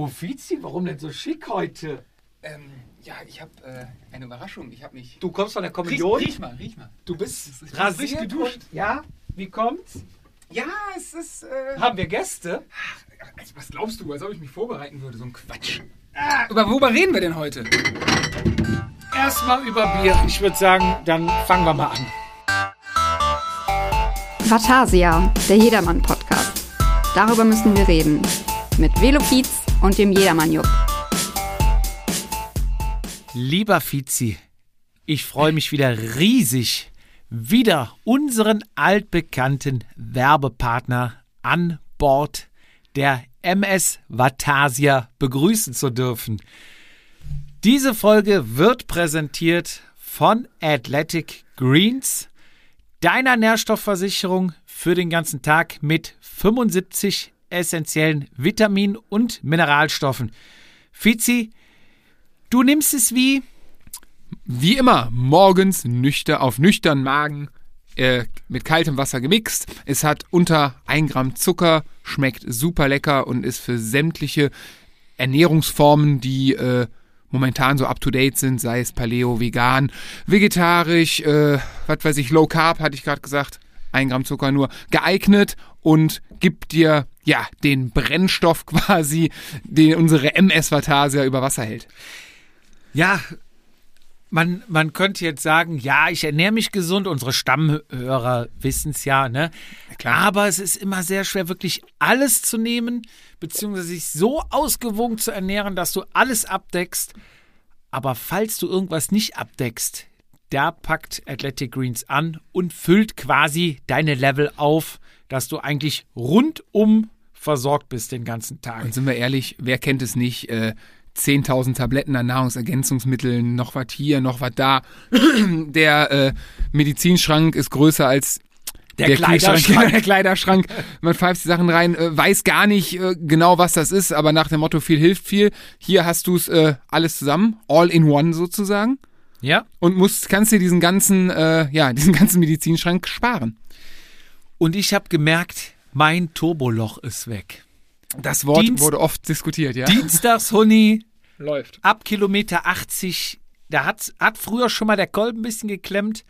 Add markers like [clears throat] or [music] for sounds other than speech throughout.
Oh, Fizi, warum denn so schick heute? Ähm, ja, ich habe äh, eine Überraschung. Ich habe mich. Du kommst von der Riech, Kommunion? riech mal, riech mal. Du bist rasiert geduscht. und- Ja, wie kommt's? Ja, es ist. Äh, Haben wir Gäste? also, was glaubst du, als ob ich mich vorbereiten würde? So ein Quatsch. Ah, über worüber reden wir denn heute? Erstmal über Bier. Ich würde sagen, dann fangen wir mal an. Vatasia, der Jedermann-Podcast. Darüber müssen wir reden. Mit Velofiz und dem Jedermann-Jupp. Lieber Fizi, ich freue mich wieder riesig, wieder unseren altbekannten Werbepartner an Bord der MS Vatasia begrüßen zu dürfen. Diese Folge wird präsentiert von Athletic Greens, deiner Nährstoffversicherung für den ganzen Tag mit 75 essentiellen Vitaminen und Mineralstoffen. Fizi, du nimmst es wie? Wie immer, morgens nüchtern auf nüchternen Magen äh, mit kaltem Wasser gemixt. Es hat unter 1 Gramm Zucker, schmeckt super lecker und ist für sämtliche Ernährungsformen, die äh, momentan so up to date sind, sei es Paleo, vegan, vegetarisch, äh, was weiß ich, Low Carb, hatte ich gerade gesagt, 1 Gramm Zucker nur, geeignet und gibt dir ja den Brennstoff quasi, den unsere MS Vatasia über Wasser hält. Ja, man, man könnte jetzt sagen, ja, ich ernähre mich gesund, unsere Stammhörer wissen es ja, ne? klar. Aber es ist immer sehr schwer, wirklich alles zu nehmen, beziehungsweise sich so ausgewogen zu ernähren, dass du alles abdeckst. Aber falls du irgendwas nicht abdeckst, da packt Athletic Greens an und füllt quasi deine Level auf, dass du eigentlich rundum versorgt bist den ganzen Tag. Und sind wir ehrlich, wer kennt es nicht? Äh, 10.000 Tabletten an Nahrungsergänzungsmitteln, noch was hier, noch was da. [clears throat] Der äh, Medizinschrank ist größer als Der Kleiderschrank. [laughs] der Kleiderschrank. Man pfeift die Sachen rein, äh, weiß gar nicht äh, genau, was das ist, aber nach dem Motto viel hilft viel. Hier hast du es äh, alles zusammen, all in one sozusagen. Ja, Und musst, kannst dir diesen ganzen, äh, ja, diesen ganzen Medizinschrank sparen. Und ich habe gemerkt, mein Turboloch ist weg. Das Wort Dienst- wurde oft diskutiert, ja. Dienstags, Honey, läuft. ab Kilometer 80, da hat, hat früher schon mal der Kolben ein bisschen geklemmt.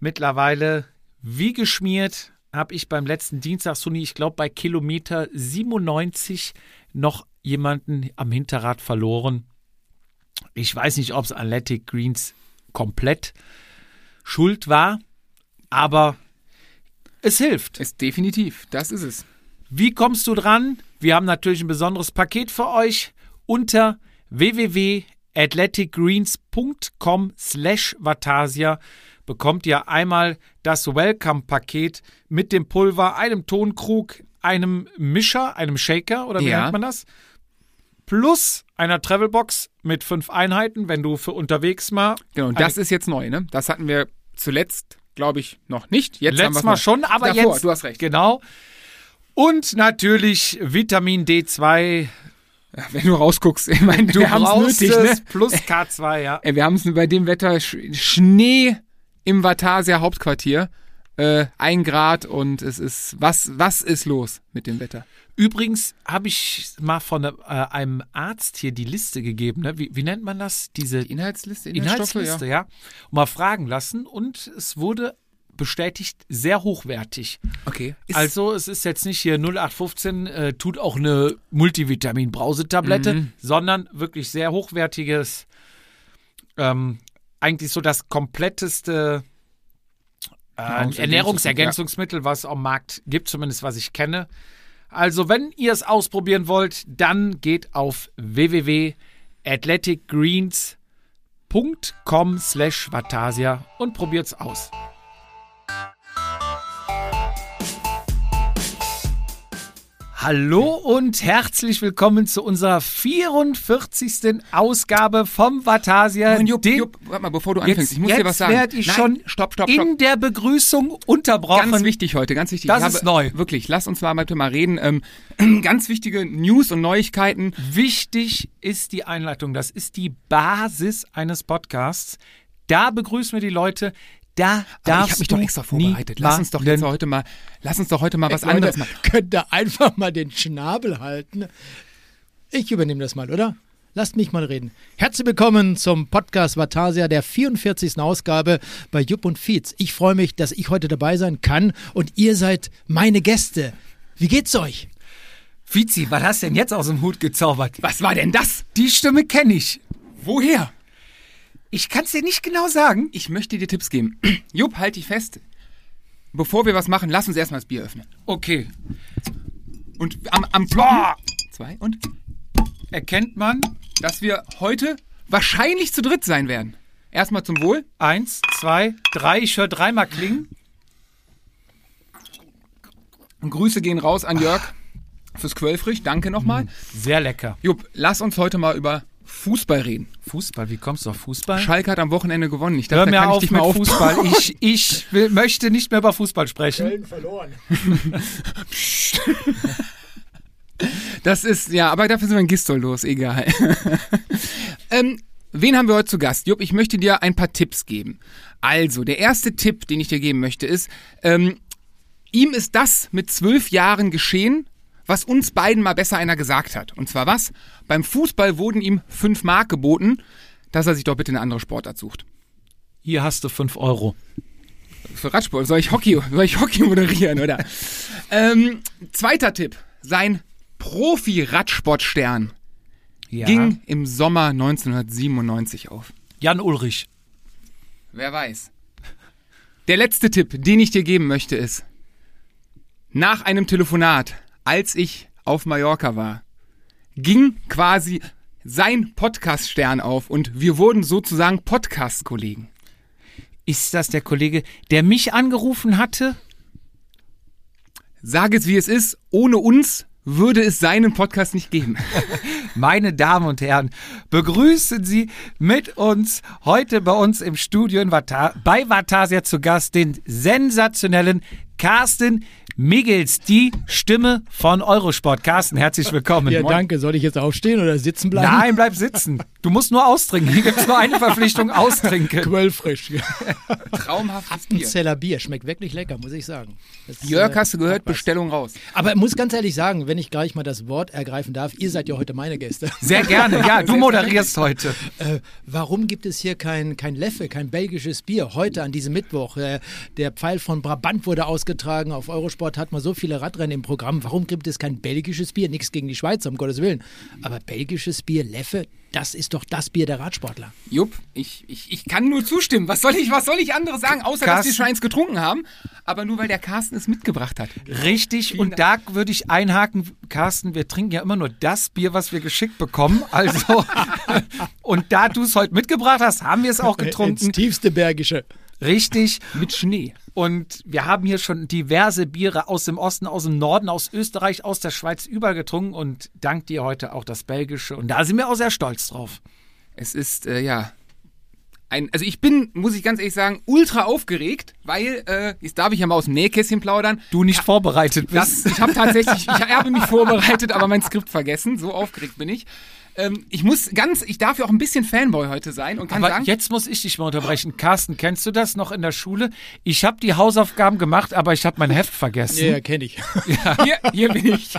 Mittlerweile wie geschmiert habe ich beim letzten Dienstagshuni, ich glaube bei Kilometer 97 noch jemanden am Hinterrad verloren. Ich weiß nicht, ob es Athletic Greens komplett schuld war, aber es hilft. Ist definitiv, das ist es. Wie kommst du dran? Wir haben natürlich ein besonderes Paket für euch unter www.athleticgreens.com slash Vatasia bekommt ihr einmal das Welcome-Paket mit dem Pulver, einem Tonkrug, einem Mischer, einem Shaker oder wie Ja. nennt man das? Plus einer Travelbox mit fünf Einheiten, wenn du für unterwegs mal. Genau, und das ist jetzt neu, ne? Das hatten wir zuletzt, glaube ich, noch nicht. Jetzt Letztes Mal schon, aber Davor, jetzt. du hast recht. Genau. Und natürlich Vitamin D2. Ja, Wenn du rausguckst, [laughs] ich meine, Du wir brauchst nötig, es ne? plus K2, ja. Wir haben es bei dem Wetter Sch Schnee im Vatasia Hauptquartier. Äh, ein Grad und es ist, was, was ist los mit dem Wetter? Übrigens habe ich mal von äh, einem Arzt hier die Liste gegeben. Ne? Wie, wie nennt man das? Diese Die Inhaltsliste, Inhaltsliste, ja. Und mal fragen lassen. Und es wurde bestätigt sehr hochwertig. Okay. Ist, also es ist jetzt nicht hier 0815, äh, tut auch eine Multivitamin-Brausetablette, Mhm. sondern wirklich sehr hochwertiges, ähm, eigentlich so das kompletteste äh, Nahrungsergänzungsmittel, Ernährungsergänzungsmittel, was es am Markt gibt, zumindest was ich kenne. Also wenn ihr es ausprobieren wollt, dann geht auf www.athleticgreens.com slash Vatasia und probiert's aus. Hallo und herzlich willkommen zu unserer 44. Ausgabe vom Vatasia. Jupp, dem- Jupp, warte mal, bevor du Jetzt- anfängst, ich muss jetzt dir was sagen. werd ich Nein, schon stopp, stopp, stopp. in der Begrüßung unterbrochen. Ganz wichtig heute, ganz wichtig. Das Ich habe, ist neu. Wirklich, lass uns mal bitte mal reden. Ähm, [clears throat] ganz wichtige News und Neuigkeiten. Wichtig ist die Einleitung. Das ist die Basis eines Podcasts. Da begrüßen wir die Leute. Da Aber darfst ich habe mich doch extra vorbereitet. Lass uns doch jetzt heute mal, lass uns doch heute mal was Leute, anderes machen. Könnt ihr einfach mal den Schnabel halten? Ich übernehme das mal, oder? Lasst mich mal reden. Herzlich willkommen zum Podcast Vatasia der 44. Ausgabe bei Jupp und Fietz. Ich freue mich, dass ich heute dabei sein kann und ihr seid meine Gäste. Wie geht's euch? Vizi, was hast du denn jetzt aus dem Hut gezaubert? Was war denn das? Die Stimme kenne ich. Woher? Ich kann es dir nicht genau sagen. Ich möchte dir Tipps geben. [clears throat] Jupp, halt dich fest. Bevor wir was machen, lass uns erstmal das Bier öffnen. Okay. Und am, am Ploppen, zwei und Erkennt man dass wir heute wahrscheinlich zu dritt sein werden. Erstmal zum Wohl. eins, zwei, drei. Ich höre dreimal klingen. Und Grüße gehen raus an Jörg fürs Quellfrisch. Danke nochmal. Sehr lecker. Jupp, lass uns heute mal über Fußball reden. Fußball, wie kommst du auf Fußball? Schalke hat am Wochenende gewonnen. Ich dachte, Hör da mir kann ich auf dich mit mal auf Fußball. Ich, ich will, möchte nicht mehr über Fußball sprechen. verloren. [laughs] Das ist, ja, aber dafür sind wir in Gistol los, egal. [laughs] ähm, wen haben wir heute zu Gast? Jupp, ich möchte dir ein paar Tipps geben. Also, der erste Tipp, den ich dir geben möchte, ist, ähm, ihm ist das mit zwölf Jahren geschehen, was uns beiden mal besser einer gesagt hat. Und zwar was? Beim Fußball wurden ihm fünf Mark geboten, dass er sich doch bitte eine andere Sportart sucht. Hier hast du fünf Euro. Für Radsport soll ich Hockey, soll ich Hockey moderieren, oder? ähm, zweiter Tipp. Sein Profi-Radsportstern Ja. ging im Sommer 1997 auf. Jan Ulrich. Wer weiß. Der letzte Tipp, den ich dir geben möchte, ist, nach einem Telefonat, als ich auf Mallorca war, ging quasi sein Podcast-Stern auf und wir wurden sozusagen Podcast-Kollegen. Ist das der Kollege, der mich angerufen hatte? Sag es wie es ist, ohne uns würde es seinen Podcast nicht geben. [laughs] Meine Damen und Herren, begrüßen Sie mit uns heute bei uns im Studio in Vata bei Vatasia zu Gast den sensationellen Carsten Miggels, die Stimme von Eurosport. Carsten, herzlich willkommen. Ja, Moin. danke. Soll ich jetzt aufstehen oder sitzen bleiben? Nein, bleib sitzen. Du musst nur austrinken. Hier gibt es nur eine Verpflichtung, austrinken. Quellfrisch. [laughs] Traumhaftes Bier. Zeller Bier. Schmeckt wirklich lecker, muss ich sagen. Das, Jörg, äh, hast du gehört? Bestellung raus. Aber ich muss ganz ehrlich sagen, wenn ich gleich mal das Wort ergreifen darf, ihr seid ja heute meine Gäste. Sehr gerne. Ja, du [laughs] moderierst heute. Äh, warum gibt es hier kein, kein Leffe, kein belgisches Bier? Heute an diesem Mittwoch. Äh, der Pfeil von Brabant wurde ausgetragen. Auf Eurosport hat man so viele Radrennen im Programm. Warum gibt es kein belgisches Bier? Nichts gegen die Schweizer, um Gottes Willen. Aber belgisches Bier, Leffe, das ist doch das Bier der Radsportler. Jupp, ich, ich, ich kann nur zustimmen. Was soll ich, was soll ich anderes sagen, außer dass Carsten. wir schon eins getrunken haben? Aber nur weil der Carsten es mitgebracht hat. Richtig, und da würde ich einhaken, Carsten, wir trinken ja immer nur das Bier, was wir geschickt bekommen. Also, [laughs] und da du es heute mitgebracht hast, haben wir es auch Ins getrunken. tiefste Bergische. Richtig. Mit Schnee. Und wir haben hier schon diverse Biere aus dem Osten, aus dem Norden, aus Österreich, aus der Schweiz überall getrunken und dank dir heute auch das Belgische. Und da sind wir auch sehr stolz drauf. Es ist, äh, ja. Ein, also ich bin, muss ich ganz ehrlich sagen, ultra aufgeregt, weil, äh, jetzt darf ich ja mal aus dem Nähkästchen plaudern. Du nicht vorbereitet bist. Das, ich habe tatsächlich, [laughs] ich habe mich vorbereitet, aber mein Skript vergessen. So aufgeregt bin ich. Ähm, ich muss ganz, ich darf ja auch ein bisschen Fanboy heute sein und kann Aber sagen, jetzt muss ich dich mal unterbrechen. Carsten, kennst du das noch in der Schule? Ich habe die Hausaufgaben gemacht, aber ich habe mein Heft vergessen. Ja, kenne ich. [laughs] [laughs] hier, hier bin ich.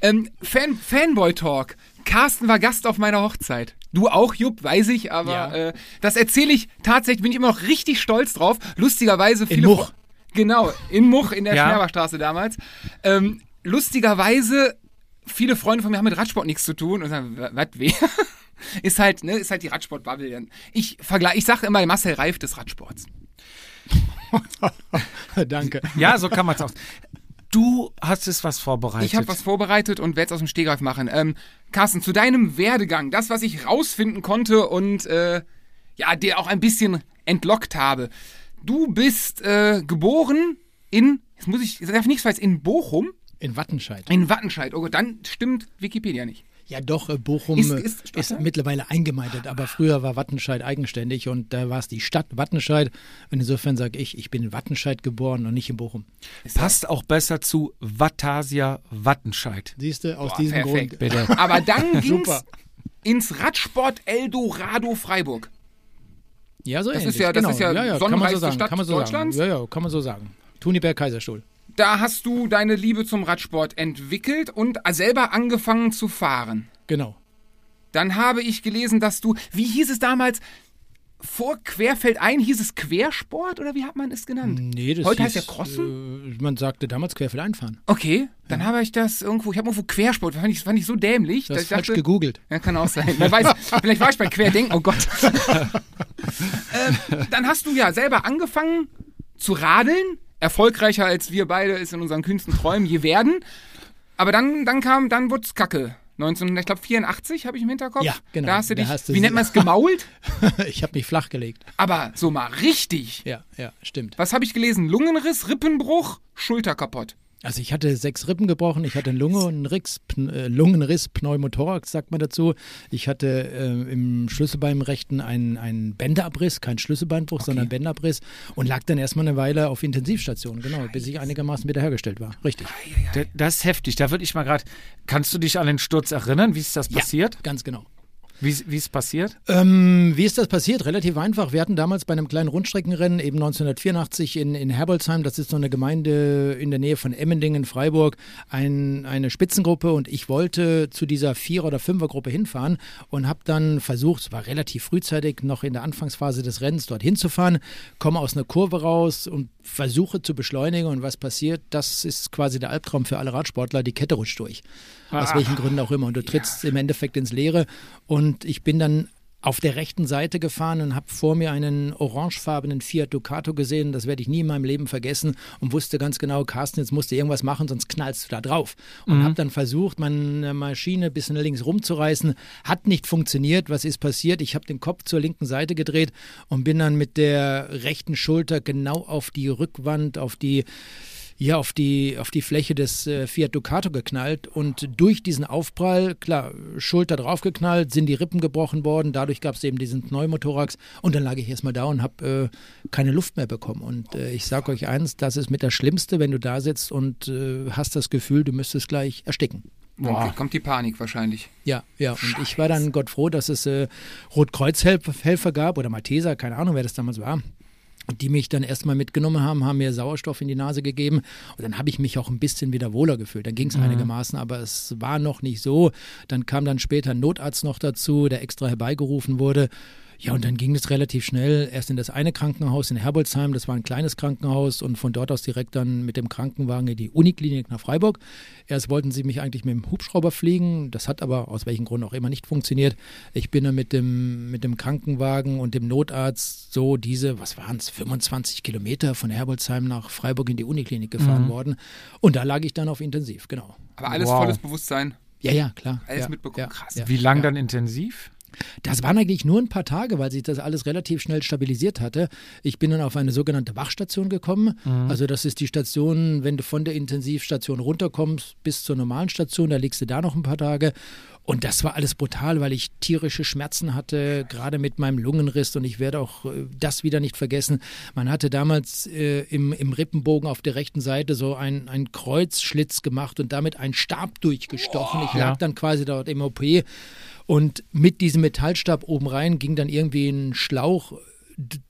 Ähm, Fan, Fanboy-Talk. Carsten war Gast auf meiner Hochzeit. Du auch, Jupp, weiß ich, aber Ja. äh, das erzähle ich tatsächlich, bin ich immer noch richtig stolz drauf. Lustigerweise viele Much. Fre- Genau, in Much, in der Ja. Schmerberstraße damals. Ähm, lustigerweise, viele Freunde von mir haben mit Radsport nichts zu tun und sagen, "Wa- was, wer? [laughs] ist halt, ne, ist halt die Radsport-Bubble. Ich vergleiche, ich sage immer Marcel Reif des Radsports. [laughs] Danke. Ja, so kann man es auch. Du hast es was vorbereitet. Ich habe was vorbereitet und werde es aus dem Stegreif machen. Ähm, Carsten, zu deinem Werdegang, das, was ich rausfinden konnte und äh, ja, dir auch ein bisschen entlockt habe. Du bist äh, geboren in, jetzt muss ich, jetzt darf ich nichts weiß, in Bochum, In Wattenscheid. in Wattenscheid. Oh Gott, dann stimmt Wikipedia nicht. Ja, doch, äh, Bochum Ist- äh, ist ist, mittlerweile eingemeindet, aber früher war Wattenscheid eigenständig und da war es die Stadt Wattenscheid. Und insofern sage ich, ich bin in Wattenscheid geboren und nicht in Bochum. Passt auch besser zu Vatasia Wattenscheid. Siehst du, aus Boah, diesem perfekt. Grund. Bitte. [laughs] Aber dann [laughs] ging's Super. ins Radsport Eldorado Freiburg. Ja, so Das ist ähnlich. ja- das genau. ist ja ja, ja, kann man so sonnenreichste sagen. Stadt kann man so Deutschlands. Sagen. Ja, ja, kann man so sagen. Tuniberg Kaiserstuhl. Da hast du deine Liebe zum Radsport entwickelt und selber angefangen zu fahren. genau. Dann habe ich gelesen, dass du, wie hieß es damals? Vor Querfeldein hieß es Quersport oder wie hat man es genannt? Nee, das Heute hieß, heißt ja Crossen? Äh, man sagte damals querfeld einfahren. Okay, dann habe ich das irgendwo, ich habe irgendwo Quersport, fand ich, fand ich so dämlich. Du hast ich falsch dachte, gegoogelt. Ja, kann auch sein. Wer weiß, [laughs] vielleicht war ich bei Querdenken, oh Gott. [laughs] ähm, dann hast du ja selber angefangen zu radeln. Erfolgreicher als wir beide es in unseren kühnsten Träumen je werden. Aber dann, dann kam, dann wurde es kacke. 19, ich glaube 84 habe ich im Hinterkopf. Ja, genau. Da hast du dich, hast du wie nennt man es, [laughs] gemault? ich habe mich flach gelegt. Aber so mal richtig. Ja, ja, stimmt. Was habe ich gelesen? Lungenriss, Rippenbruch, Schulter kaputt. Also ich hatte sechs Rippen gebrochen, ich hatte eine Lunge und einen Rix, Pn äh, Lungenriss, Pneumothorax, sagt man dazu. Ich hatte äh, im Schlüsselbein im rechten einen, einen Bänderabriss, kein Schlüsselbeinbruch, sondern Bänderabriss und lag dann erstmal eine Weile auf Intensivstation, genau, bis ich einigermaßen wiederhergestellt war. Richtig. Da- Das ist heftig. Da würde ich mal gerade. Kannst du dich an den Sturz erinnern? Wie ist das passiert? Ja, ganz genau. Wie, ist passiert? Ähm, wie ist das passiert? Relativ einfach. Wir hatten damals bei einem kleinen Rundstreckenrennen, eben 1984 in, in Herbolzheim, das ist so eine Gemeinde in der Nähe von Emmendingen, Freiburg, ein, eine Spitzengruppe und ich wollte zu dieser Vierer- oder Fünfergruppe hinfahren und habe dann versucht, es war relativ frühzeitig, noch in der Anfangsphase des Rennens dorthin zu fahren, komme aus einer Kurve raus und versuche zu beschleunigen und was passiert, das ist quasi der Albtraum für alle Radsportler, die Kette rutscht durch. Aus welchen Gründen auch immer. Und du trittst im Endeffekt ins Leere. Und ich bin dann auf der rechten Seite gefahren und habe vor mir einen orangefarbenen Fiat Ducato gesehen. Das werde ich nie in meinem Leben vergessen und wusste ganz genau, Carsten, jetzt musst du irgendwas machen, sonst knallst du da drauf. Und habe dann versucht, meine Maschine ein bisschen links rumzureißen. Hat nicht funktioniert. Was ist passiert? Ich habe den Kopf zur linken Seite gedreht und bin dann mit der rechten Schulter genau auf die Rückwand, auf die ja, auf die, auf die Fläche des äh, Fiat Ducato geknallt und durch diesen Aufprall, klar, Schulter draufgeknallt, sind die Rippen gebrochen worden, dadurch gab es eben diesen Pneumothorax und dann lag ich erstmal da und habe äh, keine Luft mehr bekommen. Und äh, ich sage euch eins, das ist mit das Schlimmste, wenn du da sitzt und äh, hast das Gefühl, du müsstest gleich ersticken. Dann kommt die Panik wahrscheinlich. Ja, ja. Und ich war dann Gott froh, dass es äh, Rotkreuzhelfer gab oder Malteser, keine Ahnung, wer das damals war. Die mich dann erstmal mitgenommen haben, haben mir Sauerstoff in die Nase gegeben und dann habe ich mich auch ein bisschen wieder wohler gefühlt. Dann ging es einigermaßen, aber es war noch nicht so. Dann kam dann später ein Notarzt noch dazu, der extra herbeigerufen wurde. Ja, und dann ging es relativ schnell erst in das eine Krankenhaus in Herbolzheim, das war ein kleines Krankenhaus und von dort aus direkt dann mit dem Krankenwagen in die Uniklinik nach Freiburg. Erst wollten sie mich eigentlich mit dem Hubschrauber fliegen, das hat aber aus welchem Grund auch immer nicht funktioniert. Ich bin dann mit dem, mit dem Krankenwagen und dem Notarzt so diese, was waren es, 25 Kilometer von Herbolzheim nach Freiburg in die Uniklinik gefahren worden und da lag ich dann auf Intensiv, genau. Aber alles Wow. volles Bewusstsein. Ja, ja, klar. Alles ja, mitbekommen. Ja, Krass. Ja, Wie lang ja. dann intensiv? Das waren eigentlich nur ein paar Tage, weil sich das alles relativ schnell stabilisiert hatte. Ich bin dann auf eine sogenannte Wachstation gekommen. Also das ist die Station, wenn du von der Intensivstation runterkommst bis zur normalen Station, da liegst du da noch ein paar Tage. Und das war alles brutal, weil ich tierische Schmerzen hatte, gerade mit meinem Lungenriss. Und ich werde auch äh, das wieder nicht vergessen. Man hatte damals äh, im, im Rippenbogen auf der rechten Seite so ein, ein Kreuzschlitz gemacht und damit einen Stab durchgestochen. Ich lag Ja. dann quasi dort im OP. Und mit diesem Metallstab oben rein ging dann irgendwie ein Schlauch,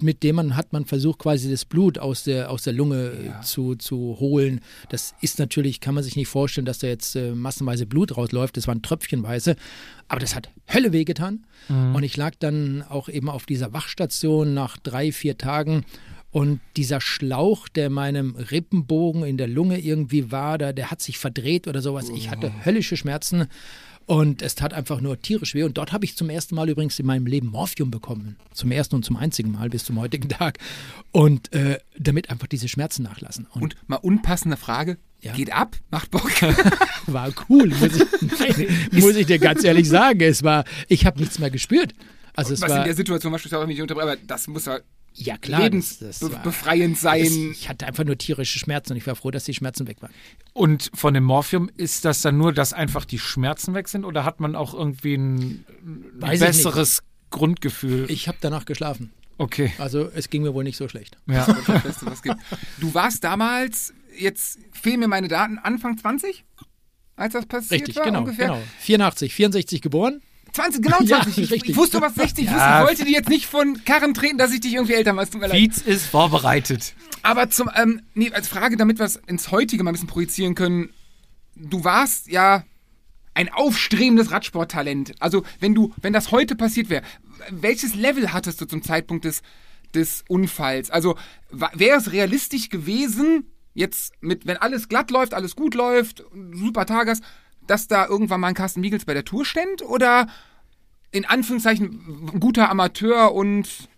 mit dem man hat man versucht, quasi das Blut aus der, aus der Lunge äh, zu, zu holen. Das ist natürlich, kann man sich nicht vorstellen, dass da jetzt äh, massenweise Blut rausläuft. Das waren tröpfchenweise. Aber das hat Hölle wehgetan. Und ich lag dann auch eben auf dieser Wachstation nach drei, vier Tagen. Und dieser Schlauch, der meinem Rippenbogen in der Lunge irgendwie war, da, der hat sich verdreht oder sowas. Ich hatte höllische Schmerzen und es tat einfach nur tierisch weh. Und dort habe ich zum ersten Mal übrigens in meinem Leben Morphium bekommen. Zum ersten und zum einzigen Mal bis zum heutigen Tag. Und äh, damit einfach diese Schmerzen nachlassen. Und, Und mal unpassende Frage. Ja. Geht ab, macht Bock. [laughs] war cool, muss ich, [laughs] nein, muss ich dir ganz ehrlich sagen. Es war, ich habe nichts mehr gespürt. Also es Was in war, der Situation beispielsweise auch nicht unterbrechen, aber das muss ja ja klar, das, das war, lebensbefreiend es, sein. ich hatte einfach nur tierische Schmerzen und ich war froh, dass die Schmerzen weg waren. Und von dem Morphium ist das dann nur, dass einfach die Schmerzen weg sind oder hat man auch irgendwie ein ich besseres Grundgefühl? Ich habe danach geschlafen. okay. Also es ging mir wohl nicht so schlecht. Ja. Das Beste, was es gibt. Du warst damals, jetzt fehlen mir meine Daten, Anfang 20? Als das passiert Richtig, war genau, ungefähr? genau. 84, 64 geboren. 20, genau Ja, 20. ich, richtig. ich wusste, was 60 Ja. wusste. Ich wollte dir jetzt nicht von Karren treten, dass ich dich irgendwie älter mache. Pietz ist vorbereitet. Aber zum, ähm, nee, als Frage, damit wir es ins Heutige mal ein bisschen projizieren können. Du warst ja ein aufstrebendes Radsporttalent. Also wenn du, wenn das heute passiert wäre, welches Level hattest du zum Zeitpunkt des, des Unfalls? Also wäre es realistisch gewesen, jetzt mit, wenn alles glatt läuft, alles gut läuft, super Tages, dass da irgendwann mal ein Carsten Miegels bei der Tour stand? Oder in Anführungszeichen ein guter Amateur und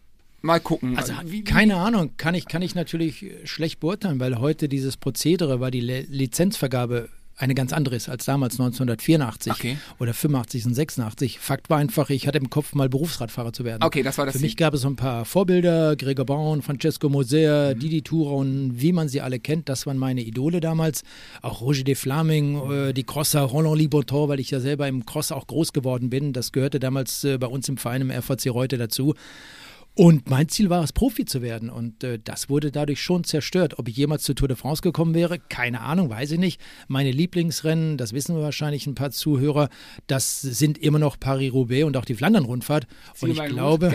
mal gucken. Also keine Ahnung, kann ich, kann ich natürlich schlecht beurteilen, weil heute dieses Prozedere, weil die Le Lizenzvergabe eine ganz andere ist als damals 1984 Okay. oder 85 und 86. Fakt war einfach, ich hatte im Kopf mal Berufsradfahrer zu werden. Okay, das war das Für Ziel. mich gab es so ein paar Vorbilder, Gregor Braun, Francesco Moser, Didi Turon, wie man sie alle kennt, das waren meine Idole damals. Auch Roger de Flaming, äh, die Crosser, Roland Liboton, weil ich ja selber im Cross auch groß geworden bin. Das gehörte damals äh, bei uns im Verein im RVC Reute dazu. Und mein Ziel war es, Profi zu werden. Und äh, das wurde dadurch schon zerstört. Ob ich jemals zur Tour de France gekommen wäre, keine Ahnung, weiß ich nicht. Meine Lieblingsrennen, das wissen wir wahrscheinlich ein paar Zuhörer, das sind immer noch Paris-Roubaix und auch die Flandern-Rundfahrt. Und ich glaube,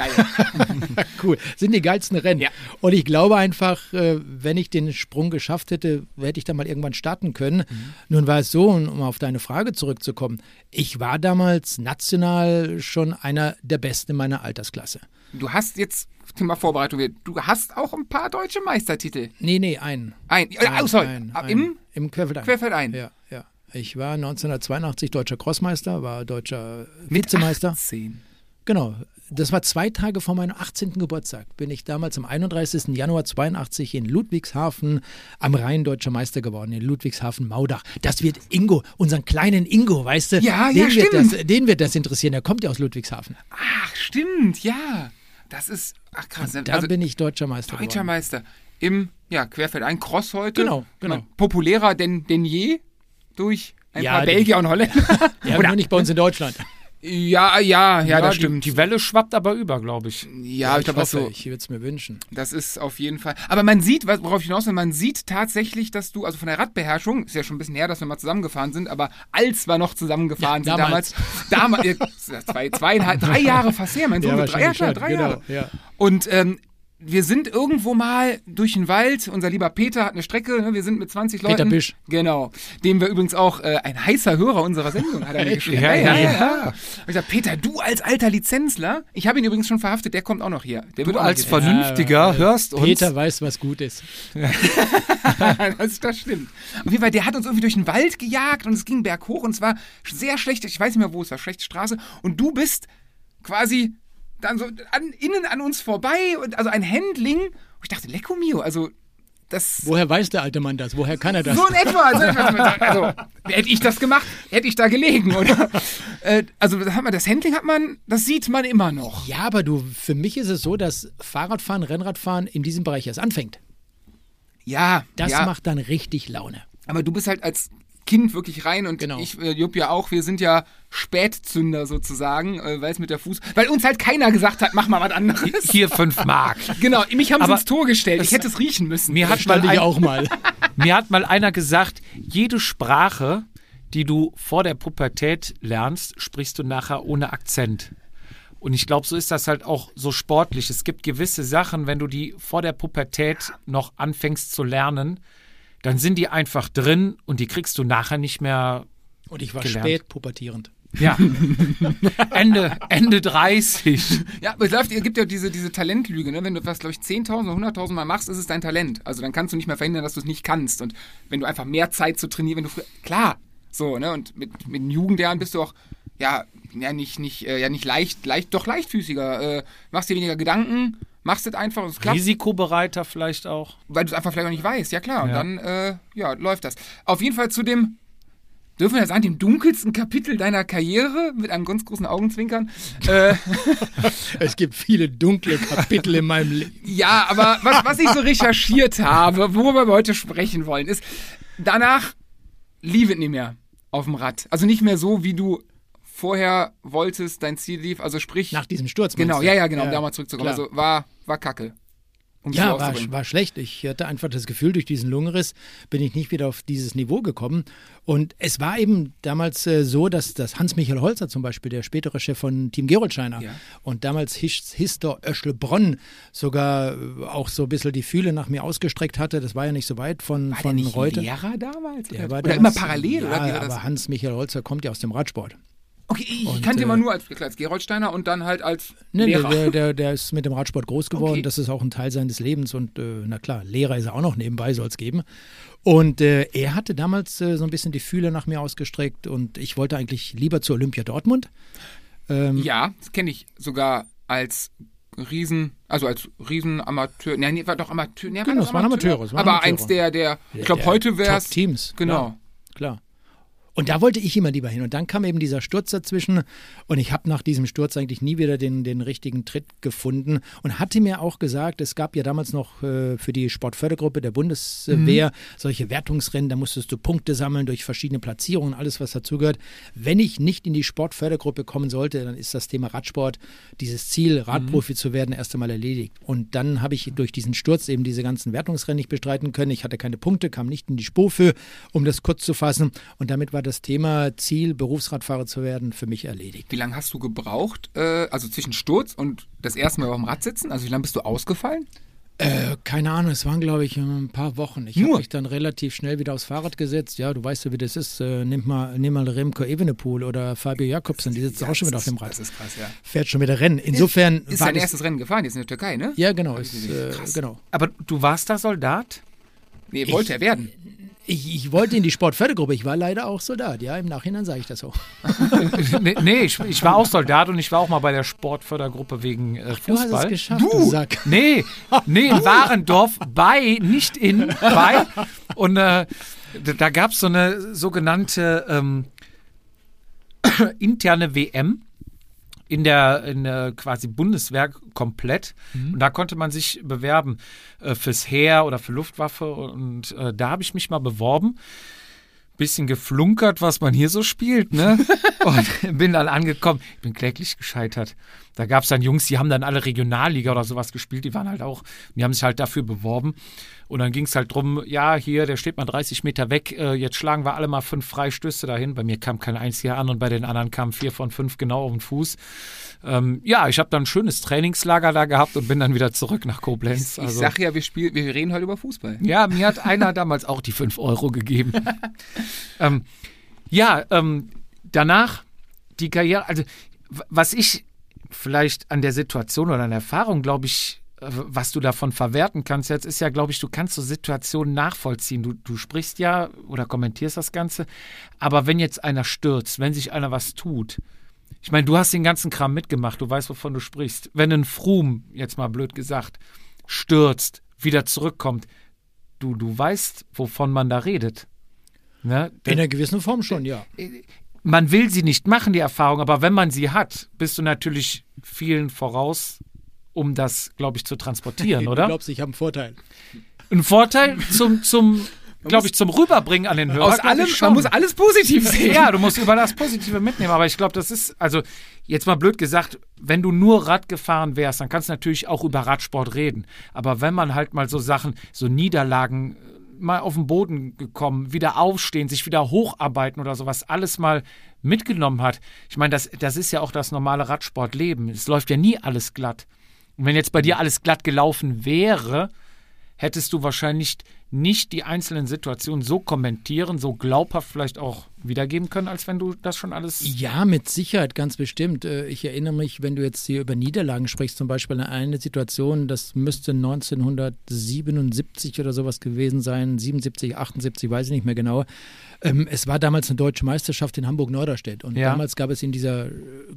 [laughs] cool, sind die geilsten Rennen. Ja. Und ich glaube einfach, äh, wenn ich den Sprung geschafft hätte, hätte ich da mal irgendwann starten können. Mhm. Nun war es so, um auf deine Frage zurückzukommen, ich war damals national schon einer der Besten in meiner Altersklasse. Du hast jetzt, Thema Vorbereitung, du hast auch ein paar deutsche Meistertitel. Nee, nee, einen. Ein, äh, oh, sorry, Ein, ein, im Im Querfeldein. Querfeldein. Ja, ja. Ich war 1982 deutscher Crossmeister, war deutscher Mit Vizemeister. 18. Genau. Das war zwei Tage vor meinem 18. Geburtstag. Bin ich damals am 31. Januar 82 in Ludwigshafen am Rhein deutscher Meister geworden, in Ludwigshafen Maudach. Das wird Ingo, unseren kleinen Ingo, weißt du? Ja, den ja, wird stimmt. Das, den wird das interessieren. Der kommt ja aus Ludwigshafen. Ach, stimmt, ja. Das ist, ach krass. Da also, bin ich deutscher Meister deutscher geworden. Meister. Im, ja, Querfeldein Cross heute. Genau, genau. Populärer denn, denn je durch ein Ja, paar Belgier und Holländer. [laughs] Ja, nur nicht bei uns in Deutschland. Ja, ja, ja, das die, stimmt. Die Welle schwappt aber über, glaube ich. ja, ich glaube, das so. ich würde es mir wünschen. Das ist auf jeden Fall. Aber man sieht, worauf ich hinaus will, man sieht tatsächlich, dass du, also von der Radbeherrschung, ist ja schon ein bisschen her, dass wir mal zusammengefahren sind, aber als wir noch zusammengefahren Ja, sind damals, damals, zwei, zweieinhalb, drei Jahre fast her, mein Sohn, wird drei, ja, drei genau, Jahre. Ja. Und ähm, wir sind irgendwo mal durch den Wald. Unser lieber Peter hat eine Strecke. Ne? Wir sind mit 20 Leuten. Peter Bisch. Genau. Dem wir übrigens auch äh, ein heißer Hörer unserer Sendung hat er mir geschrieben. Ja, ja, ja. Und ich sag, Peter, du als alter Lizenzler. Ich habe ihn übrigens schon verhaftet. Der kommt auch noch hier. Der wird Du als. Vernünftiger hörst uns. Peter weiß, was gut ist. [laughs] das, das stimmt. Auf jeden Fall, der hat uns irgendwie durch den Wald gejagt und es ging berghoch und es war sehr schlecht. Ich weiß nicht mehr, wo es war. Schlechte Straße. Und du bist quasi dann so an, innen an uns vorbei und also ein Handling. Und ich dachte, Lecco mio, also das. Woher weiß der alte Mann das? Woher kann er das? So in etwa. Also, hätte ich das gemacht, hätte ich da gelegen, oder? [laughs] Äh, also, das, hat man, das Handling hat man, das sieht man immer noch. Ja, aber du, für mich ist es so, dass Fahrradfahren, Rennradfahren in diesem Bereich erst anfängt. Ja, Das ja. macht dann richtig Laune. Aber du bist halt als Kind wirklich rein und Genau. ich, äh, Jupp ja auch, wir sind ja Spätzünder sozusagen, äh, weil es mit der Fuß, weil uns halt keiner gesagt hat, mach mal was anderes. Hier fünf Mark. [laughs] Genau, mich haben sie Aber ins Tor gestellt. Ich hätte es riechen müssen. Mir hat, mal ein, auch mal. [laughs] mir hat mal einer gesagt, jede Sprache, die du vor der Pubertät lernst, sprichst du nachher ohne Akzent. Und ich glaube, so ist das halt auch so sportlich. Es gibt gewisse Sachen, wenn du die vor der Pubertät noch anfängst zu lernen, dann sind die einfach drin und die kriegst du nachher nicht mehr. Und ich war Gelernt. spät pubertierend. Ja. [laughs] Ende, Ende 30. [laughs] Ja, aber es läuft, es gibt ja diese, diese Talentlüge, ne? Wenn du was, glaube ich, 10.000 oder 100.000 Mal machst, ist es dein Talent. Also dann kannst du nicht mehr verhindern, dass du es nicht kannst. Und wenn du einfach mehr Zeit zu trainieren, wenn du früher, klar, so, ne? Und mit, mit den Jugendjahren bist du auch, ja, ja, nicht, nicht, äh, ja, nicht leicht, leicht, doch leichtfüßiger. Äh, machst dir weniger Gedanken, machst es einfach und es klappt. Risikobereiter vielleicht auch. weil du es einfach vielleicht auch nicht weißt. Ja klar, und Ja. dann äh, ja, läuft das. Auf jeden Fall zu dem, dürfen wir ja sagen, dem dunkelsten Kapitel deiner Karriere mit einem ganz großen Augenzwinkern. äh, [laughs] Es gibt viele dunkle Kapitel in meinem Leben. ja, aber was, was ich so recherchiert habe, worüber wir heute sprechen wollen, ist, danach lief es nicht mehr auf dem Rad. Also nicht mehr so, wie du vorher wolltest, dein Ziel lief. Also sprich, Nach diesem Sturz. genau, ja, ja, genau, um da mal zurückzukommen. klar. Also war, war kacke. um Ja, war, war schlecht. Ich hatte einfach das Gefühl, durch diesen Lungenriss bin ich nicht wieder auf dieses Niveau gekommen. Und es war eben damals äh, so, dass, dass Hans-Michael Holzer zum Beispiel, der spätere Chef von Team Gerolsteiner Ja. und damals His- Histor Öschlebronn sogar äh, auch so ein bisschen die Fühle nach mir ausgestreckt hatte. Das war ja nicht so weit von, War der von nicht Reuter. Lehrer damals? Der oder war oder damals- immer parallel? Ja, oder aber Hans-Michael Holzer kommt ja aus dem Radsport. Okay, ich Und, kannte ihn äh, immer nur als, als Geroldsteiner und dann halt als Nee, Lehrer. der, der, der ist mit dem Radsport groß geworden. Okay. Das ist auch ein Teil seines Lebens. Und äh, na klar, Lehrer ist er auch noch nebenbei, soll es geben. Und äh, er hatte damals äh, so ein bisschen die Fühler nach mir ausgestreckt. Und ich wollte eigentlich lieber zu Olympia Dortmund. Ähm, Ja, das kenne ich sogar als Riesen, also als Riesenamateur. Nein, nee, war doch Amateur. Nee, Genau, das es waren Amateure, waren aber Amateure. eins der, der, ich glaube, heute wäre es. Top-Teams. Genau. Klar. klar. Und da wollte ich immer lieber hin. Und dann kam eben dieser Sturz dazwischen. Und ich habe nach diesem Sturz eigentlich nie wieder den, den richtigen Tritt gefunden. Und hatte mir auch gesagt, es gab ja damals noch äh, für die Sportfördergruppe der Bundeswehr Mhm. solche Wertungsrennen. Da musstest du Punkte sammeln durch verschiedene Platzierungen, alles, was dazugehört. Wenn ich nicht in die Sportfördergruppe kommen sollte, dann ist das Thema Radsport, dieses Ziel, Radprofi zu werden, erst einmal erledigt. Und dann habe ich durch diesen Sturz eben diese ganzen Wertungsrennen nicht bestreiten können. Ich hatte keine Punkte, kam nicht in die Spur für, um das kurz zu fassen. Und damit war das Thema Ziel, Berufsradfahrer zu werden, für mich erledigt. Wie lange hast du gebraucht, äh, also zwischen Sturz und das erste Mal auf dem Rad sitzen? Also wie lange bist du ausgefallen? Äh, keine Ahnung, es waren, glaube ich, ein paar Wochen. Ich habe mich dann relativ schnell wieder aufs Fahrrad gesetzt. Ja, du weißt ja, wie das ist. Äh, nimm, mal, nimm mal Remco Evenepoel oder Fabio Jakobsen, die sitzen auch schon wieder auf dem Rad. Das ist krass, ja. Fährt schon wieder Rennen. Insofern Ist war dein das, erstes Rennen gefahren, jetzt in der Türkei, ne? Ja, genau. Ich Ist, äh, Krass. genau. Aber du warst da Soldat? Nee, wollte er werden. Ich, ich wollte in die Sportfördergruppe. Ich war leider auch Soldat. Ja, im Nachhinein sage ich das auch. [laughs] nee, nee ich, ich war auch Soldat und ich war auch mal bei der Sportfördergruppe wegen äh, Du hast Fußball. es geschafft, du, Sack. Nee, nee, in Warendorf bei, nicht in, bei. Und äh, da- da gab es so eine sogenannte ähm, [clears throat] interne WM in der, in der quasi Bundeswehr komplett. Und da konnte man sich bewerben äh, fürs Heer oder für Luftwaffe. Und äh, da habe ich mich mal beworben. Bisschen geflunkert, was man hier so spielt, ne? [laughs] Und bin dann angekommen. Ich bin kläglich gescheitert. Da gab es dann Jungs, die haben dann alle Regionalliga oder sowas gespielt. Die waren halt auch, die haben sich halt dafür beworben. Und dann ging es halt drum, ja, hier, der steht mal 30 Meter weg. Äh, jetzt schlagen wir alle mal fünf Freistöße dahin. Bei mir kam kein einziger an und bei den anderen kamen vier von fünf genau auf den Fuß. Ähm, ja, ich habe dann ein schönes Trainingslager da gehabt und bin dann wieder zurück nach Koblenz. Ich Also, sag ja, wir, spielen, wir reden heute über Fußball. ja, mir hat einer damals auch die 5 Euro gegeben. [laughs] ähm, ja, ähm, danach die Karriere, also was ich vielleicht an der Situation oder an der Erfahrung, glaube ich, was du davon verwerten kannst jetzt, ist ja, glaube ich, du kannst so Situationen nachvollziehen. Du, du sprichst ja oder kommentierst das Ganze, aber wenn jetzt einer stürzt, wenn sich einer was tut, ich meine, du hast den ganzen Kram mitgemacht, du weißt, wovon du sprichst. Wenn ein Froome, jetzt mal blöd gesagt, stürzt, wieder zurückkommt, du, du weißt, wovon man da redet. Ne? In einer gewissen Form schon, ja. man will sie nicht machen, die Erfahrung, aber wenn man sie hat, bist du natürlich vielen voraus, um das, glaube ich, zu transportieren, [laughs] Du oder? glaubst, ich habe einen Vorteil. Ein Vorteil zum, zum glaube ich, zum Rüberbringen an den Hörer. Aus allem, ich man muss alles positiv [laughs] sehen. Ja, du musst über das Positive mitnehmen. Aber ich glaube, das ist, also jetzt mal blöd gesagt, wenn du nur Rad gefahren wärst, dann kannst du natürlich auch über Radsport reden. Aber wenn man halt mal so Sachen, so Niederlagen, äh, mal auf den Boden gekommen, wieder aufstehen, sich wieder hocharbeiten oder sowas, alles mal mitgenommen hat. Ich meine, das, das ist ja auch das normale Radsportleben. Es läuft ja nie alles glatt. Und wenn jetzt bei dir alles glatt gelaufen wäre, hättest du wahrscheinlich nicht die einzelnen Situationen so kommentieren, so glaubhaft vielleicht auch wiedergeben können, als wenn du das schon alles. Ja, mit Sicherheit, ganz bestimmt. Äh, Ich erinnere mich, wenn du jetzt hier über Niederlagen sprichst, zum Beispiel an eine Situation, das müsste 1977 oder sowas gewesen sein, 77, 78, weiß ich nicht mehr genau. Ähm, Es war damals eine deutsche Meisterschaft in Hamburg-Norderstedt und Ja. damals gab es in dieser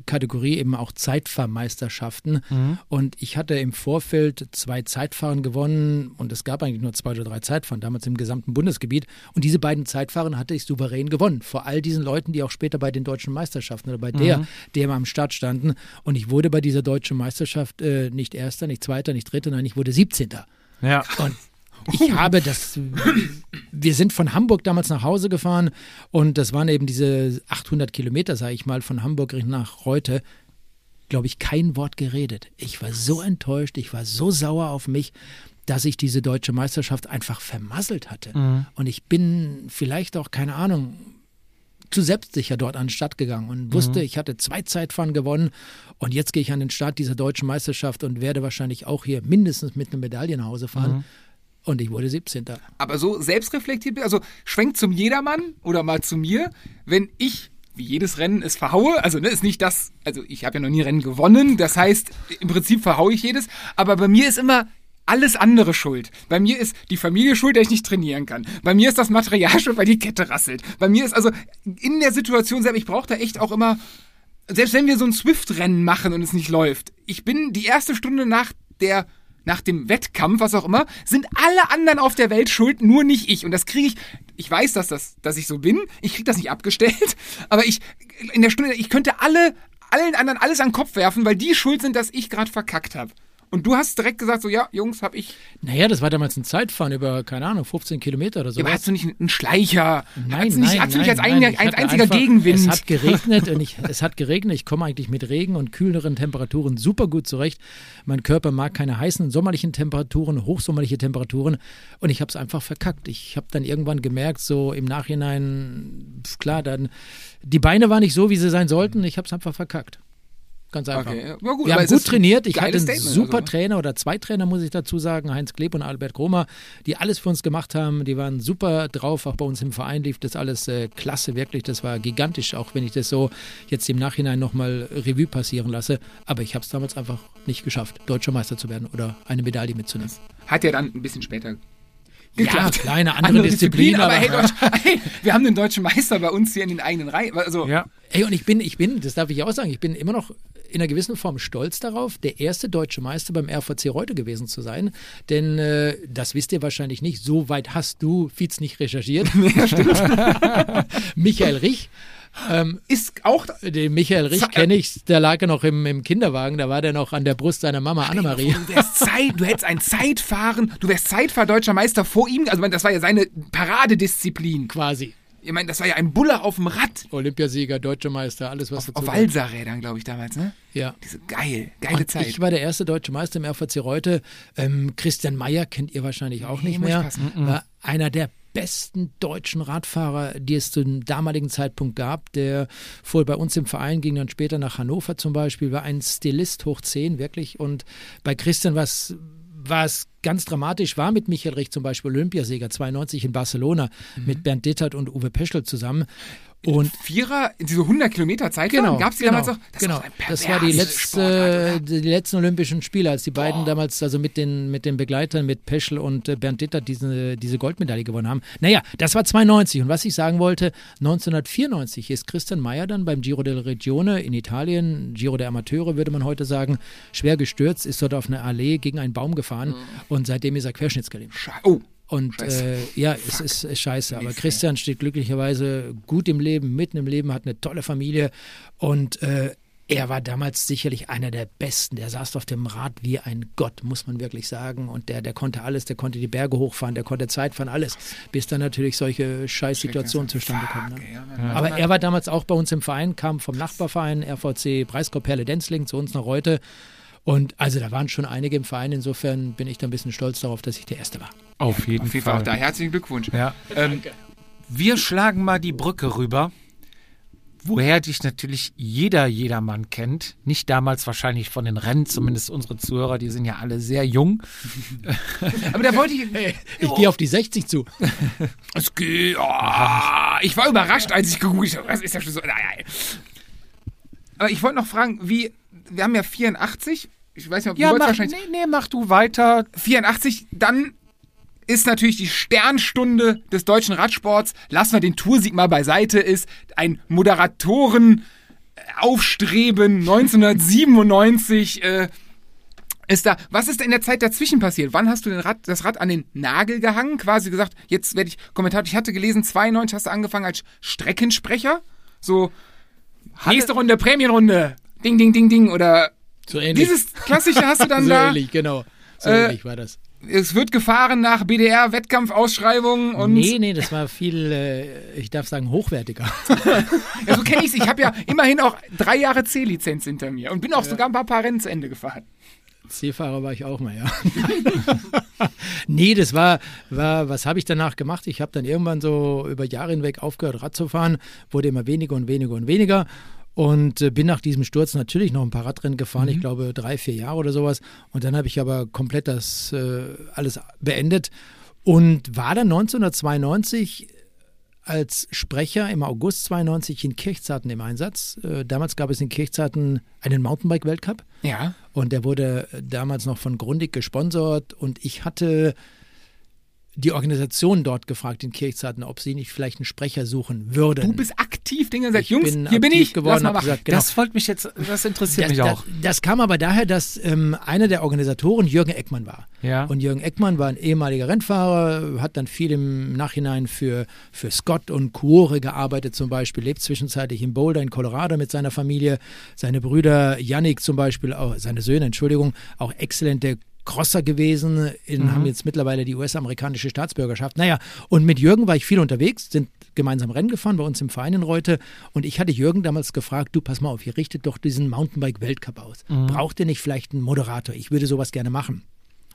Kategorie eben auch Zeitfahrmeisterschaften und ich hatte im Vorfeld zwei Zeitfahren gewonnen und es gab eigentlich nur zwei oder drei Zeitfahren, damals im gesamten Bundesgebiet und diese beiden Zeitfahren hatte ich souverän gewonnen, vor all diesen Leuten, die auch später bei den deutschen Meisterschaften oder bei der, der am Start standen und ich wurde bei dieser deutschen Meisterschaft äh, nicht Erster, nicht Zweiter, nicht Dritter, nein, ich wurde 17. Ja. Und ich habe das. Wir sind von Hamburg damals nach Hause gefahren und das waren eben diese 800 Kilometer, sage ich mal, von Hamburg nach Reute. Glaube ich, kein Wort geredet. Ich war so enttäuscht, ich war so sauer auf mich. dass ich diese deutsche Meisterschaft einfach vermasselt hatte. Und ich bin vielleicht auch, keine Ahnung, zu selbstsicher dort an den Start gegangen und wusste, ich hatte zwei Zeitfahren gewonnen und jetzt gehe ich an den Start dieser deutschen Meisterschaft und werde wahrscheinlich auch hier mindestens mit einer Medaille nach Hause fahren. Und ich wurde 17. Aber so selbstreflektiert, also schwenkt zum Jedermann oder mal zu mir, wenn ich wie jedes Rennen es verhaue, also ne, ist nicht das, also ich habe ja noch nie Rennen gewonnen, das heißt, im Prinzip verhaue ich jedes, aber bei mir ist immer alles andere schuld. Bei mir ist die Familie schuld, dass ich nicht trainieren kann. Bei mir ist das Material schuld, weil die Kette rasselt. Bei mir ist also in der Situation selber, ich brauche da echt auch immer, selbst wenn wir so ein Swift-Rennen machen und es nicht läuft, ich bin die erste Stunde nach der nach dem Wettkampf, was auch immer, sind alle anderen auf der Welt schuld, nur nicht ich. Und das kriege ich, ich weiß, dass, das, dass ich so bin, ich kriege das nicht abgestellt, [laughs] aber ich, in der Stunde, ich könnte alle, allen anderen alles an den Kopf werfen, weil die schuld sind, dass ich gerade verkackt habe. Und du hast direkt gesagt, so, ja, Jungs, hab ich. Naja, das war damals ein Zeitfahren über, keine Ahnung, 15 Kilometer oder so. Ja, aber hast du nicht einen Schleicher? Nein, hast du nicht, nein, hast du nicht nein, als, nein, ein, als einziger einfach- Gegenwind? Es hat geregnet und ich, es hat geregnet. Ich komme eigentlich mit Regen und kühleren Temperaturen super gut zurecht. Mein Körper mag keine heißen sommerlichen Temperaturen, hochsommerliche Temperaturen und ich habe es einfach verkackt. Ich habe dann irgendwann gemerkt, so im Nachhinein, klar, dann die Beine waren nicht so, wie sie sein sollten. Ich habe es einfach verkackt. Ganz einfach. Okay, ja, gut, Wir haben gut trainiert. Ich hatte einen Statement, super also. Trainer oder zwei Trainer, muss ich dazu sagen, Heinz Kleb und Albert Gromer, die alles für uns gemacht haben. Die waren super drauf. Auch bei uns im Verein lief das alles äh, klasse, wirklich. Das war gigantisch, auch wenn ich das so jetzt im Nachhinein nochmal Revue passieren lasse. Aber ich habe es damals einfach nicht geschafft, deutscher Meister zu werden oder eine Medaille mitzunehmen. Hat ja dann ein bisschen später Ja, geklappt. kleine andere, Disziplin, aber aber, hey, Deutsch, [laughs] hey, wir haben den deutschen Meister bei uns hier in den eigenen Reihen. Also, Ja. Ey, und ich bin, ich bin, das darf ich auch sagen, ich bin immer noch in einer gewissen Form stolz darauf, der erste deutsche Meister beim RVC Reute gewesen zu sein. Denn äh, das wisst ihr wahrscheinlich nicht. So weit hast du, Fietz, nicht recherchiert. [laughs] [laughs] Michael Rich. Ähm, ist auch den Michael Rich kenne ich, da lag er noch im, im Kinderwagen, da war der noch an der Brust seiner Mama Annemarie. Du wärst Zeit, du hättest ein Zeitfahren, du wärst Zeitfahr-deutscher Meister vor ihm. Also, das war ja seine Paradedisziplin. Quasi. Ich meine, das war ja ein Bulle auf dem Rad. Olympiasieger, deutscher Meister, alles was dazu Auf. Walserrädern, glaube ich, damals, ne? Ja. Diese geil, geile Und Zeit. Ich war der erste deutsche Meister im RVC Reute. Ähm, Christian Meyer kennt ihr wahrscheinlich auch nicht muss ich mehr. War einer der besten deutschen Radfahrer, die es zu dem damaligen Zeitpunkt gab. Der fuhr bei uns im Verein, ging dann später nach Hannover zum Beispiel, war ein Stilist hoch 10, wirklich. Und bei Christian war es war es ganz dramatisch, war mit Michael Rich zum Beispiel Olympiasieger 92 in Barcelona Mhm. mit Bernd Dittert und Uwe Peschel zusammen. Und Vierer, diese 100 Kilometer Zeit Genau, gab es die genau, damals auch? Das genau. war ein das war die, letzte, die letzten Olympischen Spiele, als die beiden damals also mit den, mit den Begleitern, mit Peschel und äh, Bernd Dittert diese, diese Goldmedaille gewonnen haben. Naja, das war 92 und was ich sagen wollte, 1994 ist Christian Meyer dann beim Giro della Regione in Italien, Giro der Amateure würde man heute sagen, schwer gestürzt, ist dort auf eine Allee gegen einen Baum gefahren Mhm. und seitdem ist er querschnittsgelähmt. Oh, Und äh, ja, es ist, ist scheiße. Aber Christian steht glücklicherweise gut im Leben, mitten im Leben, hat eine tolle Familie und äh, er war damals sicherlich einer der Besten. Der saß auf dem Rad wie ein Gott, muss man wirklich sagen. Und der, der konnte alles, der konnte die Berge hochfahren, der konnte Zeit fahren, alles. Bis dann natürlich solche Scheißsituationen zustande kommen. Fuck, Ne? ja, Aber er war damals auch bei uns im Verein, kam vom Nachbarverein RVC Breisgau Perle Denzling zu uns nach Reute. Und also da waren schon einige im Verein. Insofern bin ich da ein bisschen stolz darauf, dass ich der Erste war. Auf jeden, Auf jeden Fall Fall. auch da herzlichen Glückwunsch. Ja. Ähm, Wir schlagen mal die Brücke rüber, woher dich natürlich jeder jedermann kennt. Nicht damals wahrscheinlich von den Rennen, zumindest unsere Zuhörer, die sind ja alle sehr jung. [laughs] aber da wollte ich. Ich gehe auf die 60 zu. [laughs] Es geht. Oh, ich war überrascht, als ich gegoogelt habe. Was ist das schon so? Nein. Aber ich wollte noch fragen, wie. Wir haben ja 84. Ich weiß nicht, ob Ja, du mach, wahrscheinlich. nee, nee, mach du weiter. 84, dann ist natürlich die Sternstunde des deutschen Radsports, lassen wir den Toursieg mal beiseite, ist ein Moderatoren Aufstreben 1997 äh, ist da. Was ist in der Zeit dazwischen passiert? Wann hast du Rad, das Rad an den Nagel gehangen? Quasi gesagt, jetzt werde ich Kommentator. Ich hatte gelesen, 92 hast du angefangen als Streckensprecher. So, nächste Runde, Prämienrunde. Ding, ding, ding, ding. Oder So ähnlich. dieses klassische hast du dann [laughs] so da. ähnlich, genau. So Äh, ähnlich war das. Es wird gefahren nach BDR-Wettkampfausschreibungen und Nee, nee, das war viel, äh, ich darf sagen, hochwertiger. [laughs] ja, so kenne ich es. Ich habe ja immerhin auch drei Jahre C-Lizenz hinter mir und bin auch sogar ein paar, paar Rennen zu Ende gefahren. Seefahrer war ich auch mal, ja. [laughs] nee, das war, war was habe ich danach gemacht? Ich habe dann irgendwann so über Jahre hinweg aufgehört, Rad zu fahren, wurde immer weniger und weniger und weniger. Und äh, bin nach diesem Sturz natürlich noch ein paar Radrennen gefahren, ich glaube drei, vier Jahre oder sowas. Und dann habe ich aber komplett das äh, alles beendet und war dann 1992 als Sprecher im August 92 in Kirchzarten im Einsatz. Äh, damals gab es in Kirchzarten einen Mountainbike-Weltcup Ja. und der wurde damals noch von Grundig gesponsert und ich hatte die Organisation dort gefragt in Kirchzarten, ob sie nicht vielleicht einen Sprecher suchen würden. Du bist aktiv, Dinge gesagt, Ich Jungs, bin hier bin aktiv ich. geworden, Lass mal gesagt, genau. Das wollte mich jetzt, das interessiert das, mich auch. Das, das kam aber daher, dass ähm, einer der Organisatoren Jürgen Eckmann war. Ja. Und Jürgen Eckmann war ein ehemaliger Rennfahrer, hat dann viel im Nachhinein für, für Scott und Cuore gearbeitet zum Beispiel, lebt zwischenzeitlich in Boulder in Colorado mit seiner Familie. Seine Brüder Yannick zum Beispiel, auch, seine Söhne, Entschuldigung, auch exzellente Crosser gewesen, in, haben jetzt mittlerweile die US-amerikanische Staatsbürgerschaft. Naja, und mit Jürgen war ich viel unterwegs, sind gemeinsam Rennen gefahren bei uns im Verein in Reute. Und ich hatte Jürgen damals gefragt, du pass mal auf, ihr richtet doch diesen Mountainbike-Weltcup aus. Braucht ihr nicht vielleicht einen Moderator? Ich würde sowas gerne machen.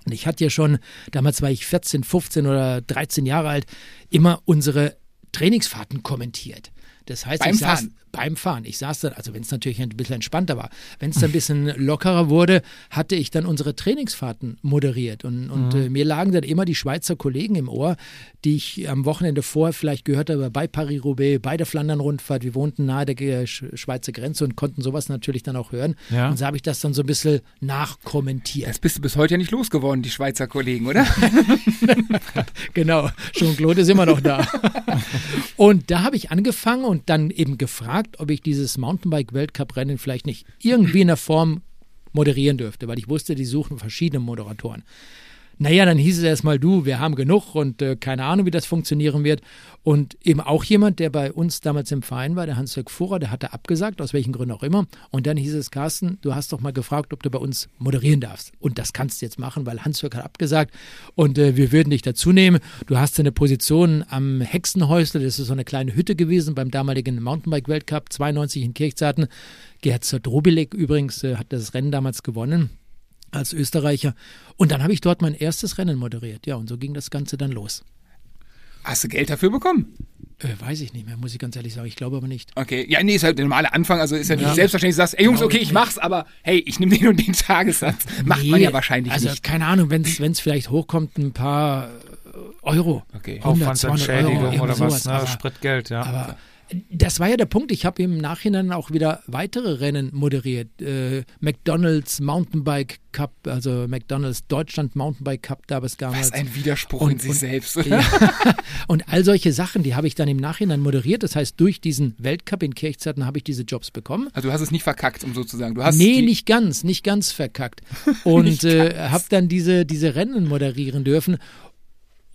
Und ich hatte ja schon, damals war ich 14, 15 oder 13 Jahre alt, immer unsere Trainingsfahrten kommentiert. Das heißt, Beim ich saß Fahren? Beim Fahren. Ich saß dann, also wenn es natürlich ein bisschen entspannter war, wenn es dann ein bisschen lockerer wurde, hatte ich dann unsere Trainingsfahrten moderiert. Und, und äh, mir lagen dann immer die Schweizer Kollegen im Ohr, die ich am Wochenende vorher vielleicht gehört habe, bei Paris-Roubaix, bei der Flandern-Rundfahrt. Wir wohnten nahe der Schweizer Grenze und konnten sowas natürlich dann auch hören. Ja. Und so habe ich das dann so ein bisschen nachkommentiert. Das bist du bis heute ja nicht losgeworden, die Schweizer Kollegen, oder? [laughs] Genau, Jean-Claude ist immer noch da. [laughs] und da habe ich angefangen und dann eben gefragt, ob ich dieses Mountainbike-Weltcup-Rennen vielleicht nicht irgendwie in der Form moderieren dürfte, weil ich wusste, die suchen verschiedene Moderatoren. Naja, dann hieß es erstmal, du, wir haben genug und äh, keine Ahnung, wie das funktionieren wird. Und eben auch jemand, der bei uns damals im Verein war, der Hans-Jörg Fuhrer, der hatte abgesagt, aus welchen Gründen auch immer. Und dann hieß es, Carsten, du hast doch mal gefragt, ob du bei uns moderieren darfst. Und das kannst du jetzt machen, weil Hans-Jörg hat abgesagt und äh, wir würden dich dazu nehmen. Du hast eine Position am Hexenhäusle, das ist so eine kleine Hütte gewesen beim damaligen Mountainbike-Weltcup 92 in Kirchzarten. Gerhard Drobilek übrigens äh, hat das Rennen damals gewonnen als Österreicher. Und dann habe ich dort mein erstes Rennen moderiert. Ja, und so ging das Ganze dann los. Hast du Geld dafür bekommen? Äh, weiß ich nicht mehr, muss ich ganz ehrlich sagen. Ich glaube aber nicht. Okay, ja, nee, ist halt der normale Anfang, also ist ja nicht selbstverständlich, du sagst, ey Jungs, Genau. okay, ich mach's, aber hey, ich nehme den und den Tagessatz. Macht man ja wahrscheinlich also, nicht. keine Ahnung, wenn es vielleicht hochkommt, ein paar Euro. Okay. 100, 200 Euro, Aufwandsentschädigung oder was, sowas. ne? Aber- Spritgeld, ja. Aber das war ja der Punkt. Ich habe im Nachhinein auch wieder weitere Rennen moderiert. Äh, McDonalds Mountainbike Cup, also McDonalds Deutschland Mountainbike Cup, da es damals. Was ein Widerspruch in Und- sich und- selbst, oder? [laughs] Ja. Und all solche Sachen, die habe ich dann im Nachhinein moderiert. Das heißt, durch diesen Weltcup in Kirchzarten habe ich diese Jobs bekommen. Also du hast es nicht verkackt, um so zu sagen. Du hast nee, nicht ganz, nicht ganz verkackt. [laughs] Und äh, habe dann diese, diese Rennen moderieren dürfen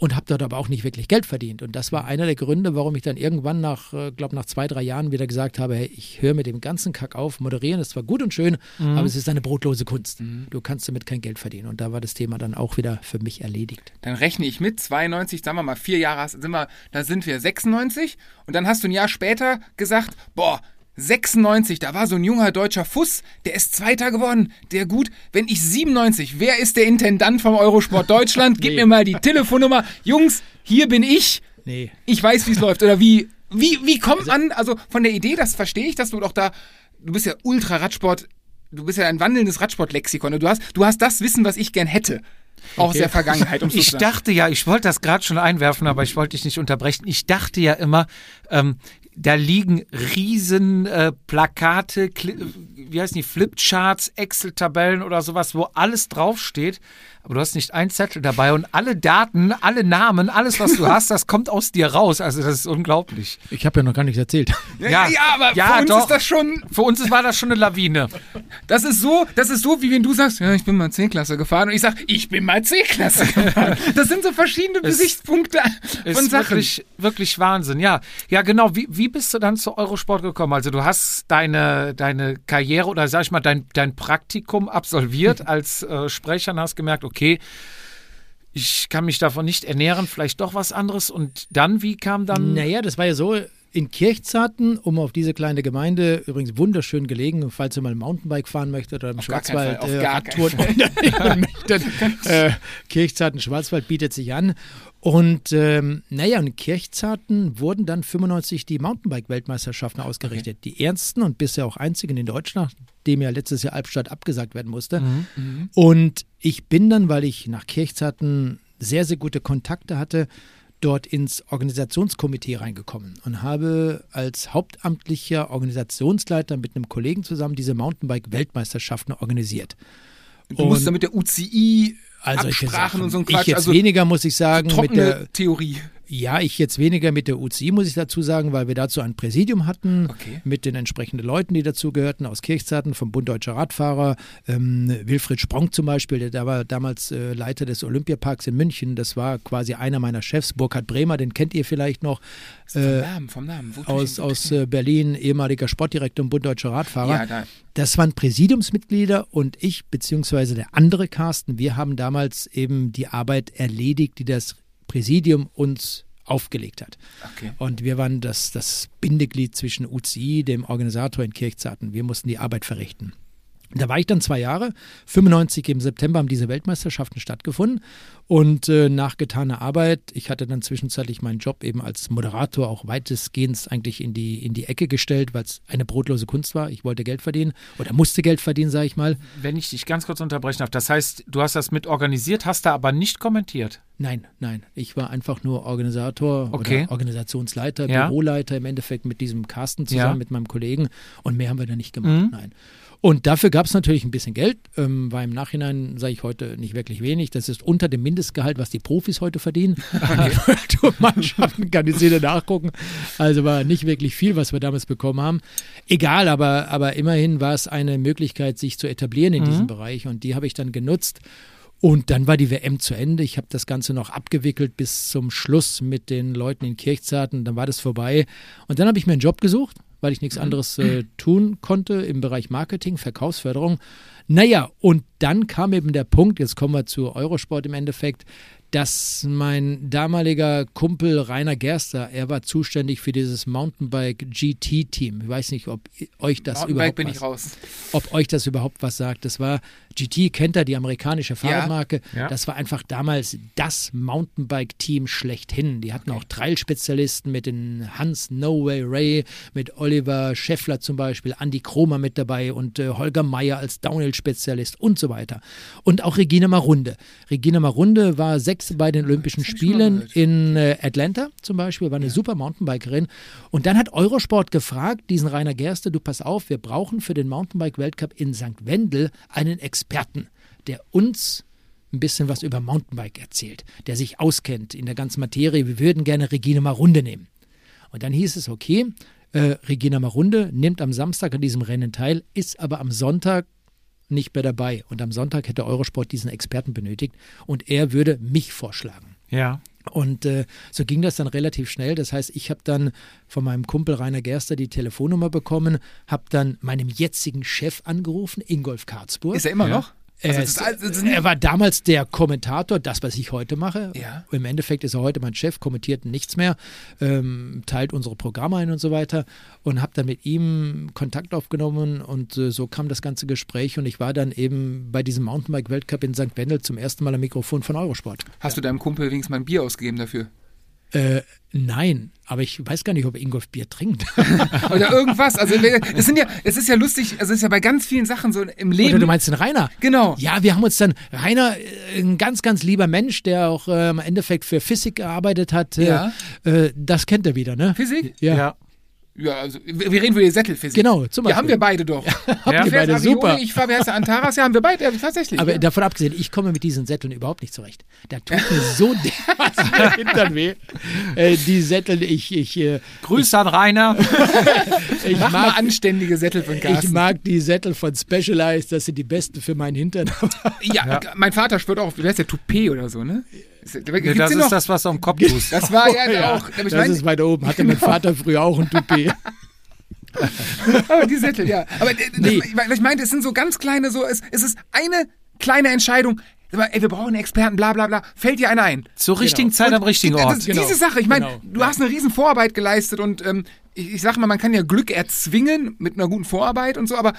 und habe dort aber auch nicht wirklich Geld verdient. Und das war einer der Gründe, warum ich dann irgendwann nach, äh, glaube nach zwei, drei Jahren wieder gesagt habe, hey, ich höre mit dem ganzen Kack auf, moderieren ist zwar gut und schön, aber es ist eine brotlose Kunst. Du kannst damit kein Geld verdienen. Und da war das Thema dann auch wieder für mich erledigt. Dann rechne ich mit, 92, sagen wir mal, vier Jahre sind wir, da sind wir 96 und dann hast du ein Jahr später gesagt, boah, 96, da war so ein junger deutscher Fuss, der ist Zweiter geworden, der gut. Wenn ich 97, wer ist der Intendant vom Eurosport Deutschland? Gib [laughs] Nee. mir mal die Telefonnummer. Jungs, hier bin ich. Nee. Ich weiß, wie es läuft. Oder wie, wie, wie kommt man, also von der Idee, das verstehe ich, dass du doch da, du bist ja Ultra-Radsport, du bist ja ein wandelndes Radsport-Lexikon. und Du hast, du hast das Wissen, was ich gern hätte. Aus Okay. der Vergangenheit. Um [laughs] Ich dachte ja, ich wollte das gerade schon einwerfen, aber ich wollte dich nicht unterbrechen. Ich dachte ja immer, ähm, da liegen riesen äh, Plakate, Kli- wie heißen die, Flipcharts, Excel-Tabellen oder sowas, wo alles draufsteht. Aber du hast nicht einen Zettel dabei und alle Daten, alle Namen, alles, was du hast, das kommt aus dir raus. Also das ist unglaublich. Ich habe ja noch gar nichts erzählt. [laughs] Ja, Ja. ja, aber Ja, für uns doch. ist das schon, Für uns war das schon eine Lawine. das ist so, das ist so, wie wenn du sagst, ja, ich bin mal C-Klasse gefahren und ich sag, ich bin mal C-Klasse [laughs] gefahren. Das sind so verschiedene Gesichtspunkte von Ist Sachen. wirklich, wirklich Wahnsinn. Ja, ja, genau. Wie, wie bist du dann zu Eurosport gekommen? Also du hast deine, deine Karriere oder sag ich mal dein, dein Praktikum absolviert [laughs] als äh, Sprecher und hast gemerkt, okay, ich kann mich davon nicht ernähren, vielleicht doch was anderes. Und dann, wie kam dann? Naja, das war ja so, in Kirchzarten, um auf diese kleine Gemeinde, übrigens wunderschön gelegen, falls ihr mal Mountainbike fahren möchtet oder im Auf Schwarzwald Fall, äh, Radtouren [laughs] möchtet. äh, Kirchzarten, Schwarzwald bietet sich an. Und ähm, naja, in Kirchzarten wurden dann 95 die Mountainbike-Weltmeisterschaften ausgerichtet. Die ersten und bisher auch einzigen in Deutschland, dem ja letztes Jahr Albstadt abgesagt werden musste. Und ich bin dann, weil ich nach Kirchzarten sehr, sehr gute Kontakte hatte, dort ins Organisationskomitee reingekommen und habe als hauptamtlicher Organisationsleiter mit einem Kollegen zusammen diese Mountainbike-Weltmeisterschaften organisiert. Du musst Und- da mit der UCI Also ich Absprachen gesagt, und so ein Ich Quatsch. jetzt also weniger, muss ich sagen, mit trockene der, Theorie. Ja, ich jetzt weniger mit der UCI, muss ich dazu sagen, weil wir dazu ein Präsidium hatten, Okay. mit den entsprechenden Leuten, die dazu gehörten, aus Kirchzarten, vom Bund Deutscher Radfahrer, ähm, Wilfried Sprong zum Beispiel, der, der war damals äh, Leiter des Olympiaparks in München, das war quasi einer meiner Chefs, Burkhard Bremer, den kennt ihr vielleicht noch, Vom äh, Namen, vom Namen. Wo aus, aus äh, Berlin, ehemaliger Sportdirektor im Bund Deutscher Radfahrer. Ja, da. Das waren Präsidiumsmitglieder und ich, beziehungsweise der andere Carsten, wir haben damals eben die Arbeit erledigt, die das Präsidium uns aufgelegt hat. Okay. Und wir waren das, das Bindeglied zwischen UCI, dem Organisator in Kirchzarten. Wir mussten die Arbeit verrichten. Da war ich dann zwei Jahre. 95 im September haben diese Weltmeisterschaften stattgefunden. Und äh, nach getaner Arbeit, ich hatte dann zwischenzeitlich meinen Job eben als Moderator auch weitestgehend eigentlich in die, in die Ecke gestellt, weil es eine brotlose Kunst war. Ich wollte Geld verdienen oder musste Geld verdienen, sage ich mal. Wenn ich dich ganz kurz unterbrechen darf, das heißt, du hast das mit organisiert, hast da aber nicht kommentiert. Nein, nein. Ich war einfach nur Organisator Okay. oder Organisationsleiter, Ja. Büroleiter im Endeffekt mit diesem Carsten zusammen, Ja. mit meinem Kollegen. Und mehr haben wir da nicht gemacht. Mhm. Nein. Und dafür gab es natürlich ein bisschen Geld, ähm, war im Nachhinein, sage ich heute, nicht wirklich wenig. Das ist unter dem Mindestgehalt, was die Profis heute verdienen. Tourmannschaften [laughs] kann ich jeder nachgucken. Also war nicht wirklich viel, was wir damals bekommen haben. Egal, aber, aber immerhin war es eine Möglichkeit, sich zu etablieren in diesem Bereich. Und die habe ich dann genutzt. Und dann war die WM zu Ende. Ich habe das Ganze noch abgewickelt bis zum Schluss mit den Leuten in Kirchzarten. Dann war das vorbei. Und dann habe ich mir einen Job gesucht, weil ich nichts anderes äh, tun konnte im Bereich Marketing, Verkaufsförderung. Naja, und dann kam eben der Punkt, jetzt kommen wir zu Eurosport im Endeffekt, dass mein damaliger Kumpel Rainer Gerster, er war zuständig für dieses Mountainbike GT-Team. Ich weiß nicht, ob euch das Mountainbike überhaupt bin was, ich raus. ob euch das überhaupt was sagt. Das war GT, kennt ihr die amerikanische Fahrradmarke? Ja. Das war einfach damals das Mountainbike-Team schlechthin. Die hatten auch Trail-Spezialisten mit den Hans No Way Ray, mit Oliver Scheffler zum Beispiel, Andy Kromer mit dabei und äh, Holger Meyer als Downhill-Spezialist und so weiter. Und auch Regina Marunde. Regina Marunde war Sechste bei den Olympischen Spielen in äh, Atlanta zum Beispiel, war eine super Mountainbikerin. Und dann hat Eurosport gefragt, diesen Rainer Gerste, du pass auf, wir brauchen für den Mountainbike-Weltcup in St. Wendel einen Experten, der uns ein bisschen was über Mountainbike erzählt, der sich auskennt in der ganzen Materie. Wir würden gerne Regine Marunde nehmen. Und dann hieß es, okay, äh, Regina Marunde nimmt am Samstag an diesem Rennen teil, ist aber am Sonntag nicht mehr dabei. Und am Sonntag hätte Eurosport diesen Experten benötigt und er würde mich vorschlagen. Ja. Und äh, so ging das dann relativ schnell. Das heißt, ich habe dann von meinem Kumpel Rainer Gerster die Telefonnummer bekommen, habe dann meinem jetzigen Chef angerufen, Ingolf Karzburg. Ist er immer noch? Er, Also ist, das ist- das ist- er war damals der Kommentator, das, was ich heute mache. Ja. Im Endeffekt ist er heute mein Chef, kommentiert nichts mehr, ähm, teilt unsere Programme ein und so weiter und habe dann mit ihm Kontakt aufgenommen und äh, so kam das ganze Gespräch und ich war dann eben bei diesem Mountainbike-Weltcup in St. Wendel zum ersten Mal am Mikrofon von Eurosport. Hast du deinem Kumpel wenigstens mal ein Bier ausgegeben dafür? Äh, nein, aber ich weiß gar nicht, ob Ingolf Bier trinkt. [laughs] Oder irgendwas. Also es sind ja, es ist ja lustig, also es ist ja bei ganz vielen Sachen so im Leben. Oder du meinst den Rainer? Genau. Ja, wir haben uns dann, Rainer, äh, ein ganz, ganz lieber Mensch, der auch äh, im Endeffekt für Physik gearbeitet hat, äh, Ja. äh, das kennt er wieder, ne? Physik? Ja. Ja, also wir wir reden über die Sättelphysik. Genau, zum Ja, Beispiel. haben wir beide doch. Habt [laughs] Ja. ihr Fährt beide Avioli, super. Ich fahre, wer heißt der Antaras? Ja, haben wir beide, ja, tatsächlich. Aber ja. davon abgesehen, ich komme mit diesen Sätteln überhaupt nicht zurecht. Da tut mir so [laughs] der Hintern weh. Äh, die Sättel, ich, ich, äh, Grüße an Rainer. [laughs] ich, Mach mal mag, anständige Sättel von ich Carsten. mag die Sättel von Specialized, das sind die besten für meinen Hintern. ja, mein Vater schwört auch, wie heißt der, Toupet oder so, ne? Nee, das ist noch? das, was du am Kopf tust. Das war ja, [laughs] auch. Aber ich das meine, ist weiter oben. Hatte mein [laughs] Vater früher auch ein Toupet. [laughs] aber die Sättel, ja. Aber äh, das, Nee. ich, ich meinte, es sind so ganz kleine, so, es, es ist eine kleine Entscheidung. Aber, ey, wir brauchen einen Experten, bla bla bla. Fällt dir einer ein? Zur richtigen Zeit am richtigen Das- Ort. das- Genau. Diese Sache, ich meine, Genau. du hast eine riesen Vorarbeit geleistet und ähm, ich, ich sag mal, man kann ja Glück erzwingen mit einer guten Vorarbeit und so, aber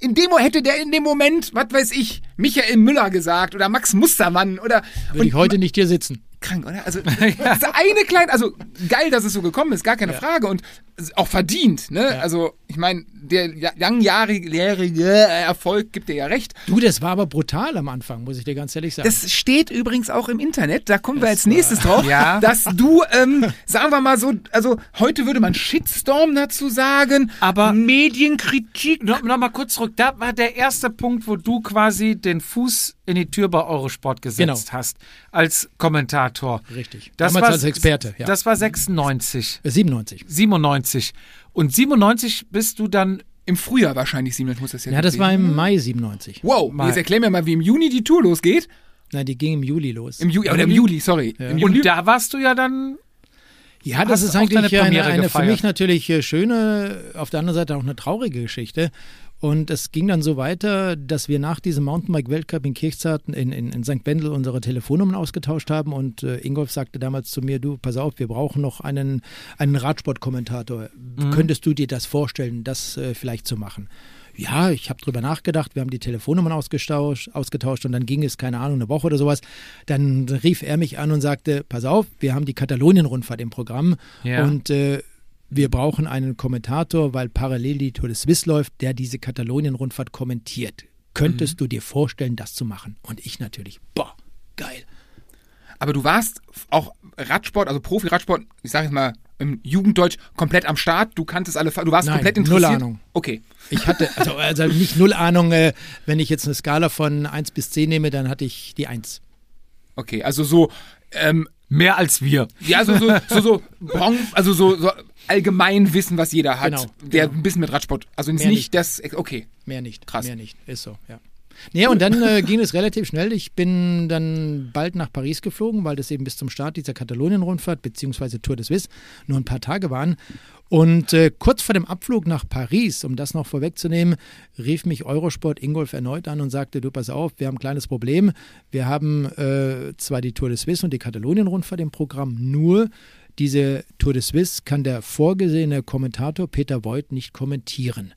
in dem, hätte der in dem Moment, was weiß ich, Michael Müller gesagt oder Max Mustermann oder. Würde ich heute nicht hier sitzen. Krank, oder? Also, [laughs] das eine kleine, also geil, dass es so gekommen ist, gar keine Ja. Frage und auch verdient, ne? Ja. Also, ich meine, der ja- langjährige Erfolg gibt dir ja recht. Du, das war aber brutal am Anfang, muss ich dir ganz ehrlich sagen. Das steht übrigens auch im Internet, da kommen wir Das als nächstes drauf, [laughs] Ja. dass du, ähm, sagen wir mal so, also heute würde man Shitstorm dazu sagen, Aber- Medienkritik. No, noch mal kurz zurück. Da war der erste Punkt, wo du quasi den Fuß in die Tür bei Eurosport gesetzt Genau. hast als Kommentator. Richtig. Das Damals war, als Experte, ja. Das war 96, Äh, 97. 97. Und 97 bist du dann Im Frühjahr wahrscheinlich, Simon, muss das ja Ja, das war im Mai 97. Wow, Mal. jetzt erklär mir mal, wie im Juni die Tour losgeht. Nein, die ging im Juli los. Im Juli, oder im Juli, sorry. Im Juli. Und da warst du ja dann. Ja, das Hast ist eigentlich eine, eine für mich natürlich äh, schöne, auf der anderen Seite auch eine traurige Geschichte. Und es ging dann so weiter, dass wir nach diesem Mountainbike-Weltcup in Kirchzarten in, in, in St. Wendel unsere Telefonnummern ausgetauscht haben. Und äh, Ingolf sagte damals zu mir, du, pass auf, wir brauchen noch einen, einen Radsportkommentator. Könntest du dir das vorstellen, das äh, vielleicht zu machen? Ja, ich habe drüber nachgedacht, wir haben die Telefonnummern ausgetauscht, ausgetauscht und dann ging es, keine Ahnung, eine Woche oder sowas. Dann rief er mich an und sagte, pass auf, wir haben die Katalonien-Rundfahrt im Programm Ja. und äh, wir brauchen einen Kommentator, weil parallel die Tour de Suisse läuft, der diese Katalonien-Rundfahrt kommentiert. Könntest du dir vorstellen, das zu machen? Und ich natürlich, boah, geil. Aber du warst auch Radsport, also Profi-Radsport, ich sage jetzt mal im Jugenddeutsch, komplett am Start. Du kanntest alle, du warst Nein, komplett null interessiert. Ahnung. Okay. Ich hatte, also, also nicht null Ahnung, äh, wenn ich jetzt eine Skala von 1 bis 10 nehme, dann hatte ich die 1. Okay, also so, ähm, Mehr als wir. ja, so, so, so, so, Bron- also so, so allgemein Wissen, was jeder hat, Genau, der genau. ein bisschen mit Radsport, also Mehr nicht, nicht. das, okay. Mehr nicht. Krass. Mehr nicht. Ist so, ja. Nee, und dann äh, ging es relativ schnell. Ich bin dann bald nach Paris geflogen, weil das eben bis zum Start dieser Katalonien-Rundfahrt beziehungsweise Tour de Suisse nur ein paar Tage waren. Und äh, kurz vor dem Abflug nach Paris, um das noch vorwegzunehmen, rief mich Eurosport Ingolf erneut an und sagte, du pass auf, wir haben ein kleines Problem. Wir haben äh, zwar die Tour de Suisse und die Katalonien-Rundfahrt im Programm, nur diese Tour de Suisse kann der vorgesehene Kommentator Peter Voigt nicht kommentieren.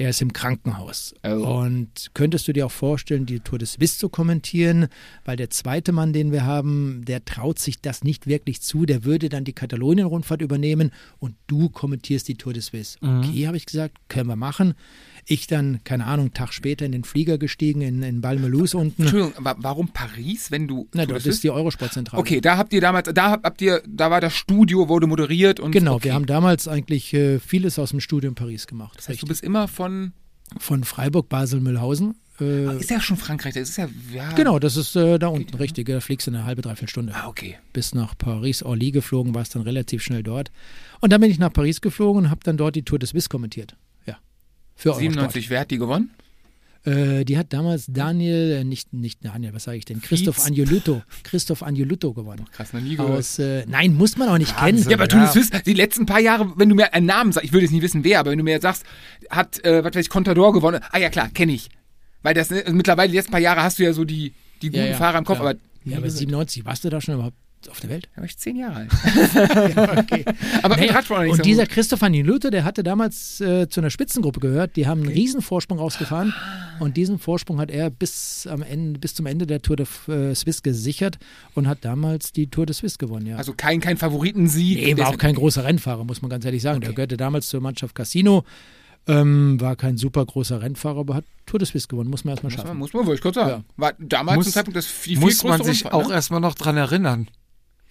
Er ist im Krankenhaus. Oh. Und könntest du dir auch vorstellen, die Tour de Suisse zu kommentieren? Weil der zweite Mann, den wir haben, der traut sich das nicht wirklich zu. Der würde dann die Katalonien-Rundfahrt übernehmen und du kommentierst die Tour de Suisse. Okay, habe ich gesagt, können wir machen. Ich dann, keine Ahnung, einen Tag später in den Flieger gestiegen, in, in Balmelus unten. Entschuldigung, aber warum Paris, wenn du. Na, dort de ist die Eurosportzentrale. Okay, da habt ihr damals, da habt ihr, da war das Studio, wurde moderiert und. Genau, okay. wir haben damals eigentlich äh, vieles aus dem Studio in Paris gemacht. Das heißt, du bist immer von. Von Freiburg, Basel, Mühlhausen. Äh, Ist ja schon Frankreich, das ist ja. ja genau, das ist äh, da unten, richtig. Da fliegst du eine halbe, dreiviertel Stunde. Ah, okay. bis nach Paris Orly geflogen, war es dann relativ schnell dort. Und dann bin ich nach Paris geflogen und habe dann dort die Tour de Suisse kommentiert. Ja. Für Eurosport. 97, wer hat die gewonnen? Äh, die hat damals Daniel, äh, nicht, nicht Daniel, was sage ich denn? Christoph. Angeluto. Christoph Angeluto gewonnen. Krass, noch nie gehört. Aus, äh, nein, muss man auch nicht Wahnsinn. kennen. Ja, aber Ja. Tour de Suisse, die letzten paar Jahre, wenn du mir einen Namen sagst, ich würde jetzt nicht wissen, wer, aber wenn du mir jetzt sagst, hat, äh, was weiß ich, Contador gewonnen. Ah ja, klar, kenne ich. Weil das, ne, mittlerweile, die letzten paar Jahre hast du ja so die, die guten Ja, ja, Fahrer im Kopf, aber. Ja, aber 97, warst du da schon überhaupt auf der Welt? Da war ich zehn Jahre alt. [laughs] ja, okay. Aber Radsport noch nicht und so dieser gut. Christoph Angeluto, der hatte damals äh, zu einer Spitzengruppe gehört. Die haben einen riesen Vorsprung rausgefahren. Und diesen Vorsprung hat er bis, am Ende, bis zum Ende der Tour de äh, Suisse gesichert und hat damals die Tour de Suisse gewonnen. Ja. Also kein, kein Favoritensieg. nee, war Der- auch kein großer Rennfahrer, muss man ganz ehrlich sagen. Der Okay. gehörte damals zur Mannschaft Casino. Ähm, war kein super großer Rennfahrer, aber hat Tour de Suisse gewonnen. Muss man erstmal Muss man, schaffen. muss man, wollte ich kurz sagen. Ja. War damals Muss- zum Zeitpunkt das viel, viel Muss man sich Rundfahrt, auch ne? erstmal noch dran erinnern.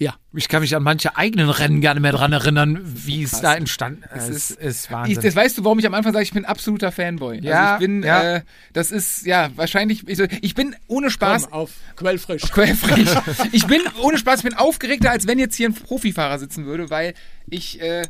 Ja. Ich kann mich an manche eigenen Rennen gar nicht mehr dran erinnern, wie es da entstanden Es ist. ist- Es ist Ich, Wahnsinn. das weißt du, warum ich am Anfang sage, ich bin absoluter Fanboy. Ja, also ich bin, ja. äh, das ist, ja, wahrscheinlich, ich, ich bin ohne Spaß, auf Quellfrisch. [laughs] quellfrisch. ich bin ohne Spaß, ich bin aufgeregter, als wenn jetzt hier ein Profifahrer sitzen würde, weil ich, äh,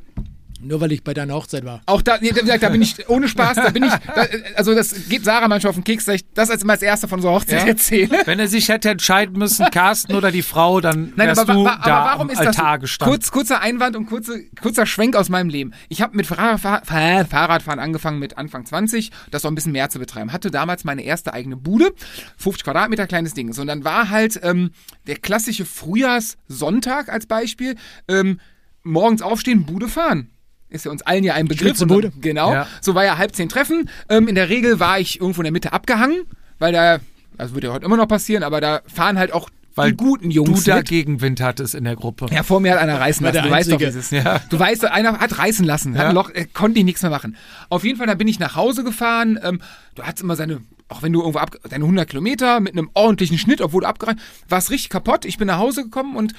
Nur weil ich bei deiner Hochzeit war. auch da, nee, da, da bin ich, ohne Spaß, da bin ich, [laughs] da, also das geht Sarah manchmal auf den Keks, dass ich das als immer als Erster von so einer Hochzeit Ja. erzähle. Wenn er sich hätte entscheiden müssen, Carsten oder die Frau, dann Nein, wärst aber, du wa- da aber warum am ist das so? Altar gestanden. Kurz, kurzer Einwand und kurze, kurzer Schwenk aus meinem Leben. Ich habe mit Fahrradfahr Fahr Fahrradfahren angefangen mit Anfang 20, das auch ein bisschen mehr zu betreiben. Hatte damals meine erste eigene Bude, 50 Quadratmeter, kleines Ding. So, und dann war halt ähm, der klassische Frühjahrssonntag als Beispiel, ähm, morgens aufstehen, Bude fahren. Ist ja uns allen ja ein Begriff. Dann- Genau. Ja. So war ja halb zehn Treffen. Ähm, in der Regel war ich irgendwo in der Mitte abgehangen, weil da, also würde ja heute immer noch passieren, aber da fahren halt auch Weil die guten Du Jungs da mit. Gegenwind hattest in der Gruppe. Ja, vor mir hat einer reißen War lassen. Du weißt doch, es ist. Ja. Du weißt, einer hat reißen lassen. Hat Ja. ein Loch, äh, konnte ich nichts mehr machen. Auf jeden Fall, da bin ich nach Hause gefahren. Ähm, du hattest immer seine, auch wenn du irgendwo ab, deine 100 Kilometer mit einem ordentlichen Schnitt, obwohl du abgereicht, warst richtig kaputt. Ich bin nach Hause gekommen und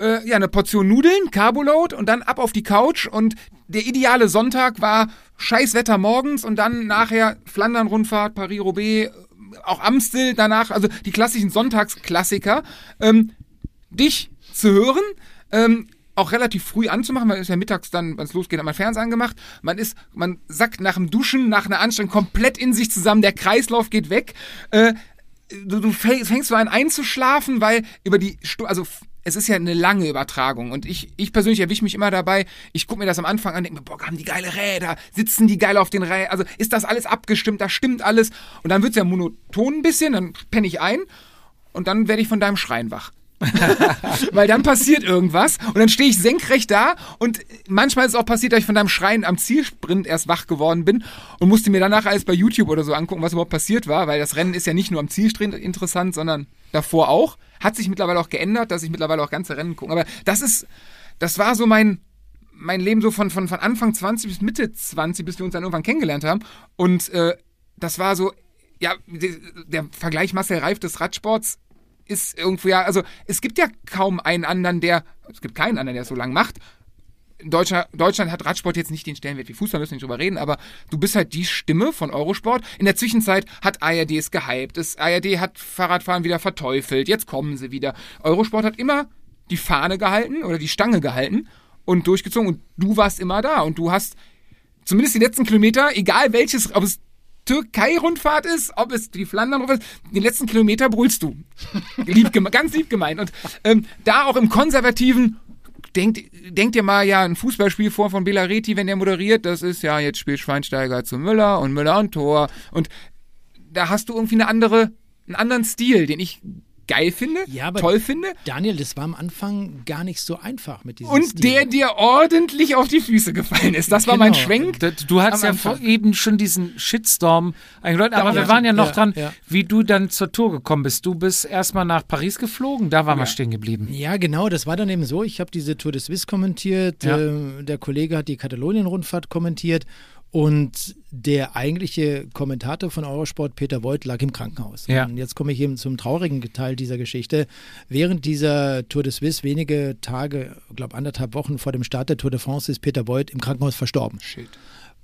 äh, ja, eine Portion Nudeln, Carboload und dann ab auf die Couch und der ideale Sonntag war scheiß Wetter morgens und dann nachher Flandern-Rundfahrt, Paris-Roubaix, äh, auch Amstel danach, also die klassischen Sonntagsklassiker. Ähm, dich zu hören, ähm, auch relativ früh anzumachen, weil es ist ja mittags dann, wenn es losgeht, hat man Fernseher angemacht. Man ist, man sackt nach dem Duschen, nach einer Anstrengung komplett in sich zusammen, der Kreislauf geht weg. Äh, du, du fäng- fängst so an einzuschlafen, weil über die, also es ist ja eine lange Übertragung und ich, ich persönlich erwische mich immer dabei, ich gucke mir das am Anfang an, denke mir, boah, haben die geile Räder, sitzen die geil auf den Rädern, also ist das alles abgestimmt, da stimmt alles und dann wird's ja monoton ein bisschen, dann penne ich ein und dann werde ich von deinem Schreien wach. [laughs] Weil dann passiert irgendwas und dann stehe ich senkrecht da und manchmal ist es auch passiert, dass ich von deinem Schreien am Zielsprint erst wach geworden bin und musste mir danach alles bei YouTube oder so angucken, was überhaupt passiert war, weil das Rennen ist ja nicht nur am Zielsprint interessant, sondern davor auch. Hat sich mittlerweile auch geändert, dass ich mittlerweile auch ganze Rennen gucke. Aber das ist, das war so mein, mein Leben so von, von, von Anfang 20 bis Mitte 20, bis wir uns dann irgendwann kennengelernt haben. Und äh, das war so, ja, der, Vergleich Marcel Reif des Radsports ist irgendwo ja, also es gibt ja kaum einen anderen, der, es gibt keinen anderen, der so lang macht. Deutschland, Deutschland hat Radsport jetzt nicht den Stellenwert wie Fußball, müssen wir nicht drüber reden, aber du bist halt die Stimme von Eurosport. In der Zwischenzeit hat ARD es gehypt, das ARD hat Fahrradfahren wieder verteufelt, jetzt kommen sie wieder. Eurosport hat immer die Fahne gehalten oder die Stange gehalten und durchgezogen und du warst immer da und du hast zumindest die letzten Kilometer, egal welches, ob es Türkei-Rundfahrt ist, ob es die Flandern-Rundfahrt ist, die letzten Kilometer brüllst du. Lieb ganz lieb gemeint. Und ähm, da auch im konservativen, denkt, denkt ihr mal ja ein Fußballspiel vor von Belareti, wenn der moderiert, das ist ja, jetzt spielt Schweinsteiger zu Müller und Müller und Tor. Und da hast du irgendwie eine andere, einen anderen Stil, den ich geil finde, Ja, aber- toll finde. Daniel, das war am Anfang gar nicht so einfach mit diesem Und Stil. der dir ordentlich auf die Füße gefallen ist. Das war mein Genau. Schwenk. Du hast Am ja vor eben schon diesen Shitstorm eingeläutet, aber wir Ja, waren ja noch ja, dran, ja. wie du dann zur Tour gekommen bist. Du bist erstmal nach Paris geflogen, da waren wir stehen geblieben. Ja, genau, das war dann eben so. Ich habe diese Tour de Suisse kommentiert, Ja. äh, der Kollege hat die Katalonien-Rundfahrt kommentiert und der eigentliche Kommentator von Eurosport, Peter Voigt, lag im Krankenhaus. Ja. Und jetzt komme ich eben zum traurigen Teil dieser Geschichte. Während dieser Tour de Suisse, wenige Tage, ich glaube anderthalb Wochen vor dem Start der Tour de France, ist Peter Voigt im Krankenhaus verstorben. Shit.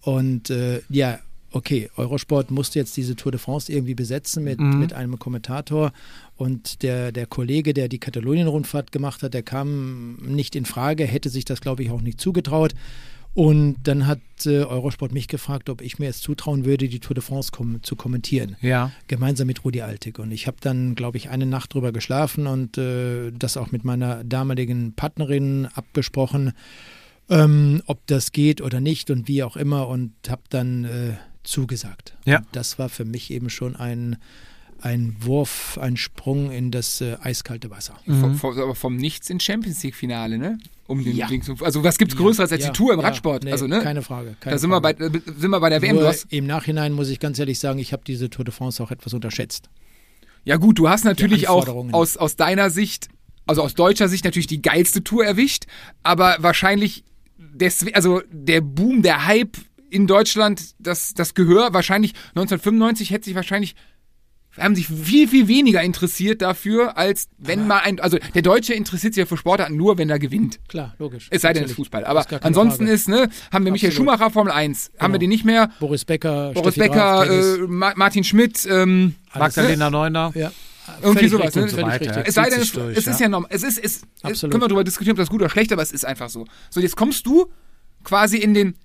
Und äh, ja, okay, Eurosport musste jetzt diese Tour de France irgendwie besetzen mit, mit einem Kommentator. Und der, der Kollege, der die Katalonien-Rundfahrt gemacht hat, der kam nicht in Frage, hätte sich das, glaube ich, auch nicht zugetraut. Und dann hat äh, Eurosport mich gefragt, ob ich mir es zutrauen würde, die Tour de France kom zu kommentieren Ja. gemeinsam mit Rudi Altig. Und ich habe dann, glaube ich, eine Nacht drüber geschlafen und äh, das auch mit meiner damaligen Partnerin abgesprochen, ähm, ob das geht oder nicht und wie auch immer und habe dann äh, zugesagt. Ja. Und das war für mich eben schon ein, ein Wurf, ein Sprung in das äh, eiskalte Wasser. Vom, vom, aber vom Nichts in Champions League Finale, ne? Um den Ja. Ding zu, also was gibt's Größeres als Ja, die Tour im ja, Radsport? nee, also ne? Keine Frage. Keine da sind wir, bei, Frage. sind wir bei der WM. Du Nur hast, Im Nachhinein muss ich ganz ehrlich sagen, ich habe diese Tour de France auch etwas unterschätzt. ja gut, du hast natürlich auch aus, aus deiner Sicht, also aus deutscher Sicht natürlich die geilste Tour erwischt, aber wahrscheinlich des, also der Boom, der Hype in Deutschland, das, das Gehör wahrscheinlich 1995 hätte sich wahrscheinlich haben sich viel, viel weniger interessiert dafür, als wenn mal ein, also der Deutsche interessiert sich ja für Sportarten nur, wenn er gewinnt. Klar, logisch. Es sei denn, es ist. Fußball. Aber Ist ansonsten Frage. ist, ne, haben wir Michael Absolut. Schumacher Formel 1. Haben wir Genau. den nicht mehr? Boris Becker, Boris Steffi Graf, Becker, Dennis, äh, Ma Martin Schmidt, ähm, Magdalena Neuner. ja, irgendwie sowas, ne? so es sei denn, es, durch, es ja. ist ja normal. Es ist, es, es können wir darüber diskutieren, ob das gut oder schlecht, aber es ist einfach so. So, jetzt kommst du quasi in den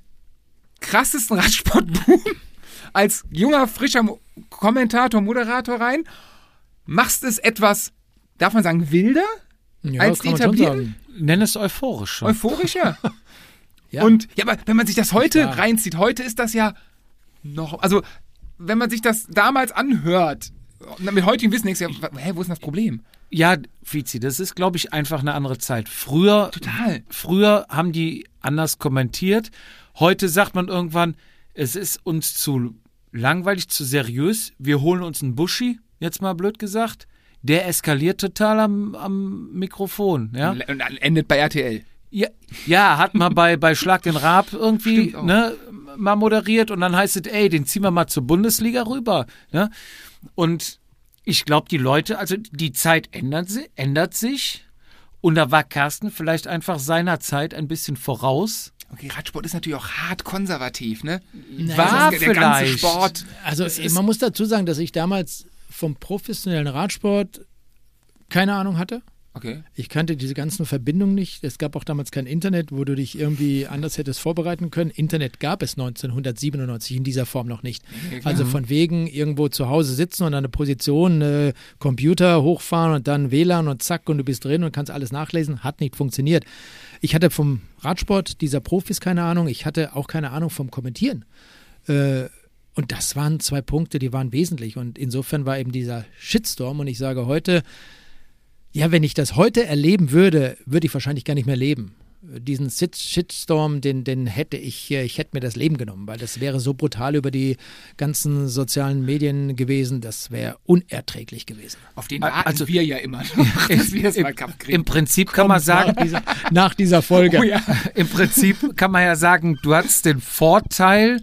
krassesten [laughs] Radsportboom als junger, frischer Mo Kommentator, Moderator rein, machst es etwas, darf man sagen, wilder Ja, als die etablierten? Nenn es euphorisch schon. Euphorischer. [laughs] Ja. Und ja, aber wenn man sich das heute wahr. reinzieht, heute ist das ja noch, also wenn man sich das damals anhört, mit heutigem Wissen denkst du ja, hä, wo ist denn das Problem? Ja, Fizi, das ist, glaube ich, einfach eine andere Zeit. Früher, Total. früher haben die anders kommentiert. Heute sagt man irgendwann, es ist uns zu langweilig, zu seriös. Wir holen uns einen Buschi, jetzt mal blöd gesagt. Der eskaliert total am, am Mikrofon. Ja? Und endet bei RTL. Ja, ja, hat man bei, bei Schlag den Raab irgendwie ne, mal moderiert und dann heißt es, ey, den ziehen wir mal zur Bundesliga rüber. Ne? Und ich glaube, die Leute, also die Zeit ändert, ändert sich und da war Carsten vielleicht einfach seiner Zeit ein bisschen voraus. Okay, Radsport ist natürlich auch hart konservativ, ne? War der, der ganze vielleicht. Sport. Also man muss dazu sagen, dass ich damals vom professionellen Radsport keine Ahnung hatte. Okay. Ich kannte diese ganzen Verbindungen nicht. Es gab auch damals kein Internet, wo du dich irgendwie anders hättest vorbereiten können. Internet gab es 1997 in dieser Form noch nicht. Also von wegen irgendwo zu Hause sitzen und an eine Position, äh, Computer hochfahren und dann WLAN und zack und du bist drin und kannst alles nachlesen, hat nicht funktioniert. Ich hatte vom Radsport dieser Profis keine Ahnung. Ich hatte auch keine Ahnung vom Kommentieren. Äh, und das waren zwei Punkte, die waren wesentlich. Und insofern war eben dieser Shitstorm. Und ich sage heute, ja, wenn ich das heute erleben würde, würde ich wahrscheinlich gar nicht mehr leben. Diesen Sit- Shitstorm, den, den hätte ich, ich hätte mir das Leben genommen, weil das wäre so brutal über die ganzen sozialen Medien gewesen, das wäre unerträglich gewesen. Auf den warten Also- wir ja immer noch, [laughs] dass wir das mal Kampf Im kriegen. Prinzip kann man sagen, Nach dieser, nach dieser Folge. Oh ja. im Prinzip kann man ja sagen, du hattest den Vorteil,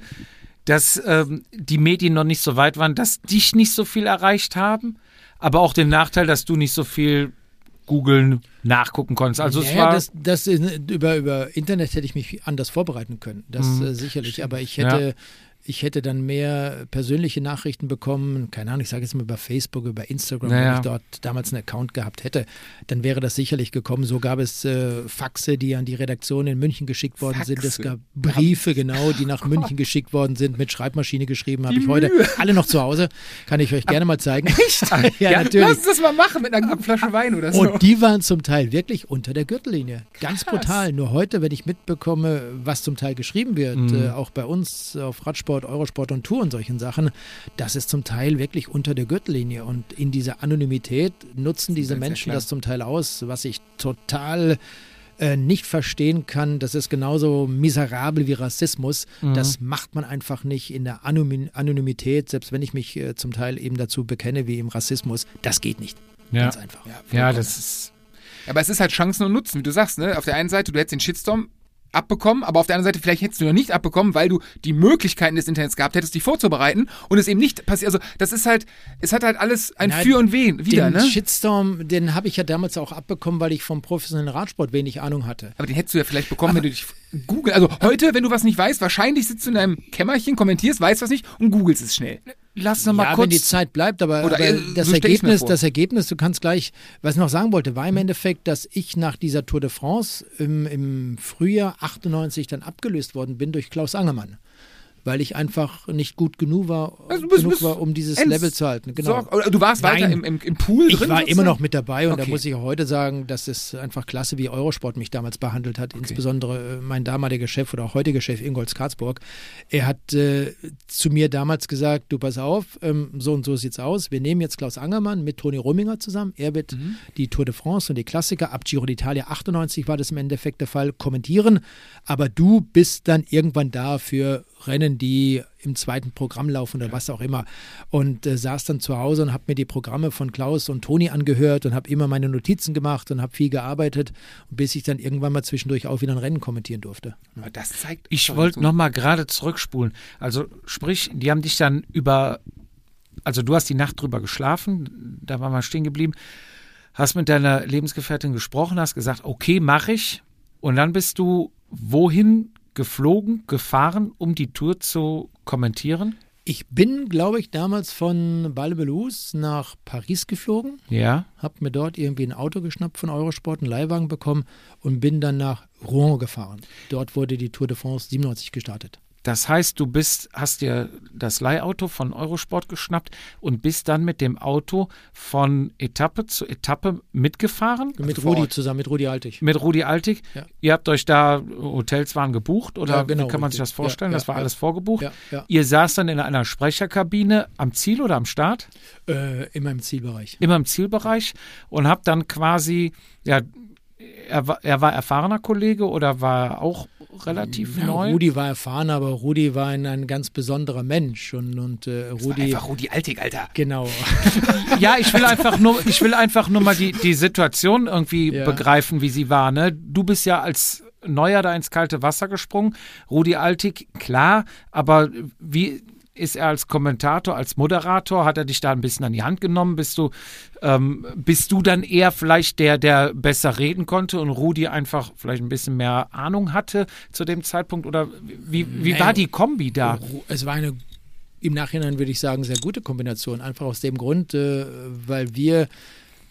dass ähm, die Medien noch nicht so weit waren, dass dich nicht so viel erreicht haben, aber auch den Nachteil, dass du nicht so viel googeln, nachgucken konntest. Also es ja, war das, das in- über, über Internet hätte ich mich anders vorbereiten können. Das äh, sicherlich. Aber ich hätte, ich hätte dann mehr persönliche Nachrichten bekommen. Keine Ahnung, ich sage jetzt mal über Facebook, über Instagram, Naja. wenn ich dort damals einen Account gehabt hätte, dann wäre das sicherlich gekommen. So gab es äh, Faxe, die an die Redaktion in München geschickt worden sind. Es Faxe? gab Briefe, genau, die nach [laughs] München geschickt worden sind, mit Schreibmaschine geschrieben. Habe ich heute alle noch zu Hause. Kann ich euch gerne mal zeigen. [laughs] Echt? [laughs] ja, Ja, natürlich. lass uns das mal machen mit einer guten Flasche Wein oder so. Und die waren zum Teil wirklich unter der Gürtellinie. Ganz brutal. Nur heute, wenn ich mitbekomme, was zum Teil geschrieben wird, Mhm. äh, auch bei uns auf Radsport, Eurosport und Tour und solchen Sachen, das ist zum Teil wirklich unter der Gürtellinie. Und in dieser Anonymität nutzen diese Menschen das zum Teil aus, was ich total äh, nicht verstehen kann. Das ist genauso miserabel wie Rassismus. Mhm. Das macht man einfach nicht in der Anonymi- Anonymität, selbst wenn ich mich äh, zum Teil eben dazu bekenne wie im Rassismus. Das geht nicht. Ja. Ganz einfach. ja, das ist Aber es ist halt Chancen und Nutzen, wie du sagst, ne? Auf der einen Seite, du hättest den Shitstorm abbekommen, aber auf der anderen Seite, vielleicht hättest du noch nicht abbekommen, weil du die Möglichkeiten des Internets gehabt hättest, dich vorzubereiten und es eben nicht passiert. Also, das ist halt, es hat halt alles ein Nein, Für und Wen wieder, den ne? Shitstorm, den habe ich ja damals auch abbekommen, weil ich vom professionellen Radsport wenig Ahnung hatte. Aber den hättest du ja vielleicht bekommen, wenn du dich googelst. Also heute, wenn du was nicht weißt, wahrscheinlich sitzt du in deinem Kämmerchen, kommentierst, weißt was nicht und googelst es schnell. Lass noch mal ja, kurz wenn die Zeit bleibt, aber, Oder, aber äh, das so Ergebnis, das Ergebnis, du kannst gleich, was ich noch sagen wollte, war im Endeffekt, dass ich nach dieser Tour de France im, im Frühjahr 98 dann abgelöst worden bin durch Klaus Angermann. Weil ich einfach nicht gut genug war, Also bist- genug bist war um dieses Level zu halten. Genau. Sorg- du warst weiter Nein. im, im, im Pool Ich drin? war immer noch mit dabei und da Okay. muss ich auch heute sagen, dass es einfach klasse, wie Eurosport mich damals behandelt hat. Insbesondere äh, mein damaliger Chef oder auch heutiger Chef Ingolz Karzburg. Er hat äh, zu mir damals gesagt, du pass auf, ähm, so und so sieht's aus. Wir nehmen jetzt Klaus Angermann mit Toni Rumminger zusammen. Er wird Mhm. die Tour de France und die Klassiker ab Giro d'Italia 98 war das im Endeffekt der Fall, kommentieren. Aber du bist dann irgendwann da für Rennen, die im zweiten Programm laufen oder was auch immer. Und äh, saß dann zu Hause und habe mir die Programme von Klaus und Toni angehört und habe immer meine Notizen gemacht und habe viel gearbeitet, bis ich dann irgendwann mal zwischendurch auch wieder ein Rennen kommentieren durfte. Aber das zeigt. Ich wollte so- noch mal gerade zurückspulen. Also sprich, die haben dich dann über, also du hast die Nacht drüber geschlafen, da war mal stehen geblieben, hast mit deiner Lebensgefährtin gesprochen, hast gesagt, okay, mache ich. Und dann bist du wohin geflogen, gefahren, um die Tour zu kommentieren? Ich bin, glaube ich, damals von Balbelus nach Paris geflogen, Ja. habe mir dort irgendwie ein Auto geschnappt von Eurosport, einen Leihwagen bekommen und bin dann nach Rouen gefahren. Dort wurde die Tour de France 97 gestartet. Das heißt, du bist, hast dir das Leihauto von Eurosport geschnappt und bist dann mit dem Auto von Etappe zu Etappe mitgefahren? mit vor Rudi zusammen, mit Rudi Altig. Mit Rudi Altig. Ja. Ihr habt euch da, Hotels waren gebucht oder Ja, genau, wie kann man sich richtig. das vorstellen? Ja, das war ja. alles vorgebucht. Ja, ja. Ihr saß dann in einer Sprecherkabine am Ziel oder am Start? Äh, in meinem Zielbereich. Immer im Zielbereich und habt dann quasi, ja, er war, er war erfahrener Kollege oder war er auch relativ Ja, neu. Rudi war erfahren, aber Rudi war ein, ein ganz besonderer Mensch und, und äh, Rudi. Einfach Rudi Altig, Alter. Genau. [laughs] Ja, ich will einfach nur, ich will einfach nur mal die, die Situation irgendwie Ja. begreifen, wie sie war. Ne? Du bist ja als Neuer da ins kalte Wasser gesprungen. Rudi Altig, klar, aber wie ist er als Kommentator, als Moderator? Hat er dich da ein bisschen an die Hand genommen? Bist du, ähm, bist du dann eher vielleicht der, der besser reden konnte und Rudi einfach vielleicht ein bisschen mehr Ahnung hatte zu dem Zeitpunkt? Oder wie, wie Naja, war die Kombi da? Es war eine, im Nachhinein würde ich sagen, sehr gute Kombination. Einfach aus dem Grund, äh, weil wir,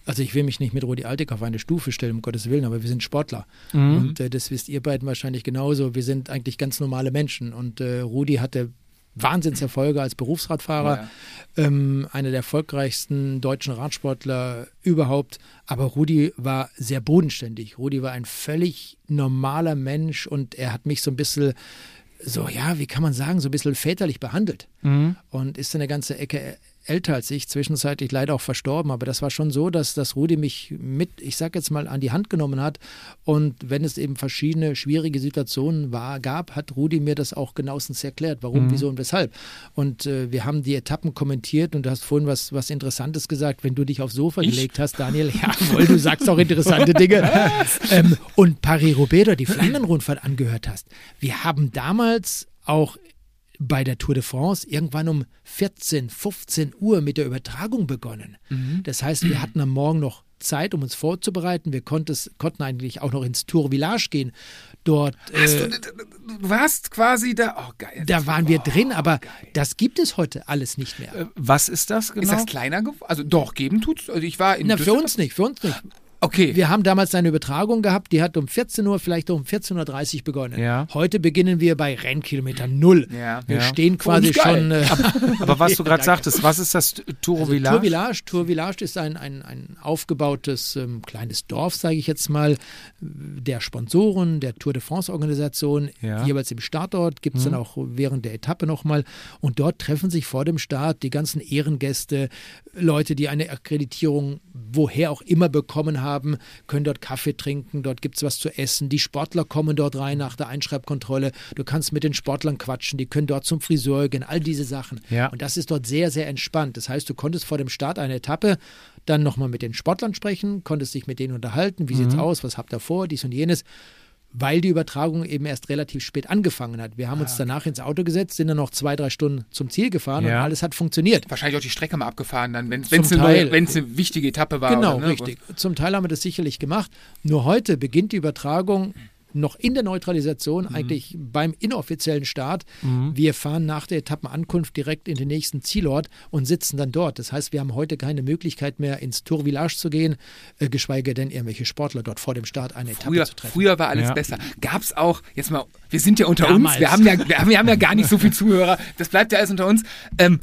also ich will mich nicht mit Rudi Altig auf eine Stufe stellen, um Gottes Willen, aber wir sind Sportler. Und äh, das wisst ihr beiden wahrscheinlich genauso. Wir sind eigentlich ganz normale Menschen. Und äh, Rudi hatte Wahnsinnserfolge als Berufsradfahrer, ähm, einer der erfolgreichsten deutschen Radsportler überhaupt. Aber Rudi war sehr bodenständig. Rudi war ein völlig normaler Mensch und er hat mich so ein bisschen so, ja, wie kann man sagen, so ein bisschen väterlich behandelt. Und ist eine ganze Ecke älter als ich, zwischenzeitlich leider auch verstorben. Aber das war schon so, dass, dass Rudi mich mit, ich sag jetzt mal, an die Hand genommen hat. Und wenn es eben verschiedene schwierige Situationen war, gab, hat Rudi mir das auch genauestens erklärt, warum, wieso und weshalb. Und äh, wir haben die Etappen kommentiert und du hast vorhin was, was Interessantes gesagt, wenn du dich aufs Sofa gelegt hast, Daniel. [laughs] Jawohl, du sagst auch interessante Dinge. ähm, und Paris-Roubaix die Flandern-Rundfahrt angehört hast. Wir haben damals auch bei der Tour de France irgendwann um 14, 15 Uhr mit der Übertragung begonnen. Das heißt, wir hatten am Morgen noch Zeit, um uns vorzubereiten. Wir konnten eigentlich auch noch ins Tour Village gehen. Dort, äh, Du warst quasi da. Oh, geil. da waren wir drin, aber das gibt es heute alles nicht mehr. Äh, Was ist das genau? Ist das kleiner geworden? Also doch, geben tut's. Also ich war in Na, für Düsseldorf- uns nicht, für uns nicht. Okay. Wir haben damals eine Übertragung gehabt, die hat um 14 Uhr, vielleicht um 14.30 Uhr begonnen. Ja. Heute beginnen wir bei Rennkilometer Null. Ja. Wir Ja. stehen quasi uns geil. schon. Äh, Aber was du [laughs] gerade sagtest, was ist das Tour Also Village? Tour Village, Tour Village ist ein, ein, ein aufgebautes ähm, kleines Dorf, sage ich jetzt mal, der Sponsoren, der Tour de France-Organisation. Jeweils im Startort gibt es dann auch während der Etappe nochmal. Und dort treffen sich vor dem Start die ganzen Ehrengäste, Leute, die eine Akkreditierung woher auch immer bekommen haben, können dort Kaffee trinken, dort gibt es was zu essen. Die Sportler kommen dort rein nach der Einschreibkontrolle. Du kannst mit den Sportlern quatschen, die können dort zum Friseur gehen, all diese Sachen. Ja. Und das ist dort sehr, sehr entspannt. Das heißt, du konntest vor dem Start einer Etappe dann nochmal mit den Sportlern sprechen, konntest dich mit denen unterhalten, wie Mhm. sieht's aus, was habt ihr vor, dies und jenes, weil die Übertragung eben erst relativ spät angefangen hat. Wir haben uns danach ins Auto gesetzt, sind dann noch zwei, drei Stunden zum Ziel gefahren Ja. und alles hat funktioniert. Wahrscheinlich auch die Strecke mal abgefahren, dann, wenn es eine, eine wichtige Etappe war. Genau, oder, ne? richtig. Zum Teil haben wir das sicherlich gemacht. Nur heute beginnt die Übertragung noch in der Neutralisation, Mhm. eigentlich beim inoffiziellen Start. Wir fahren nach der Etappenankunft direkt in den nächsten Zielort und sitzen dann dort. Das heißt, wir haben heute keine Möglichkeit mehr, ins Tour Village zu gehen, äh, geschweige denn irgendwelche Sportler dort vor dem Start eine Etappe Früher, zu treffen. früher war alles Ja. besser. Gab es auch, jetzt mal, wir sind ja unter Damals. uns, wir haben ja, wir haben, wir haben ja gar nicht so viel Zuhörer, das bleibt ja alles unter uns. Ähm,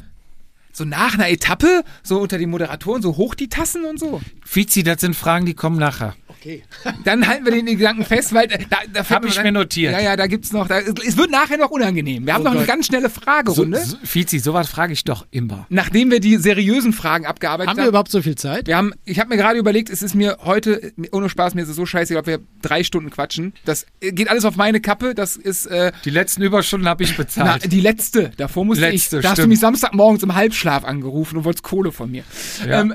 so nach einer Etappe, so unter den Moderatoren, so hoch die Tassen und so. Fizi, das sind Fragen, die kommen nachher. Okay. Dann halten wir den Gedanken fest, weil äh, da, da fällt Hab ich dann- mir notiert. Ja, ja, da gibt's noch, da, es wird nachher noch unangenehm. Wir haben Oh noch eine Gott. ganz schnelle So, Fragerunde. so, Fizi, sowas frage ich doch immer. Nachdem wir die seriösen Fragen abgearbeitet Haben wir überhaupt so viel Zeit? Wir haben, ich habe mir gerade überlegt, es ist mir heute, ohne Spaß, mir ist es so scheiße, ob wir drei Stunden quatschen. Das geht alles auf meine Kappe. Das ist äh, Die letzten Überstunden habe ich na, bezahlt. die letzte. Davor musste Letzte, ich. Da hast du stimmt. mich Samstagmorgens im Halbschlaf angerufen und wolltest Kohle von mir. Ja. Ähm,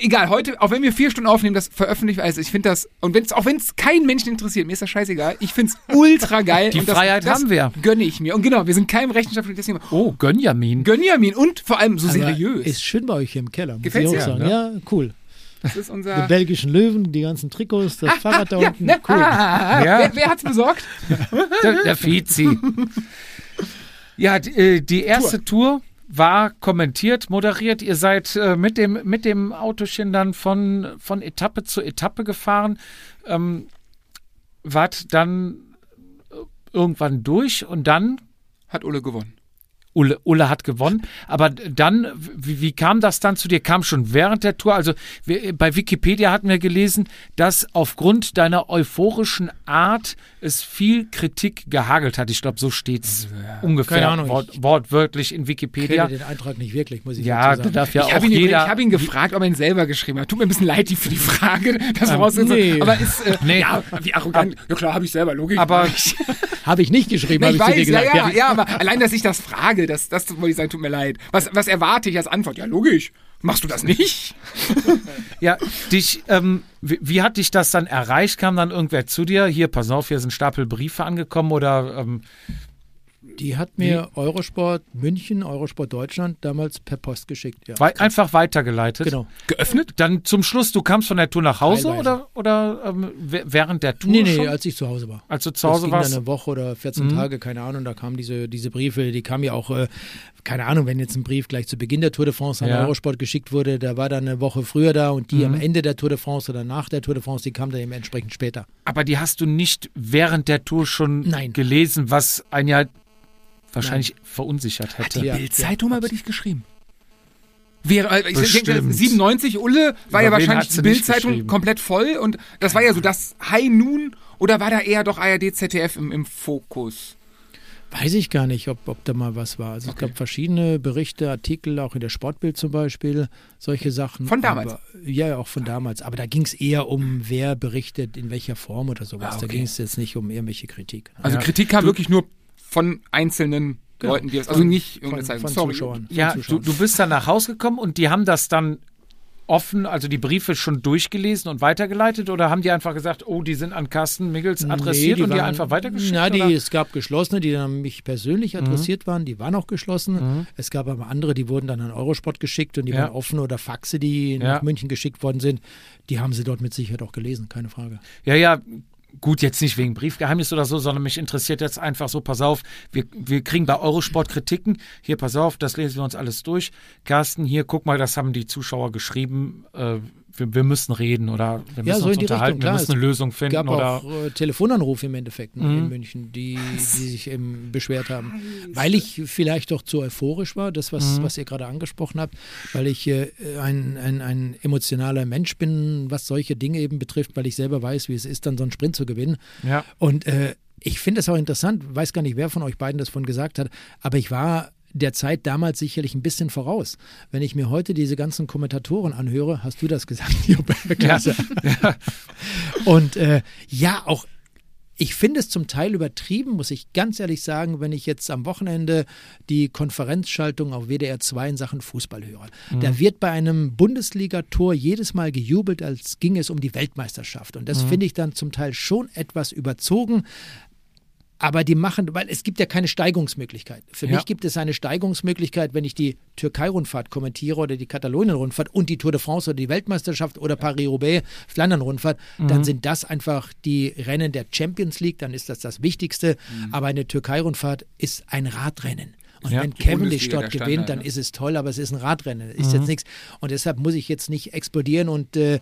egal, heute, auch wenn wir vier Stunden aufnehmen, das veröffentlicht, also ich finde das, und wenn's, auch wenn es keinen Menschen interessiert, mir ist das scheißegal, ich finde es [laughs] ultra geil. Die und das, Freiheit das haben wir. Gönne ich mir. Und genau, wir sind keinem rechenschaftlich deswegen. oh, Gönjamin. Gönjamin und vor allem so Aber seriös. Ist schön bei euch hier im Keller, muss Gefällt's ich auch dir, sagen. ne? Ja, cool. das ist Die unser. belgischen Löwen, die ganzen Trikots, das Fahrrad da ja, unten. ne? Cool. Ah, Ja. Wer, wer hat's besorgt? Der, der Fizi. [laughs] Ja, die, äh, die erste Tour. War kommentiert, moderiert. Ihr seid äh, mit, dem, mit dem Autochen dann von, von Etappe zu Etappe gefahren. Ähm, wart dann äh, irgendwann durch und dann Hat Ulle gewonnen. Ulle, Ulle hat gewonnen. Aber dann, wie, wie kam das dann zu dir? Kam schon während der Tour? Also wir, bei Wikipedia hatten wir gelesen, dass aufgrund deiner euphorischen Art es viel Kritik gehagelt hat. Ich glaube, so steht es ungefähr Keine Ahnung, wort, wortwörtlich in Ich Wikipedia. kenne den Eintrag nicht wirklich, muss ich Ja, sagen. darf ja ich auch habe ihn, jeder. ich hab ihn gefragt, ob er ihn selber geschrieben hat. Tut mir ein bisschen leid die- für die Frage, das Ähm, ist. nee. Aber ist, äh, Nee. ja, wie arrogant. Ja klar, habe ich selber, Logik. aber [laughs] Habe ich nicht geschrieben, Ja, habe ich ich weiß, ja, ja, ja, aber [laughs] allein, dass ich das frage, das, das wollte ich sagen, tut mir leid. Was, was erwarte ich als Antwort? Ja, logisch. Machst du das nicht? [laughs] Ja, dich, ähm, wie, wie hat dich das dann erreicht? Kam dann irgendwer zu dir? Hier, pass auf, hier sind Stapel Briefe angekommen oder ähm, Die hat mir Eurosport München, Eurosport Deutschland damals per Post geschickt. Ja. wei einfach weitergeleitet? Genau. Geöffnet? Dann zum Schluss, du kamst von der Tour nach Hause Teilweise. oder, oder ähm, während der Tour Nee, nee, schon? als ich zu Hause war. als du zu Das Hause ging dann warst? eine Woche oder 14 Tage, keine Ahnung, da kamen diese, diese Briefe, die kamen ja auch, äh, keine Ahnung, wenn jetzt ein Brief gleich zu Beginn der Tour de France an Ja. Eurosport geschickt wurde, der war dann eine Woche früher da und die am Ende der Tour de France oder nach der Tour de France, die kam dann eben entsprechend später. Aber die hast du nicht während der Tour schon Nein. gelesen, was ein ja wahrscheinlich verunsichert hätte. Ja. Bildzeitung mal über dich geschrieben. Wäre, äh, ich denke, Bestimmt. 97, Ulle, war Über ja wahrscheinlich hat die Bildzeitung komplett voll und das war ja so das High Noon oder war da eher doch ARD, ZDF im, im Fokus? Weiß ich gar nicht, ob, ob da mal was war. Also es Okay. gab verschiedene Berichte, Artikel, auch in der Sportbild zum Beispiel, solche Sachen. Von damals? Aber, ja, ja, auch von damals. Aber da ging es eher um, wer berichtet, in welcher Form oder sowas. Ah, Da okay. ging es jetzt nicht um irgendwelche Kritik. Also Ja. Kritik kam wirklich nur von einzelnen Genau. Leuten, die das, also nicht von, irgendeine Zeitung, von sorry. Zuschauern. Ja, du, Zuschauern. du bist dann nach Hause gekommen und die haben das dann offen, also die Briefe schon durchgelesen und weitergeleitet oder haben die einfach gesagt, oh, die sind an Carsten Miggels adressiert Nee, und die waren- einfach weitergeschickt? Na, die, oder? Mhm. es gab geschlossene, die dann an mich persönlich adressiert waren, die waren auch geschlossen. Es gab aber andere, die wurden dann an Eurosport geschickt und die Ja. waren offen oder Faxe, die Ja. nach München geschickt worden sind. Die haben sie dort mit Sicherheit auch gelesen, keine Frage. Ja, ja, gut, jetzt nicht wegen Briefgeheimnis oder so, sondern mich interessiert jetzt einfach so, pass auf, wir, wir kriegen bei Eurosport Kritiken. Hier, pass auf, das lesen wir uns alles durch. Carsten, hier, guck mal, das haben die Zuschauer geschrieben. Äh, wir, wir müssen reden oder wir müssen Ja, so uns unterhalten, Richtung, klar. wir müssen eine Lösung Es finden gab oder. auch äh, Telefonanrufe im Endeffekt ne, Mhm. in München, die, die sich eben beschwert haben. Weil ich vielleicht doch zu euphorisch war, das, was, Mhm. was ihr gerade angesprochen habt, weil ich äh, ein, ein, ein emotionaler Mensch bin, was solche Dinge eben betrifft, weil ich selber weiß, wie es ist, dann so einen Sprint zu gewinnen. Ja. Und äh, ich finde es auch interessant, weiß gar nicht, wer von euch beiden das von gesagt hat, aber ich war der Zeit damals sicherlich ein bisschen voraus. Wenn ich mir heute diese ganzen Kommentatoren anhöre, hast du das gesagt? [laughs] Klasse. Und äh, ja, auch ich finde es zum Teil übertrieben, muss ich ganz ehrlich sagen, wenn ich jetzt am Wochenende die Konferenzschaltung auf WDR 2 in Sachen Fußball höre. Da wird bei einem Bundesligator jedes Mal gejubelt, als ging es um die Weltmeisterschaft. Und das finde ich dann zum Teil schon etwas überzogen. Aber die machen, weil es gibt ja keine Steigungsmöglichkeit. Für Ja. mich gibt es eine Steigungsmöglichkeit, wenn ich die Türkei-Rundfahrt kommentiere oder die Katalonien-Rundfahrt und die Tour de France oder die Weltmeisterschaft oder Paris-Roubaix, Flandern-Rundfahrt, dann sind das einfach die Rennen der Champions League, dann ist das das Wichtigste. Aber eine Türkei-Rundfahrt ist ein Radrennen. Und Ja, wenn Cavendish dort gewinnt, Standard, dann ne? ist es toll, aber es ist ein Radrennen. Ist jetzt nichts. Und deshalb muss ich jetzt nicht explodieren und äh,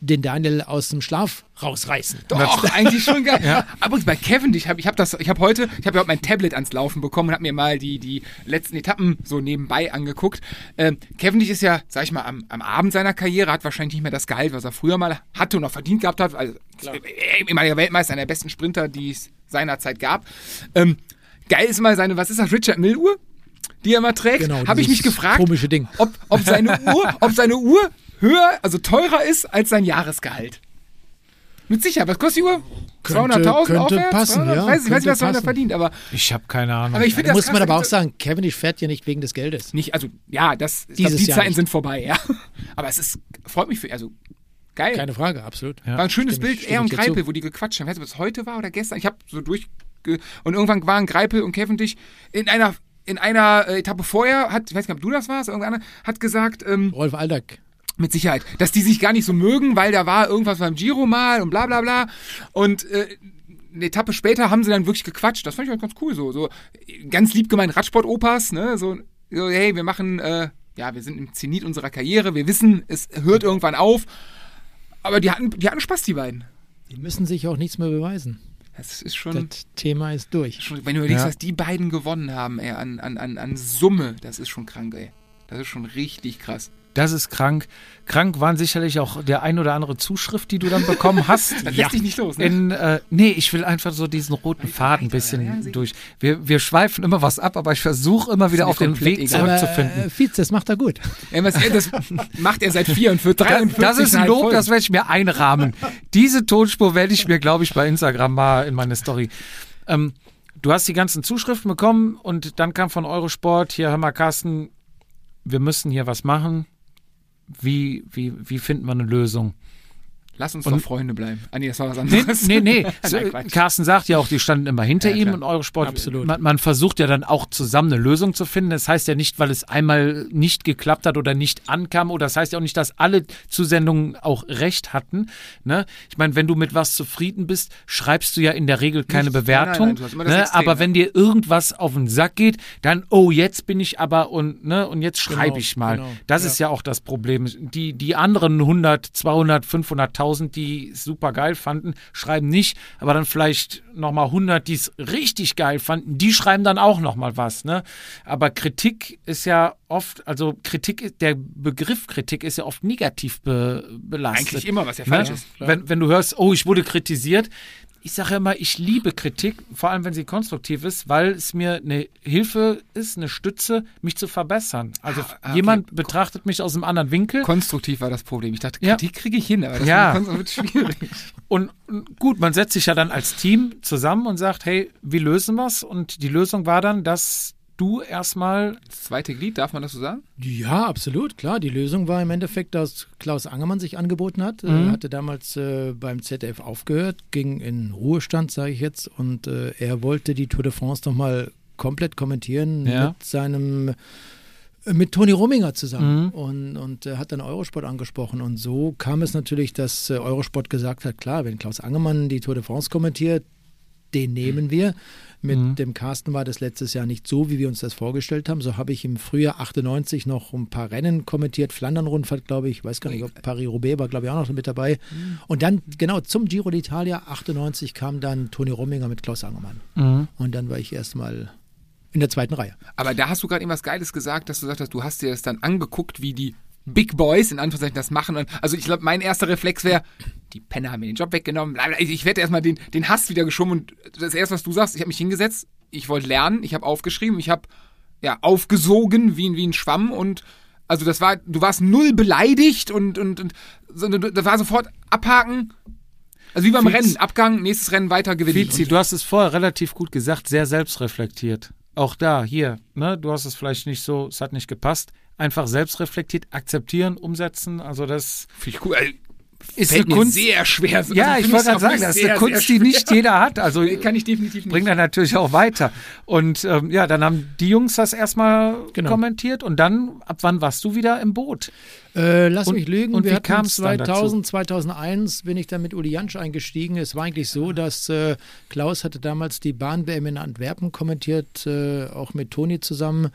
den Daniel aus dem Schlaf rausreißen. Doch, eigentlich schon geil. [laughs] Aber bei Kevin, ich habe ich hab das, ich habe heute, ich habe ja mein Tablet ans Laufen bekommen und habe mir mal die, die letzten Etappen so nebenbei angeguckt. Ähm, Cavendish ist ja, sag ich mal, am, am Abend seiner Karriere, hat wahrscheinlich nicht mehr das Gehalt, was er früher mal hatte und auch verdient gehabt hat. Also, ehemaliger Weltmeister, einer der besten Sprinter, die es seinerzeit gab. Ähm, geil ist mal seine, was ist das, Richard Mill Uhr? Die er immer trägt, Genau, habe ich mich gefragt, komische Ding. Ob, ob, seine [laughs] Uhr, ob seine Uhr höher, also teurer ist als sein Jahresgehalt. Mit Sicherheit. Was kostet die Uhr? Könnte- 200.000 könnte aufwärts? passen, 200? ja, Ich weiß, ich weiß nicht, was er da verdient, aber, Ich habe keine Ahnung. aber ich finde Da das muss krass, man aber auch gibt's sagen, Cavendish fährt ja nicht wegen des Geldes. Nicht, also, ja, das, ich glaub, Dieses die Jahr Zeiten nicht. sind vorbei, ja. [laughs] Aber es ist, freut mich für, also, geil. Keine Frage, absolut. Ja. War ein schönes Stimme ich- Bild, er und. Greipel, wo die gequatscht haben. Weißt du, ob es heute war oder gestern? Ich habe so durch... Und irgendwann waren Greipel und Cavendish in einer, in einer äh, Etappe vorher, hat, ich weiß nicht, ob du das warst, irgendeiner, hat gesagt, ähm, Rolf Aldag. Mit Sicherheit, dass die sich gar nicht so mögen, weil da war irgendwas beim Giro mal und bla bla bla. Und äh, eine Etappe später haben sie dann wirklich gequatscht. Das fand ich auch ganz cool. So, so ganz lieb gemeint Radsport-Opas, ne? So, so, hey, wir machen, äh, ja, wir sind im Zenit unserer Karriere, wir wissen, es hört irgendwann auf. Aber die hatten, die hatten Spaß, die beiden. Die müssen sich auch nichts mehr beweisen. Das ist schon, Das Thema ist durch. schon wenn du überlegst, Ja. was die beiden gewonnen haben, ey, an, an, an, an Summe, das ist schon krank, ey. Das ist schon richtig krass. Das ist krank. Krank waren sicherlich auch der ein oder andere Zuschrift, die du dann bekommen hast. [laughs] Das lässt dich nicht los, ne? In, äh, nee, ich will einfach so diesen roten Faden ein bisschen durch. Wir, wir schweifen immer was ab, aber ich versuche immer wieder auf den Weg egal. Aber zurückzufinden. äh, Fietz, das macht er gut. Ey, das macht er seit 44, Da- 43 das ist ein Lob, das werde ich mir einrahmen. Diese Tonspur werde ich mir, glaube ich, bei Instagram mal in meine Story. Ähm, du hast die ganzen Zuschriften bekommen und dann kam von Eurosport, hier, hör mal, Carsten, wir müssen hier was machen. Wie, wie, wie finden wir eine Lösung? Lass uns Und- doch Freunde bleiben. Ah, nee, das war was Nee, anderes. nee, nee. [laughs] So, Nein. Carsten sagt ja auch, die standen immer hinter Ja, ihm und Eurosport. Absolut. Man, man versucht ja dann auch zusammen eine Lösung zu finden. Das heißt ja nicht, weil es einmal nicht geklappt hat oder nicht ankam. Oder das heißt ja auch nicht, dass alle Zusendungen auch recht hatten. Ne? Ich meine, wenn du mit was zufrieden bist, schreibst du ja in der Regel keine Nichts. Bewertung. Nein, nein, ne? Extrem, Aber ja. wenn dir irgendwas auf den Sack geht, dann, oh, jetzt bin ich aber und, ne, und jetzt schreibe Genau, ich mal. genau, das ja. ist ja auch das Problem. Die, die anderen 100, 200, 500.000, die es super geil fanden, schreiben nicht, aber dann vielleicht nochmal 100, die es richtig geil fanden, die schreiben dann auch nochmal was. Ne? Aber Kritik ist ja oft, also Kritik, der Begriff Kritik ist ja oft negativ be, belastet. Eigentlich immer, was ja Ne? falsch ist. Wenn, wenn du hörst, oh, ich wurde kritisiert, ich sage immer, ich liebe Kritik, vor allem wenn sie konstruktiv ist, weil es mir eine Hilfe ist, eine Stütze, mich zu verbessern. Also Ah, okay. jemand betrachtet mich aus einem anderen Winkel Konstruktiv war das Problem. Ich dachte, Ja. Kritik kriege ich hin, aber das Ja. wird schwierig. [laughs] und, und gut, man setzt sich ja dann als Team zusammen und sagt, hey, wie lösen wir's? Und die Lösung war dann, dass du erstmal Das zweite Glied, darf man das so sagen? Ja, absolut, klar. Die Lösung war im Endeffekt, dass Klaus Angermann sich angeboten hat. Mhm. Er hatte damals äh, beim ZDF aufgehört, ging in Ruhestand, sage ich jetzt, und äh, er wollte die Tour de France nochmal komplett kommentieren Ja. mit seinem äh, mit Toni Rominger zusammen Mhm. und, und äh, hat dann Eurosport angesprochen. Und so kam es natürlich, dass äh, Eurosport gesagt hat, klar, wenn Klaus Angermann die Tour de France kommentiert, den nehmen wir. Mit Mhm. dem Carsten war das letztes Jahr nicht so, wie wir uns das vorgestellt haben. So habe ich im Frühjahr 98 noch ein paar Rennen kommentiert. Flandern-Rundfahrt, glaube ich. Ich weiß gar nicht, ob Paris-Roubaix war, glaube ich, auch noch mit dabei. Und dann, genau, zum Giro d'Italia 98 kam dann Toni Rominger mit Klaus Angermann. Und dann war ich erstmal in der zweiten Reihe. Aber da hast du gerade irgendwas Geiles gesagt, dass du gesagt hast, du hast dir das dann angeguckt, wie die Big Boys in Anführungszeichen das machen. Also ich glaube, mein erster Reflex wäre, die Penner haben mir den Job weggenommen. Ich, werde erstmal den, den Hass wieder geschoben. Und das erste, was du sagst, ich habe mich hingesetzt, ich wollte lernen, ich habe aufgeschrieben, ich habe ja aufgesogen wie, ein- wie ein Schwamm und also das war, du warst null beleidigt und, und, und so, da war sofort abhaken. Also wie beim Fietz- Rennen, Abgang, nächstes Rennen weiter gewinnen. Fizi, du hast es vorher relativ gut gesagt, sehr selbstreflektiert. Auch da, hier, ne, du hast es vielleicht nicht so, es hat nicht gepasst. Einfach selbstreflektiert, akzeptieren, umsetzen. Also das Finde ich cool. Ist fällt eine mir Kunst. sehr schwer. Also, ja, ich wollte es gerade sagen, das ist eine Kunst, die nicht jeder hat. Also Kann ich definitiv nicht. bringt er natürlich auch weiter. Und ähm, ja, dann haben die Jungs das erstmal Genau. kommentiert und dann, ab wann warst du wieder im Boot? Äh, lass Und- mich lügen. und wir wie kam's dann 2000, 2001 bin ich dann mit Uli Jansch eingestiegen. Es war eigentlich so, dass äh, Klaus hatte damals die Bahn-WM in Antwerpen kommentiert, äh, auch mit Toni zusammen.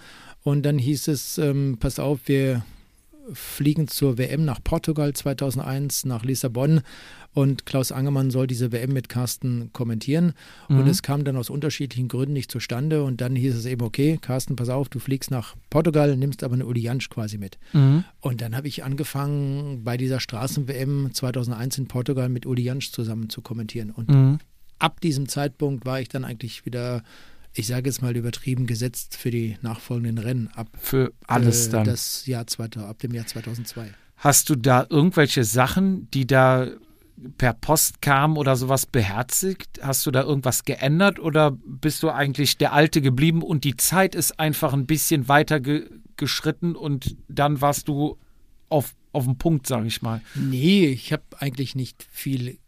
Und dann hieß es, ähm, pass auf, wir fliegen zur WM nach Portugal 2001, nach Lissabon. Und Klaus Angermann soll diese WM mit Carsten kommentieren. Und es kam dann aus unterschiedlichen Gründen nicht zustande. Und dann hieß es eben, okay, Carsten, pass auf, du fliegst nach Portugal, nimmst aber eine Uli Jansch quasi mit. Und dann habe ich angefangen, bei dieser Straßen-WM 2001 in Portugal mit Uli Jansch zusammen zu kommentieren. Und Mhm. ab diesem Zeitpunkt war ich dann eigentlich wieder, ich sage jetzt mal übertrieben, gesetzt für die nachfolgenden Rennen ab Für alles äh, dann. das Jahr 2000, ab dem Jahr 2002. Hast du da irgendwelche Sachen, die da per Post kamen oder sowas beherzigt? Hast du da irgendwas geändert oder bist du eigentlich der Alte geblieben und die Zeit ist einfach ein bisschen weiter ge geschritten und dann warst du auf, auf dem Punkt, sage ich mal? Nee, ich habe eigentlich nicht viel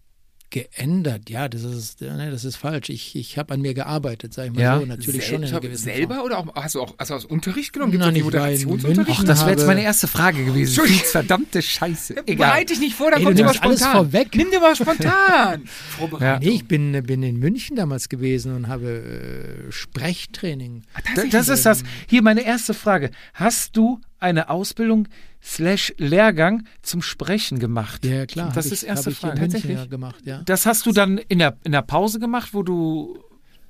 geändert. Ja, das ist, nee, das ist falsch. Ich, ich habe an mir gearbeitet, sage ich mal Ja. so. Natürlich schon in selber Form. oder auch, hast du auch hast du aus Unterricht genommen? Gibt's Nein, in Moderationsunterricht? Ach, das wäre jetzt meine erste Frage gewesen. Entschuldigung. Verdammte Scheiße. Egal. Bereite dich nicht vor, dann Ey, kommt du immer alles spontan. vorweg. Nimm dir mal spontan. [laughs] Ja. Nee, ich bin, bin in München damals gewesen und habe äh, Sprechtraining. Da- Das ist das. Hier meine erste Frage. Hast du eine Ausbildung slash Lehrgang zum Sprechen gemacht? Ja, klar. Das ist ich, erste Frage. Tatsächlich? gemacht, ja. Das hast du dann in der, in der Pause gemacht, wo du.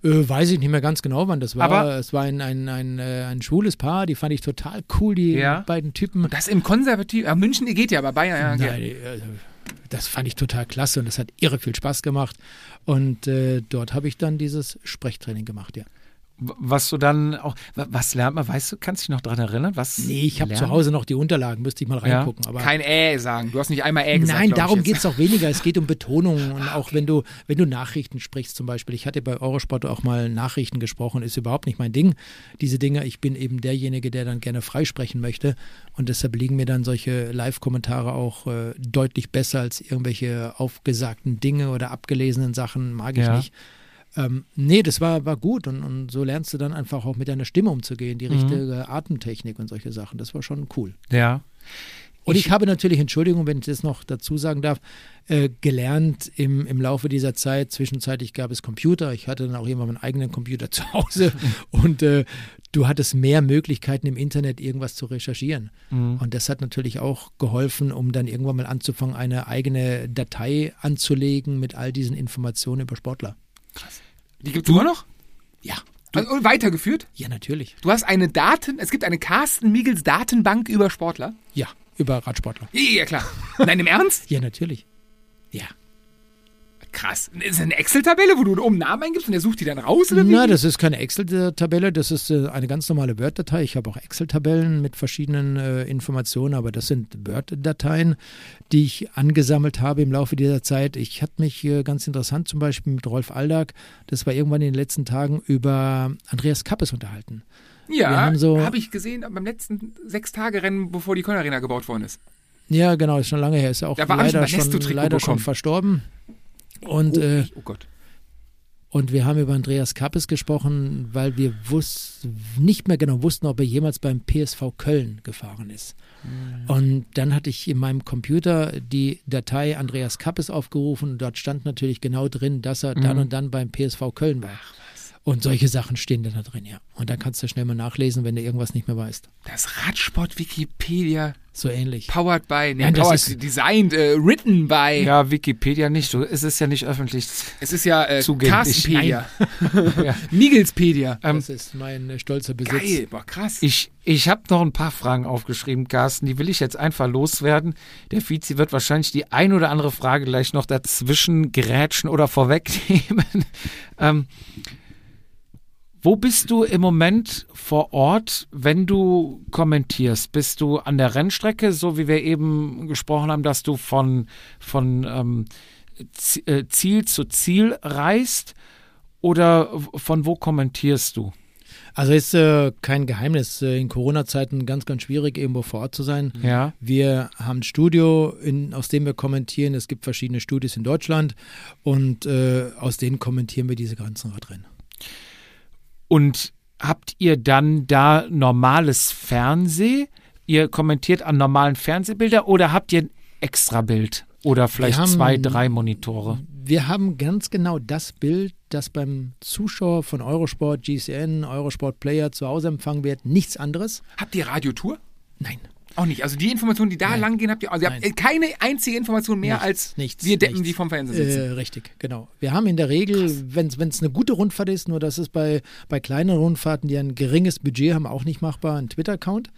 Äh, weiß ich nicht mehr ganz genau, wann das war. Aber- es war ein, ein, ein, äh, ein schwules Paar, die fand ich total cool, die Ja. beiden Typen. Das im Konservativ. Ja, München geht ja, aber Bayern. Ja, Nein, äh, das fand ich total klasse und das hat irre viel Spaß gemacht. Und äh, dort habe ich dann dieses Sprechtraining gemacht, ja. Was du dann auch, wa- was lernt man, weißt du, kannst du dich noch daran erinnern? Was Nee, ich habe zu? Hause noch die Unterlagen, müsste ich mal Ja. reingucken. Aber Kein Äh sagen. Du hast nicht einmal Äh gesagt. Nein, darum geht es auch weniger. Es geht um Betonung [laughs] und auch wenn du, wenn du Nachrichten sprichst zum Beispiel. Ich hatte bei Eurosport auch mal Nachrichten gesprochen, ist überhaupt nicht mein Ding. Diese Dinge, ich bin eben derjenige, der dann gerne freisprechen möchte und deshalb liegen mir dann solche Live-Kommentare auch äh, deutlich besser als irgendwelche aufgesagten Dinge oder abgelesenen Sachen, mag ich Ja. nicht. Ähm, nee, das war, war gut und, und so lernst du dann einfach auch mit deiner Stimme umzugehen, die richtige Atemtechnik und solche Sachen. Das war schon cool. Ja. Und ich, habe natürlich, Entschuldigung, wenn ich das noch dazu sagen darf, äh, gelernt im, im Laufe dieser Zeit. Zwischenzeitlich gab es Computer. Ich hatte dann auch irgendwann meinen eigenen Computer [laughs] zu Hause. Und äh, du hattest mehr Möglichkeiten im Internet, irgendwas zu recherchieren. Mhm. Und das hat natürlich auch geholfen, um dann irgendwann mal anzufangen, eine eigene Datei anzulegen mit all diesen Informationen über Sportler. Die gibt es immer noch? Ja, Also, und weitergeführt? ja, natürlich. Du hast eine Daten, es gibt eine Carsten Miegels Datenbank über Sportler? Ja, über Radsportler. Ja, ja, klar. Nein, im Ernst? Ja, natürlich. Ja. Krass. Ist das eine Excel-Tabelle, wo du oben Namen eingibst und der sucht die dann raus? Oder? Na, das ist keine Excel-Tabelle, das ist äh, eine ganz normale Word-Datei. Ich habe auch Excel-Tabellen mit verschiedenen äh, Informationen, aber das sind Word-Dateien, die ich angesammelt habe im Laufe dieser Zeit. Ich hatte mich äh, ganz interessant zum Beispiel mit Rolf Aldag, das war irgendwann in den letzten Tagen, über Andreas Kappes unterhalten. ja, haben so- habe ich gesehen beim letzten Sechs-Tage-Rennen, bevor die Köln-Arena gebaut worden ist. Ja, genau, ist schon lange her, ist auch Da hab leider, schon, leider schon verstorben. Und oh, äh, oh Gott. Und wir haben über Andreas Kappes gesprochen, weil wir wus nicht mehr genau wussten, ob er jemals beim PSV Köln gefahren ist. Und dann hatte ich in meinem Computer die Datei Andreas Kappes aufgerufen und dort stand natürlich genau drin, dass er dann und dann beim PSV Köln war. Und solche Sachen stehen dann da drin, ja. Und dann kannst du schnell mal nachlesen, wenn du irgendwas nicht mehr weißt. Das Radsport-Wikipedia, So ähnlich. powered by, nee, Nein, das powered, ist- designed, äh, written by. Ja, Wikipedia nicht. Du, es ist ja nicht öffentlich. Es ist ja äh, Zugänglich. Carstenpedia. [laughs] Ja. Migelspedia. Das ist mein äh, stolzer Besitz. Geil, boah, krass. Ich, ich habe noch ein paar Fragen aufgeschrieben, Carsten. Die will ich jetzt einfach loswerden. Der Vizi wird wahrscheinlich die ein oder andere Frage gleich noch dazwischen gerätschen oder vorwegnehmen. [laughs] ähm, wo bist du im Moment vor Ort, wenn du kommentierst? Bist du an der Rennstrecke, so wie wir eben gesprochen haben, dass du von, von ähm, äh, Ziel zu Ziel reist? Oder von wo kommentierst du? Also ist äh, kein Geheimnis, äh, in Corona-Zeiten ganz, ganz schwierig, irgendwo vor Ort zu sein. Ja. Wir haben ein Studio, in, aus dem wir kommentieren. Es gibt verschiedene Studios in Deutschland und äh, aus denen kommentieren wir diese ganzen Radrennen. Und habt ihr dann da normales Fernseh? Ihr kommentiert an normalen Fernsehbilder oder habt ihr ein Extrabild? Oder vielleicht haben- zwei, drei Monitore? Wir haben ganz genau das Bild, das beim Zuschauer von Eurosport, GCN, Eurosport Player zu Hause empfangen wird. Nichts anderes. Habt ihr Radiotour? Nein. Auch nicht. Also die Informationen, die da Nein. lang gehen, habt ihr. Also ihr habt keine einzige Information mehr Nichts, als nichts, wir Deppen, nichts. die vom Fernsehen sitzen. Äh, richtig, genau. Wir haben in der Regel, wenn es eine gute Rundfahrt ist, nur das ist bei, bei kleinen Rundfahrten, die ein geringes Budget haben, auch nicht machbar, ein Twitter-Account.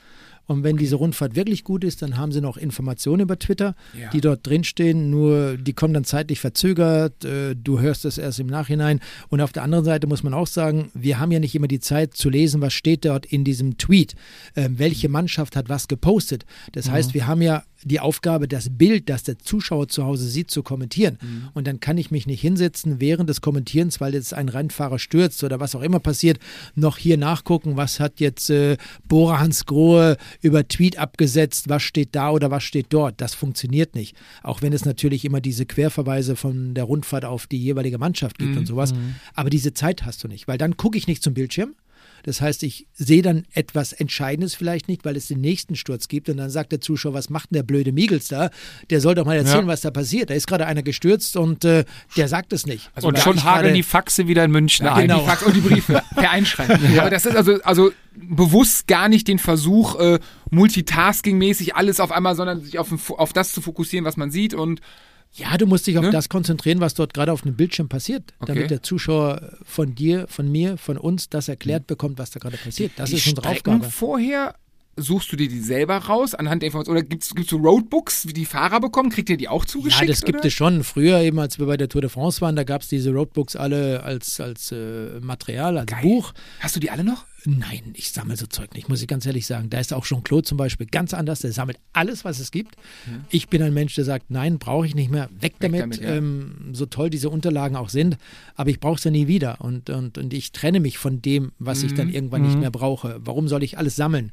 Und wenn diese Rundfahrt wirklich gut ist, dann haben sie noch Informationen über Twitter, Ja. die dort drinstehen, nur die kommen dann zeitlich verzögert, äh, du hörst es erst im Nachhinein. Und auf der anderen Seite muss man auch sagen, wir haben ja nicht immer die Zeit zu lesen, was steht dort in diesem Tweet, ähm, welche Mannschaft hat was gepostet. Das heißt, wir haben ja die Aufgabe, das Bild, das der Zuschauer zu Hause sieht, zu kommentieren. Und dann kann ich mich nicht hinsetzen während des Kommentierens, weil jetzt ein Rennfahrer stürzt oder was auch immer passiert, noch hier nachgucken, was hat jetzt äh, Bora Hans Grohe über Tweet abgesetzt, was steht da oder was steht dort. Das funktioniert nicht. Auch wenn es natürlich immer diese Querverweise von der Rundfahrt auf die jeweilige Mannschaft gibt und sowas. Aber diese Zeit hast du nicht, weil dann gucke ich nicht zum Bildschirm. Das heißt, ich sehe dann etwas Entscheidendes vielleicht nicht, weil es den nächsten Sturz gibt und dann sagt der Zuschauer, was macht denn der blöde Miegels da? Der soll doch mal erzählen, Ja. was da passiert. Da ist gerade einer gestürzt und äh, der sagt es nicht. und da schon hageln die Faxe wieder in München Ja, ein. genau. Die Fax und die Briefe per Einschreiben. [laughs] Aber das ist also, also bewusst gar nicht den Versuch, äh, multitasking-mäßig alles auf einmal, sondern sich auf, ein auf das zu fokussieren, was man sieht und Ja, du musst dich auf Ne? das konzentrieren, was dort gerade auf dem Bildschirm passiert, Okay. damit der Zuschauer von dir, von mir, von uns das erklärt bekommt, was da gerade passiert. Das die ist unsere Strecken Aufgabe. vorher suchst du dir die selber raus anhand der Informationen? Oder gibt es so Roadbooks, wie die Fahrer bekommen? Kriegt ihr die auch zugeschickt? Ja, das gibt oder? es schon. Früher eben, als wir bei der Tour de France waren, da gab es diese Roadbooks alle als, als äh, Material, als Geil. Buch. Hast du die alle noch? Nein, ich sammle so Zeug nicht, muss ich ganz ehrlich sagen. Da ist auch Jean-Claude zum Beispiel ganz anders. Der sammelt alles, was es gibt. Ich bin ein Mensch, der sagt, nein, brauche ich nicht mehr. Weg damit, damit, ja. ähm, so toll diese Unterlagen auch sind. Aber ich brauche sie nie wieder. Und, und, und ich trenne mich von dem, was ich Mhm. dann irgendwann nicht mehr brauche. Warum soll ich alles sammeln?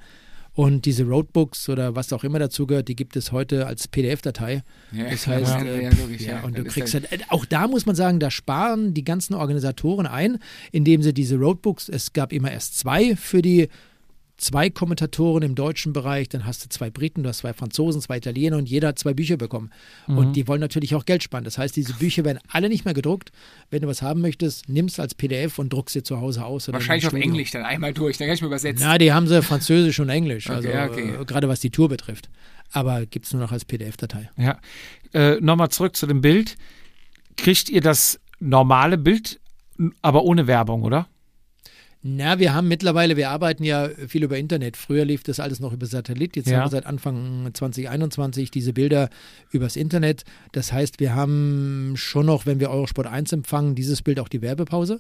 Und diese Roadbooks oder was auch immer dazugehört, die gibt es heute als PDF-Datei. Ja, Das heißt, ja, äh, ja, logisch, ja, und du kriegst halt- halt, äh, auch da muss man sagen, da sparen die ganzen Organisatoren ein, indem sie diese Roadbooks, es gab immer erst zwei für die zwei Kommentatoren im deutschen Bereich, dann hast du zwei Briten, du hast zwei Franzosen, zwei Italiener und jeder hat zwei Bücher bekommen. Mhm. Und die wollen natürlich auch Geld sparen. Das heißt, diese Bücher werden alle nicht mehr gedruckt. Wenn du was haben möchtest, nimmst als PDF und druckst sie zu Hause aus. Wahrscheinlich auf. Englisch dann einmal durch, dann kann ich mir übersetzen. Na, die haben sie Französisch und Englisch, also Okay, okay. äh, gerade was die Tour betrifft. Aber gibt es nur noch als PDF-Datei. Ja. Äh, Nochmal zurück zu dem Bild. Kriegt ihr das normale Bild, aber ohne Werbung, oder? Na, wir haben mittlerweile, wir arbeiten ja viel über Internet. Früher lief das alles noch über Satellit. Jetzt Ja. haben wir seit Anfang 2021 diese Bilder übers Internet. Das heißt, wir haben schon noch, wenn wir Eurosport 1 empfangen, dieses Bild auch die Werbepause.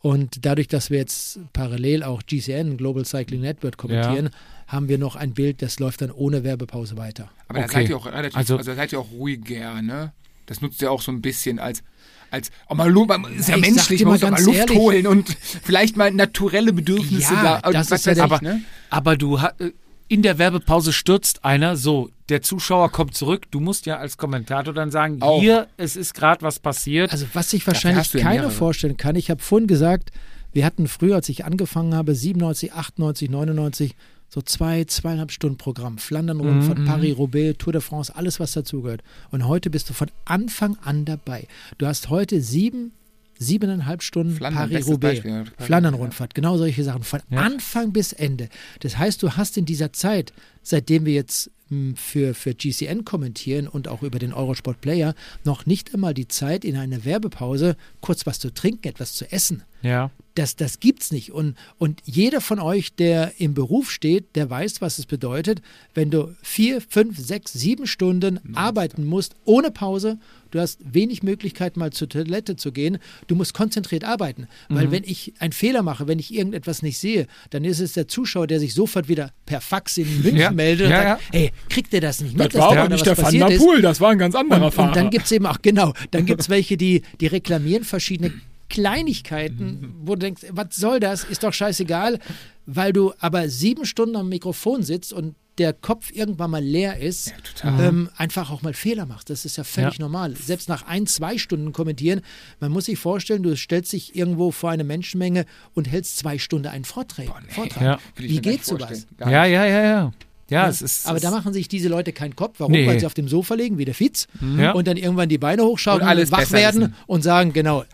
Und dadurch, dass wir jetzt parallel auch GCN, Global Cycling Network, kommentieren, haben wir noch ein Bild, das läuft dann ohne Werbepause weiter. Aber da Okay. seid ihr auch relativ, Also- also, da seid ihr auch ruhiger, ne? Das nutzt ihr auch so ein bisschen als, als auch mal Lu- man ist ja, ich sag menschlich, man mal muss auch mal ganz Luft ehrlich. holen und [laughs] vielleicht mal naturelle Bedürfnisse Ja, da. das ist ja aber, ne? aber du äh, in der Werbepause stürzt einer, so, der Zuschauer kommt zurück, du musst ja als Kommentator dann sagen, Auch. hier, es ist gerade was passiert. Also was sich wahrscheinlich ja keiner mehrere. vorstellen kann, ich habe vorhin gesagt, wir hatten früher, als ich angefangen habe, 97, 98, 99, so zwei, zweieinhalb Stunden Programm. Flandern-Rundfahrt, Paris-Roubaix, Tour de France, alles, was dazugehört. Und heute bist du von Anfang an dabei. Du hast heute sieben, siebeneinhalb Stunden Flandern, Paris-Roubaix. Flandern-Rundfahrt, genau solche Sachen. Von Ja. Anfang bis Ende. Das heißt, du hast in dieser Zeit, seitdem wir jetzt mh, für, für GCN kommentieren und auch über den Eurosport Player, noch nicht einmal die Zeit, in einer Werbepause kurz was zu trinken, etwas zu essen. ja. Das, das gibt's nicht. Und, und jeder von euch, der im Beruf steht, der weiß, was es bedeutet, wenn du vier, fünf, sechs, sieben Stunden arbeiten musst, ohne Pause. Du hast wenig Möglichkeit, mal zur Toilette zu gehen. Du musst konzentriert arbeiten. Weil Mhm. wenn ich einen Fehler mache, wenn ich irgendetwas nicht sehe, dann ist es der Zuschauer, der sich sofort wieder per Fax in [laughs] München Ja. meldet und Ja, sagt, hey, kriegt ihr das nicht mit? Das war aber nicht der Van der? Poel, das war ein ganz anderer Und, Fahrer. und dann gibt es eben auch, genau, dann gibt es welche, die, die reklamieren verschiedene Kleinigkeiten, wo du denkst, was soll das? Ist doch scheißegal, weil du aber sieben Stunden am Mikrofon sitzt und der Kopf irgendwann mal leer ist, ähm, einfach auch mal Fehler machst. Das ist ja völlig Ja. normal. Selbst nach ein, zwei Stunden kommentieren, man muss sich vorstellen, du stellst dich irgendwo vor eine Menschenmenge und hältst zwei Stunden einen Vortrag. Vortrag. Ja. Will ich Wie geht sowas? Ja, ja, ja, ja. Ja, es ist. Aber es da machen sich diese Leute keinen Kopf. Warum? Nee. Weil sie auf dem Sofa liegen, wie der Fietz, Ja. und dann irgendwann die Beine hochschauen Und alles wach werden wissen. und sagen, genau,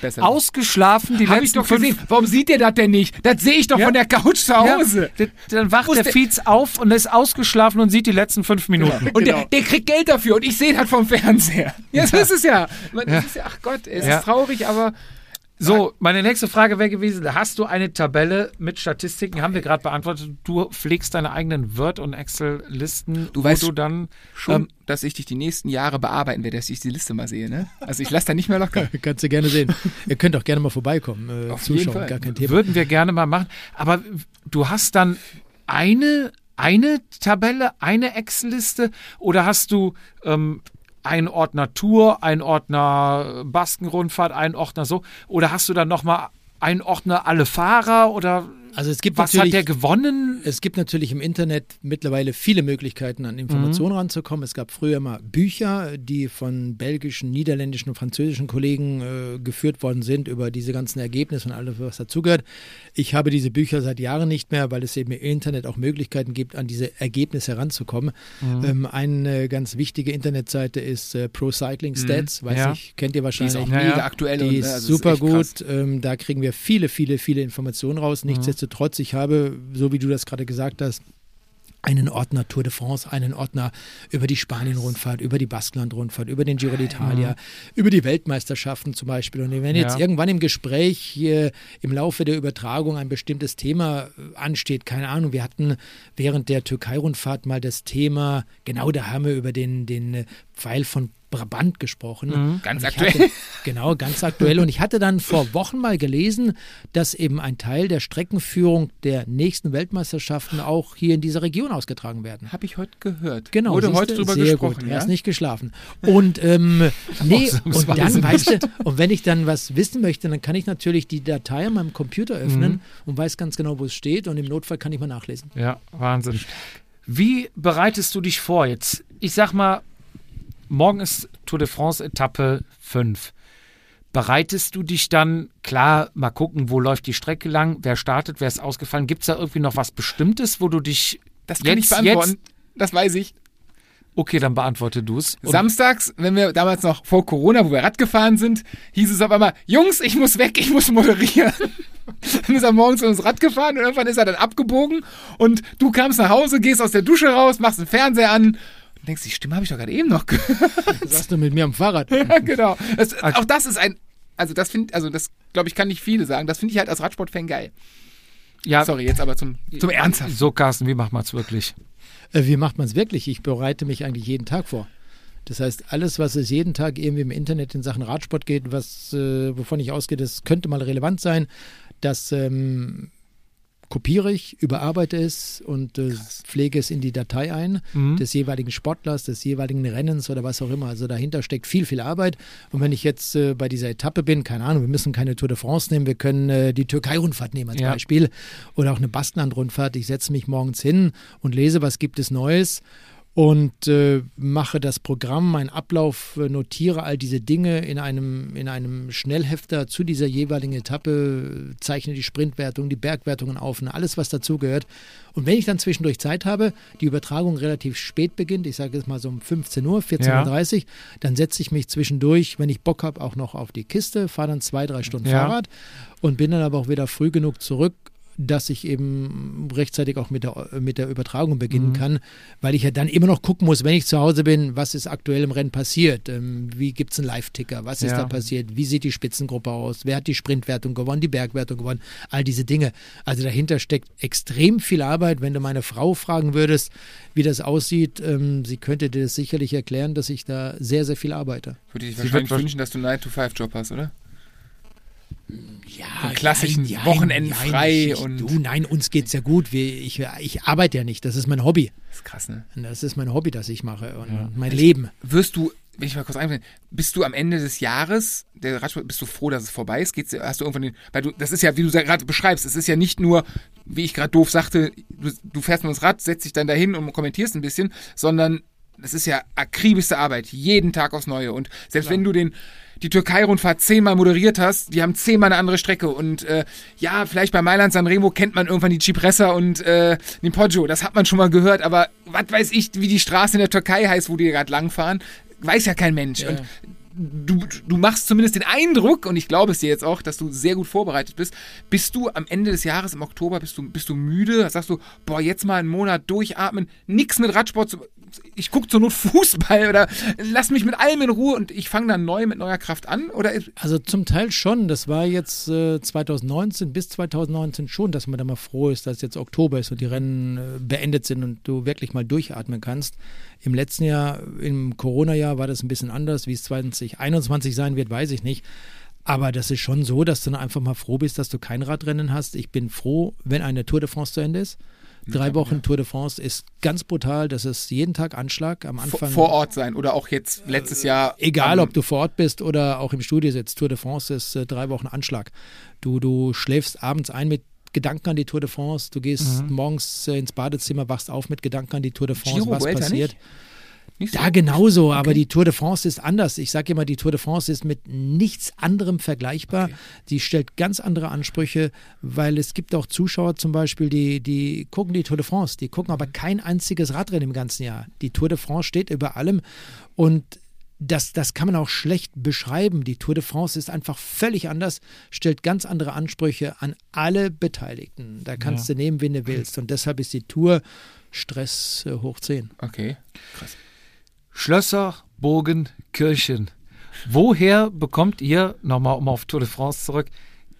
besser. ausgeschlafen die Hab ich letzten doch fünf gesehen. Warum sieht ihr das denn nicht? Das sehe ich doch Ja. von der Couch zu Hause. Ja, dann wacht der der- Fietz auf und ist ausgeschlafen und sieht die letzten fünf Minuten. Und Genau. der, der kriegt Geld dafür und ich sehe das vom Fernseher. [laughs] Ja, so ist es ja. Man, das Ist ja ach Gott, es Ja. ist traurig, aber So, meine nächste Frage wäre gewesen: Hast du eine Tabelle mit Statistiken? Haben wir gerade beantwortet. Du pflegst deine eigenen Word- und Excel-Listen, Du wo weißt du dann schon, ähm, dass ich dich die nächsten Jahre bearbeiten werde, dass ich die Liste mal sehe. Ne? Also ich lasse da nicht mehr locker. [laughs] kannst du gerne sehen. Ihr könnt auch gerne mal vorbeikommen, äh, Auf jeden zuschauen, Fall. gar kein Thema. würden wir gerne mal machen. Aber du hast dann eine, eine Tabelle, eine Excel-Liste oder hast du ähm, einen Ordner Tour, einen Ordner Baskenrundfahrt, einen Ordner so? Oder hast du dann nochmal einen Ordner alle Fahrer oder Also es gibt was hat natürlich der gewonnen? Es gibt natürlich im Internet mittlerweile viele Möglichkeiten, an Informationen ranzukommen. Es gab früher mal Bücher, die von belgischen, niederländischen und französischen Kollegen äh, geführt worden sind über diese ganzen Ergebnisse und alles, was dazugehört. Ich habe diese Bücher seit Jahren nicht mehr, weil es eben im Internet auch Möglichkeiten gibt, an diese Ergebnisse heranzukommen. Ähm, eine ganz wichtige Internetseite ist äh, Pro Cycling Stats, weiß Ja. ich, kennt ihr Die wahrscheinlich. ist auch mega aktuell. Die und, ist ne, also super krass. gut. Ähm, da kriegen wir viele, viele, viele Informationen raus. Nichtsdestotrotz, ich habe, so wie du das gerade gesagt hast, einen Ordner Tour de France, einen Ordner über die Spanien-Rundfahrt, über die Baskenland-Rundfahrt, über den Giro d'Italia, über die Weltmeisterschaften zum Beispiel. Und wenn jetzt Ja. irgendwann im Gespräch äh, im Laufe der Übertragung ein bestimmtes Thema äh, ansteht, keine Ahnung, wir hatten während der Türkei-Rundfahrt mal das Thema, genau da haben wir über den, den Pfeil von Brabant gesprochen. Ganz Und ich aktuell. Hatte, genau, ganz aktuell. Und ich hatte dann vor Wochen mal gelesen, dass eben ein Teil der Streckenführung der nächsten Weltmeisterschaften auch hier in dieser Region ausgetragen werden. Habe ich heute gehört. Genau, Wurde heute drüber sehr gesprochen. Gut. Ja? Er ist nicht geschlafen. Und ähm, [laughs] nee, und dann weißt du, und wenn ich dann was wissen möchte, dann kann ich natürlich die Datei an meinem Computer öffnen Mhm. und weiß ganz genau, wo es steht und im Notfall kann ich mal nachlesen. Ja, Wahnsinn. Wie bereitest du dich vor jetzt? Ich sag mal, morgen ist Tour de France Etappe 5. Bereitest du dich dann, klar, mal gucken, wo läuft die Strecke lang, wer startet, wer ist ausgefallen? Gibt es da irgendwie noch was Bestimmtes, wo du dich. Das kann ich Jetzt- beantworten. jetzt- Das weiß ich. Okay, dann beantworte du es. Samstags, wenn wir damals noch vor Corona, wo wir Rad gefahren sind, hieß es auf einmal, Jungs, ich muss weg, ich muss moderieren. [laughs] dann ist er morgens mit uns Rad gefahren und irgendwann ist er dann abgebogen und du kamst nach Hause, gehst aus der Dusche raus, machst den Fernseher an und denkst, die Stimme habe ich doch gerade eben noch gehört. Sagst [laughs] du mit mir am Fahrrad. [laughs] Ja, genau. Das, auch das ist ein, also das finde, also das glaube ich, kann nicht viele sagen. Das finde ich halt als Radsportfan geil. Ja, Sorry, jetzt aber zum, zum Ernsthaft. So, Carsten, wie macht man es wirklich? Äh, Wie macht man es wirklich? Ich bereite mich eigentlich jeden Tag vor. Das heißt, alles, was es jeden Tag irgendwie im Internet in Sachen Radsport geht, was, äh, wovon ich ausgehe, das könnte mal relevant sein, das ähm, kopiere ich, überarbeite es und äh, pflege es in die Datei ein des jeweiligen Sportlers, des jeweiligen Rennens oder was auch immer. Also dahinter steckt viel, viel Arbeit. Und wenn ich jetzt äh, bei dieser Etappe bin, keine Ahnung, wir müssen keine Tour de France nehmen, wir können äh, die Türkei-Rundfahrt nehmen als Ja. Beispiel oder auch eine Baskenland-Rundfahrt. Ich setze mich morgens hin und lese, was gibt es Neues und äh, mache das Programm, meinen Ablauf, äh, notiere all diese Dinge in einem, in einem Schnellhefter zu dieser jeweiligen Etappe, zeichne die Sprintwertung, die Bergwertungen auf und alles, was dazugehört. Und wenn ich dann zwischendurch Zeit habe, die Übertragung relativ spät beginnt, ich sage jetzt mal so um 15 Uhr, 14.30 Uhr, dann setze ich mich zwischendurch, wenn ich Bock habe, auch noch auf die Kiste, fahre dann zwei, drei Stunden Ja. Fahrrad und bin dann aber auch wieder früh genug zurück, dass ich eben rechtzeitig auch mit der, mit der Übertragung Mhm. beginnen kann, weil ich ja dann immer noch gucken muss, wenn ich zu Hause bin, was ist aktuell im Rennen passiert, ähm, wie gibt es einen Live-Ticker, was ist Ja. da passiert, wie sieht die Spitzengruppe aus, wer hat die Sprintwertung gewonnen, die Bergwertung gewonnen, all diese Dinge. Also dahinter steckt extrem viel Arbeit. Wenn du meine Frau fragen würdest, wie das aussieht, ähm, sie könnte dir das sicherlich erklären, dass ich da sehr, sehr viel arbeite. Würde ich wahrscheinlich wünschen, dass du einen 9-to-5-Job hast, oder? Ja, Einen klassischen Wochenenden frei ich, und- Du, nein, uns geht's ja gut. Wir, ich, ich arbeite ja nicht. Das ist mein Hobby. Das ist krass, ne? Das ist mein Hobby, das ich mache und mein Leben. Wirst du, wenn ich mal kurz einbringen, bist du am Ende des Jahres, der Radsport, bist du froh, dass es vorbei ist? Geht's, hast du irgendwann den, weil du, das ist ja, wie du gerade beschreibst, es ist ja nicht nur, wie ich gerade doof sagte, du, du fährst mit uns Rad, setzt dich dann dahin und kommentierst ein bisschen, sondern das ist ja akribischste Arbeit, jeden Tag aufs Neue. Und selbst wenn du den, die Türkei-Rundfahrt zehnmal moderiert hast, die haben zehnmal eine andere Strecke. Und äh, ja, vielleicht bei Mailand Sanremo kennt man irgendwann die Cipressa und äh, den Poggio, das hat man schon mal gehört, aber was weiß ich, wie die Straße in der Türkei heißt, wo die gerade langfahren, weiß ja kein Mensch. Und du, du machst zumindest den Eindruck, und ich glaube es dir jetzt auch, dass du sehr gut vorbereitet bist. Bist du am Ende des Jahres, im Oktober, bist du, bist du müde? Sagst du, boah, jetzt mal einen Monat durchatmen, nix mit Radsport zu. Ich gucke zur Not Fußball oder lass mich mit allem in Ruhe und ich fange dann neu mit neuer Kraft an? Oder Also zum Teil schon. Das war jetzt äh, 2019 bis 2019 schon, dass man da mal froh ist, dass jetzt Oktober ist und die Rennen äh, beendet sind und du wirklich mal durchatmen kannst. Im letzten Jahr, im Corona-Jahr, war das ein bisschen anders. Wie es 2021 sein wird, weiß ich nicht. Aber das ist schon so, dass du dann einfach mal froh bist, dass du kein Radrennen hast. Ich bin froh, wenn eine Tour de France zu Ende ist. Drei Wochen Tour de France ist ganz brutal. Das ist jeden Tag Anschlag am Anfang. vor Ort sein? Oder auch jetzt letztes Jahr? Egal, ob du vor Ort bist oder auch im Studio sitzt. Tour de France ist äh, drei Wochen Anschlag. Du, du schläfst abends ein mit Gedanken an die Tour de France. Du gehst morgens äh, ins Badezimmer, wachst auf mit Gedanken an die Tour de France, Giro, was Vuelta passiert. nicht? Nicht so? Da genauso, aber die Tour de France ist anders. Ich sage immer, die Tour de France ist mit nichts anderem vergleichbar. Okay. Die stellt ganz andere Ansprüche, weil es gibt auch Zuschauer zum Beispiel, die, die gucken die Tour de France, die gucken aber kein einziges Radrennen im ganzen Jahr. Die Tour de France steht über allem und das, das kann man auch schlecht beschreiben. Die Tour de France ist einfach völlig anders, stellt ganz andere Ansprüche an alle Beteiligten. Da kannst du nehmen, wen du willst. Und deshalb ist die Tour Stress äh, hoch 10. Okay. Schlösser, Burgen, Kirchen. Woher bekommt ihr, nochmal um auf Tour de France zurück,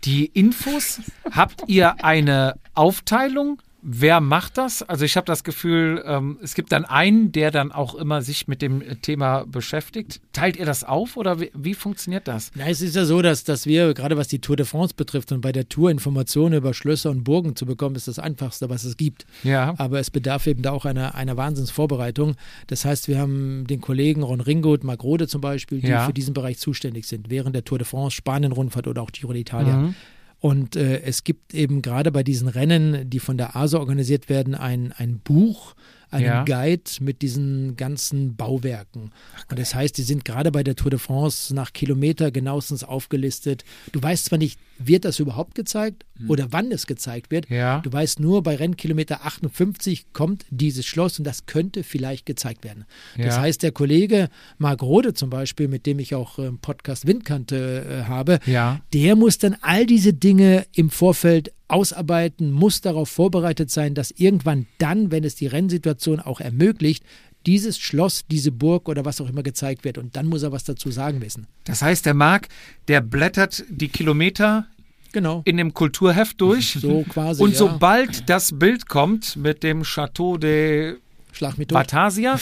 die Infos? Habt ihr eine Aufteilung? Wer macht das? Also ich habe das Gefühl, ähm, es gibt dann einen, der dann auch immer sich mit dem Thema beschäftigt. Teilt ihr das auf oder wie, wie funktioniert das? Na, es ist ja so, dass, dass wir, gerade was die Tour de France betrifft und bei der Tour Informationen über Schlösser und Burgen zu bekommen, ist das Einfachste, was es gibt. Ja. Aber es bedarf eben da auch einer, einer Wahnsinnsvorbereitung. Das heißt, wir haben den Kollegen Ron Ringo und Marc Rode zum Beispiel, die Ja. für diesen Bereich zuständig sind, während der Tour de France, Spanien-Rundfahrt oder auch Giro d'Italia. Mhm. Und äh, es gibt eben gerade bei diesen Rennen, die von der ASO organisiert werden, ein, ein Buch, einen Ja. Guide mit diesen ganzen Bauwerken. und das heißt, die sind gerade bei der Tour de France nach Kilometer genauestens aufgelistet. Du weißt zwar nicht, wird das überhaupt gezeigt oder wann es gezeigt wird. Hm. Ja. Du weißt nur, bei Rennkilometer 58 kommt dieses Schloss und das könnte vielleicht gezeigt werden. Das Ja. heißt, der Kollege Marc Rode zum Beispiel, mit dem ich auch im Podcast Windkante äh, habe, Ja. der muss dann all diese Dinge im Vorfeld ausarbeiten, muss darauf vorbereitet sein, dass irgendwann dann, wenn es die Rennsituation auch ermöglicht, dieses Schloss, diese Burg oder was auch immer gezeigt wird. Und dann muss er was dazu sagen wissen. Das heißt, der Marc, der blättert die Kilometer Genau. in dem Kulturheft durch. So quasi. Und ja. sobald das Bild kommt mit dem Chateau de Schlag tot. Vatasia,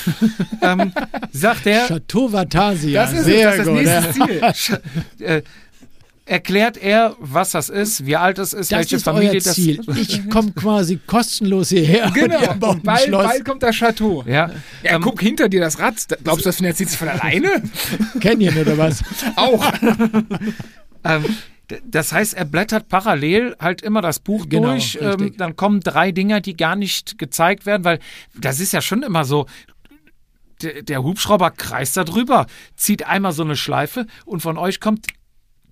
ähm, sagt er, Chateau Vatasia. Das ist, Sehr das, gut. das ja. nächste [laughs] Ziel. äh, erklärt er, was das ist, wie alt es ist, Das welche ist Familie euer das Ziel. Ich komme quasi kostenlos hierher. und Genau. Und ein bald, bald kommt das Chateau. Ja, Ja, ähm, guck hinter dir das Rad. Glaubst du, das finanziert sich von alleine? [laughs] Canyon oder was? Auch. [laughs] ähm, das heißt, er blättert parallel halt immer das Buch Genau, durch. Ähm, dann kommen drei Dinger, die gar nicht gezeigt werden, weil das ist ja schon immer so. Der, der Hubschrauber kreist da drüber, zieht einmal so eine Schleife und von euch kommt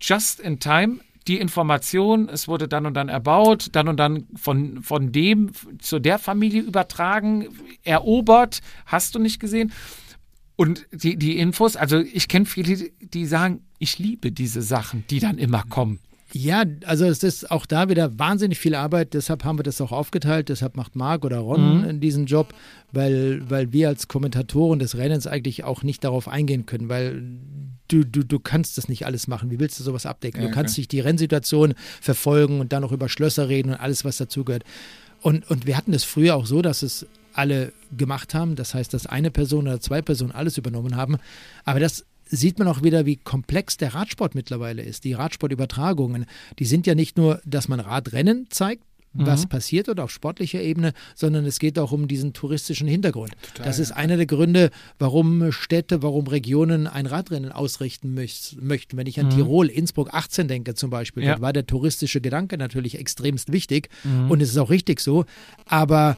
just in time. Die Information, es wurde dann und dann erbaut, dann und dann von, von dem zu der Familie übertragen, erobert, hast du nicht gesehen. Und die, die Infos, also ich kenne viele, die sagen, ich liebe diese Sachen, die dann immer kommen. Ja, also es ist auch da wieder wahnsinnig viel Arbeit, deshalb haben wir das auch aufgeteilt, deshalb macht Marc oder Ron in diesen Job, weil, weil wir als Kommentatoren des Rennens eigentlich auch nicht darauf eingehen können, weil du, du, du kannst das nicht alles machen. Wie willst du sowas abdecken? Ja, du kannst klar. nicht die Rennsituation verfolgen und dann noch über Schlösser reden und alles, was dazugehört. Und, und wir hatten es früher auch so, dass es alle gemacht haben. Das heißt, dass eine Person oder zwei Personen alles übernommen haben. Aber das sieht man auch wieder, wie komplex der Radsport mittlerweile ist. Die Radsportübertragungen, die sind ja nicht nur, dass man Radrennen zeigt, was passiert oder auf sportlicher Ebene, sondern es geht auch um diesen touristischen Hintergrund. das ist einer der Gründe, warum Städte, warum Regionen ein Radrennen ausrichten möch- möchten. Wenn ich an Tirol, Innsbruck 18 denke zum Beispiel, Ja. dort war der touristische Gedanke natürlich extremst wichtig und es ist auch richtig so, aber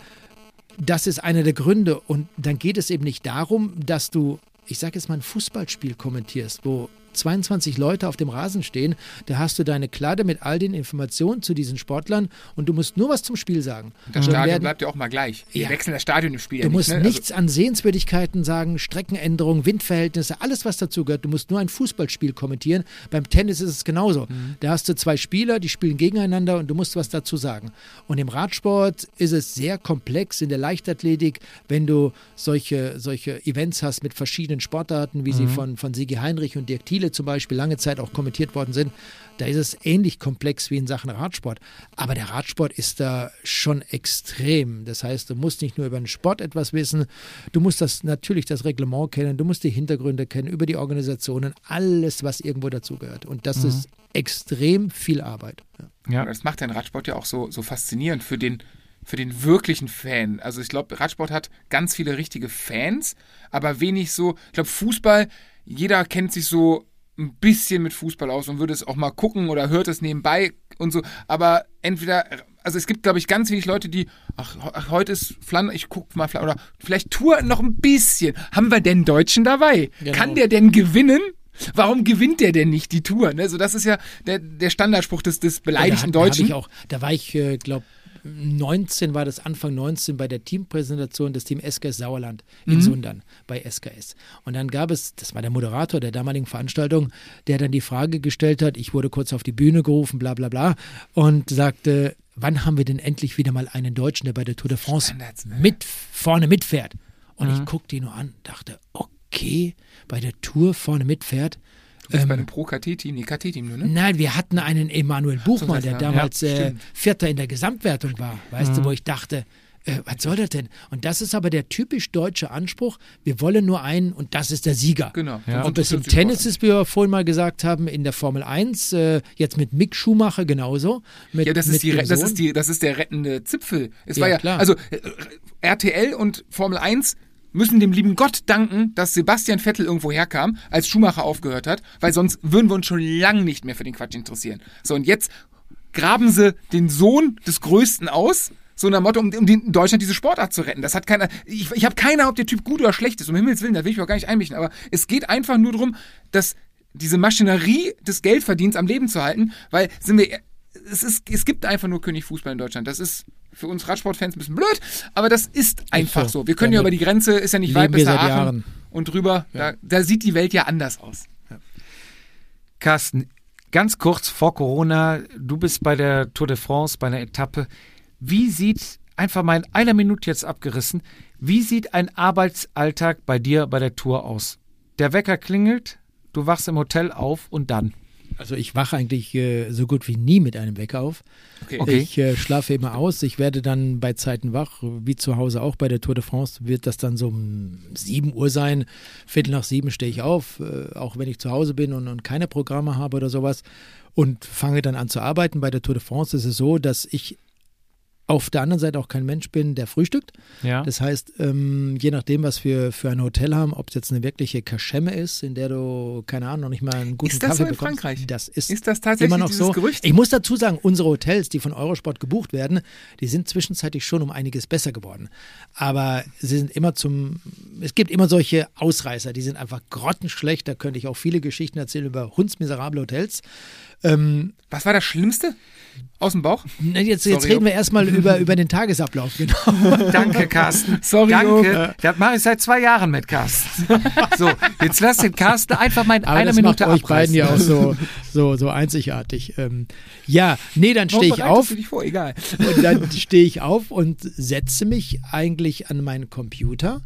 das ist einer der Gründe. Und dann geht es eben nicht darum, dass du, ich sage jetzt mal, ein Fußballspiel kommentierst, wo 22 Leute auf dem Rasen stehen. Da hast du deine Kladde mit all den Informationen zu diesen Sportlern und du musst nur was zum Spiel sagen. Das Stadion werden- bleibt ja auch mal gleich. Wir Ja. wechseln das Stadion im Spiel Du ja musst nicht. Ne? nichts an Sehenswürdigkeiten sagen, Streckenänderungen, Windverhältnisse, alles, was dazu gehört. Du musst nur ein Fußballspiel kommentieren. Beim Tennis ist es genauso. Da hast du zwei Spieler, die spielen gegeneinander und du musst was dazu sagen. Und im Radsport ist es sehr komplex. In der Leichtathletik, wenn du solche, solche Events hast mit verschiedenen Sportarten, wie sie von, von Sigi Heinrich und Dirk Thiele zum Beispiel lange Zeit auch kommentiert worden sind, da ist es ähnlich komplex wie in Sachen Radsport. Aber der Radsport ist da schon extrem. Das heißt, du musst nicht nur über den Sport etwas wissen, du musst das natürlich das Reglement kennen, du musst die Hintergründe kennen, über die Organisationen, alles, was irgendwo dazugehört. Und das ist extrem viel Arbeit. Ja. Das macht den Radsport ja auch so, so faszinierend für den, für den wirklichen Fan. Also ich glaube, Radsport hat ganz viele richtige Fans, aber wenig so, ich glaube, Fußball, jeder kennt sich so ein bisschen mit Fußball aus und würde es auch mal gucken oder hört es nebenbei und so. Aber entweder, also es gibt, glaube ich, ganz wenig Leute, die, ach, heute ist Flandern, ich guck mal Flandern, oder vielleicht Tour noch ein bisschen. Haben wir denn Deutschen dabei? Genau. Kann der denn gewinnen? Warum gewinnt der denn nicht die Tour? Ne? So, das ist ja der, der Standardspruch des, des beleidigten da, hat- Deutschen. Da, ich auch, da war ich, äh, glaube 19 war das Anfang 19 bei der Teampräsentation des Team SKS Sauerland in Sundern bei SKS. Und dann gab es, das war der Moderator der damaligen Veranstaltung, der dann die Frage gestellt hat, ich wurde kurz auf die Bühne gerufen, bla bla bla, und sagte, wann haben wir denn endlich wieder mal einen Deutschen, der bei der Tour de France ne? mit vorne mitfährt? Und Mhm. ich guckte die nur an, dachte, okay, bei der Tour vorne mitfährt. Du bist Ähm, bei einem Pro-KT-Team, nee, KT-Team nur, ne? Nein, wir hatten einen Emanuel Buchmann, der damals ja, äh. Vierter in der Gesamtwertung war. Weißt Mhm. du, wo ich dachte, äh, was soll das denn? Und das ist aber der typisch deutsche Anspruch. Wir wollen nur einen und das ist der Sieger. Genau. Ja. Ob es im Tennis ist, wie wir vorhin mal gesagt haben, in der Formel 1, äh, jetzt mit Mick Schumacher genauso. Mit, Ja, das ist, die, das, ist die, das ist der rettende Zipfel. Es Ja, war ja, klar. also äh, RTL und Formel 1 müssen dem lieben Gott danken, dass Sebastian Vettel irgendwo herkam, als Schumacher aufgehört hat, weil sonst würden wir uns schon lang nicht mehr für den Quatsch interessieren. So, und jetzt graben sie den Sohn des Größten aus, so nach Motto, um, um in Deutschland diese Sportart zu retten. Das hat keiner, ich, ich habe keine Ahnung, ob der Typ gut oder schlecht ist, um Himmels Willen, da will ich mich auch gar nicht einmischen, aber es geht einfach nur darum, dass diese Maschinerie des Geldverdienens am Leben zu halten, weil sind wir, es, ist, es gibt einfach nur König Fußball in Deutschland. Das ist für uns Radsportfans ein bisschen blöd, aber das ist einfach so. so. Wir können ja über die Grenze, ist ja nicht weit bis nach Aachen Jahren. und drüber, da, da sieht die Welt ja anders aus. Carsten, ganz kurz vor Corona, du bist bei der Tour de France, bei einer Etappe. Wie sieht, einfach mal in einer Minute jetzt abgerissen, wie sieht ein Arbeitsalltag bei dir bei der Tour aus? Der Wecker klingelt, du wachst im Hotel auf und dann. Also ich wache eigentlich äh, so gut wie nie mit einem Wecker auf. Okay. Okay. Ich äh, schlafe immer aus. Ich werde dann bei Zeiten wach, wie zu Hause auch bei der Tour de France, wird das dann so um 7 Uhr sein. Viertel nach sieben stehe ich auf, äh, auch wenn ich zu Hause bin und, und keine Programme habe oder sowas. Und fange dann an zu arbeiten. Bei der Tour de France ist es so, dass ich auf der anderen Seite auch kein Mensch bin, der frühstückt. Ja. Das heißt, ähm, je nachdem, was wir für ein Hotel haben, ob es jetzt eine wirkliche Kaschemme ist, in der du, keine Ahnung, noch nicht mal einen guten Ist das Kaffee so in bekommst. Frankreich? Das ist, Ist das tatsächlich immer noch so. Gerücht? Ich muss dazu sagen, unsere Hotels, die von Eurosport gebucht werden, die sind zwischenzeitlich schon um einiges besser geworden. Aber sie sind immer zum, es gibt immer solche Ausreißer, die sind einfach grottenschlecht. Da könnte ich auch viele Geschichten erzählen über hundsmiserable Hotels. Ähm, Was war das Schlimmste? Aus dem Bauch? na, jetzt, jetzt reden wir erstmal über, [laughs] über den Tagesablauf, genau. Danke, Carsten. [laughs] Sorry, Danke. Job. Das mache ich seit zwei Jahren mit Carsten. [laughs] So, jetzt lass den Carsten einfach mal in Aber einer das Minute macht euch beiden ja auch so, so, so einzigartig. Ähm, ja, nee, dann stehe ich auf. Vor? Egal. Und dann stehe ich auf und setze mich eigentlich an meinen Computer.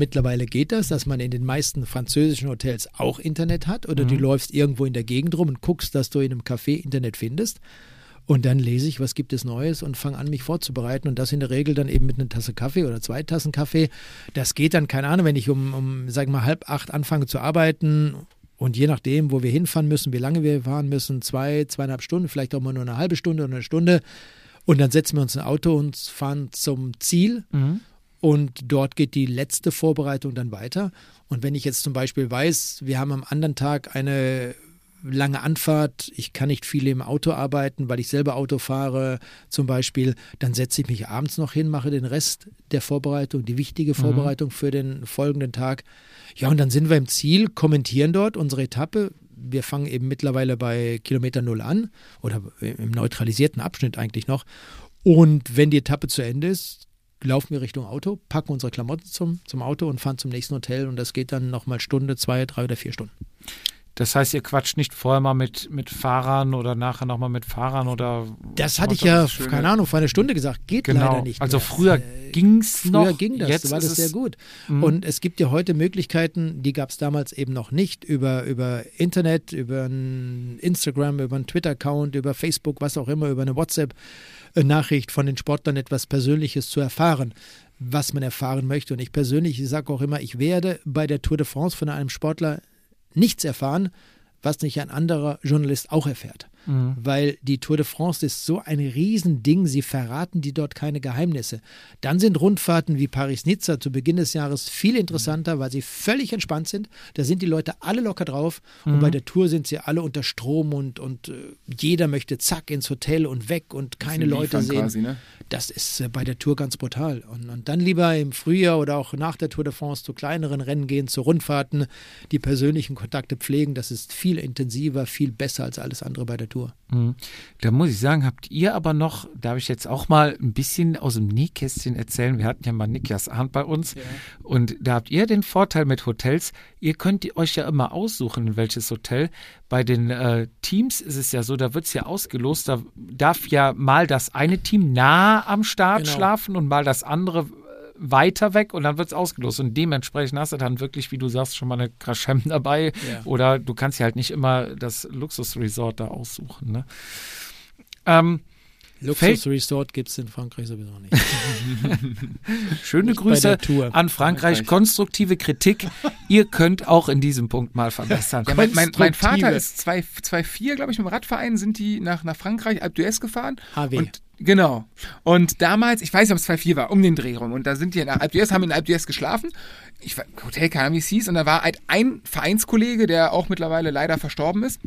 Mittlerweile geht das, dass man in den meisten französischen Hotels auch Internet hat oder du läufst irgendwo in der Gegend rum und guckst, dass du in einem Café Internet findest. Und dann lese ich, was gibt es Neues und fange an, mich vorzubereiten. Und das in der Regel dann eben mit einer Tasse Kaffee oder zwei Tassen Kaffee. Das geht dann, keine Ahnung, wenn ich um, um sagen wir mal, halb acht anfange zu arbeiten und je nachdem, wo wir hinfahren müssen, wie lange wir fahren müssen, zwei, zweieinhalb Stunden, vielleicht auch mal nur eine halbe Stunde oder eine Stunde. Und dann setzen wir uns in ein Auto und fahren zum Ziel. Mhm. Und dort geht die letzte Vorbereitung dann weiter. Und wenn ich jetzt zum Beispiel weiß, wir haben am anderen Tag eine lange Anfahrt, ich kann nicht viel im Auto arbeiten, weil ich selber Auto fahre zum Beispiel, dann setze ich mich abends noch hin, mache den Rest der Vorbereitung, die wichtige Vorbereitung für den folgenden Tag. Ja, und dann sind wir im Ziel, kommentieren dort unsere Etappe. Wir fangen eben mittlerweile bei Kilometer Null an oder im neutralisierten Abschnitt eigentlich noch. Und wenn die Etappe zu Ende ist, laufen wir Richtung Auto, packen unsere Klamotten zum, zum Auto und fahren zum nächsten Hotel und das geht dann nochmal Stunde, zwei, drei oder vier Stunden. Das heißt, ihr quatscht nicht vorher mal mit, mit Fahrern oder nachher nochmal mit Fahrern oder. Das hatte ich ja, keine. Ahnung, vor einer Stunde gesagt, geht Genau. leider nicht. also mehr. früher Äh, ging's noch. Früher ging das, jetzt war das sehr es- gut. Mhm. Und es gibt ja heute Möglichkeiten, die gab es damals eben noch nicht, über, über Internet, über ein Instagram, über einen Twitter-Account, über Facebook, was auch immer, über eine WhatsApp-Nachricht von den Sportlern etwas Persönliches zu erfahren, was man erfahren möchte. Und ich persönlich sage auch immer, ich werde bei der Tour de France von einem Sportler nichts erfahren, was nicht ein anderer Journalist auch erfährt. Mhm. Weil die Tour de France ist so ein Riesending, sie verraten die dort keine Geheimnisse. Dann sind Rundfahrten wie Paris-Nizza zu Beginn des Jahres viel interessanter, weil sie völlig entspannt sind. Da sind die Leute alle locker drauf und bei der Tour sind sie alle unter Strom und, und äh, jeder möchte zack ins Hotel und weg und keine Leute sehen. Quasi, ne? Das ist äh, bei der Tour ganz brutal. Und, und dann lieber im Frühjahr oder auch nach der Tour de France zu kleineren Rennen gehen, zu Rundfahrten, die persönlichen Kontakte pflegen. Das ist viel intensiver, viel besser als alles andere bei der Tour. Mhm. Da muss ich sagen, habt ihr aber noch, darf ich jetzt auch mal ein bisschen aus dem Nähkästchen erzählen. Wir hatten ja mal Niklas Arndt bei uns und da habt ihr den Vorteil mit Hotels, ihr könnt euch ja immer aussuchen, in welches Hotel. Bei den äh, Teams ist es ja so, da wird es ja ausgelost, da darf ja mal das eine Team nah am Start Genau. schlafen und mal das andere weiter weg und dann wird es ausgelost. Und dementsprechend hast du dann wirklich, wie du sagst, schon mal eine Kraschem dabei. Ja. Oder du kannst ja halt nicht immer das Luxusresort da aussuchen. Ne? Ähm, Luxus Resort gibt es in Frankreich sowieso nicht. [laughs] schöne Nicht Grüße an Frankreich. Frankreich. Konstruktive Kritik. Ihr könnt auch in diesem Punkt mal verbessern. Ja, mein, mein, mein Vater ist 2,4, glaube ich, mit dem Radverein sind die nach, nach Frankreich, Alpe d'Huez gefahren. HW. Und, genau. Und damals, ich weiß nicht, ob es 2,4 war, um den Dreh rum. Und da sind die nach Alpe d'Huez, haben in Alpe d'Huez geschlafen. Ich war, Hotel, keine Ahnung, wie es hieß. Und da war halt ein Vereinskollege, der auch mittlerweile leider verstorben ist.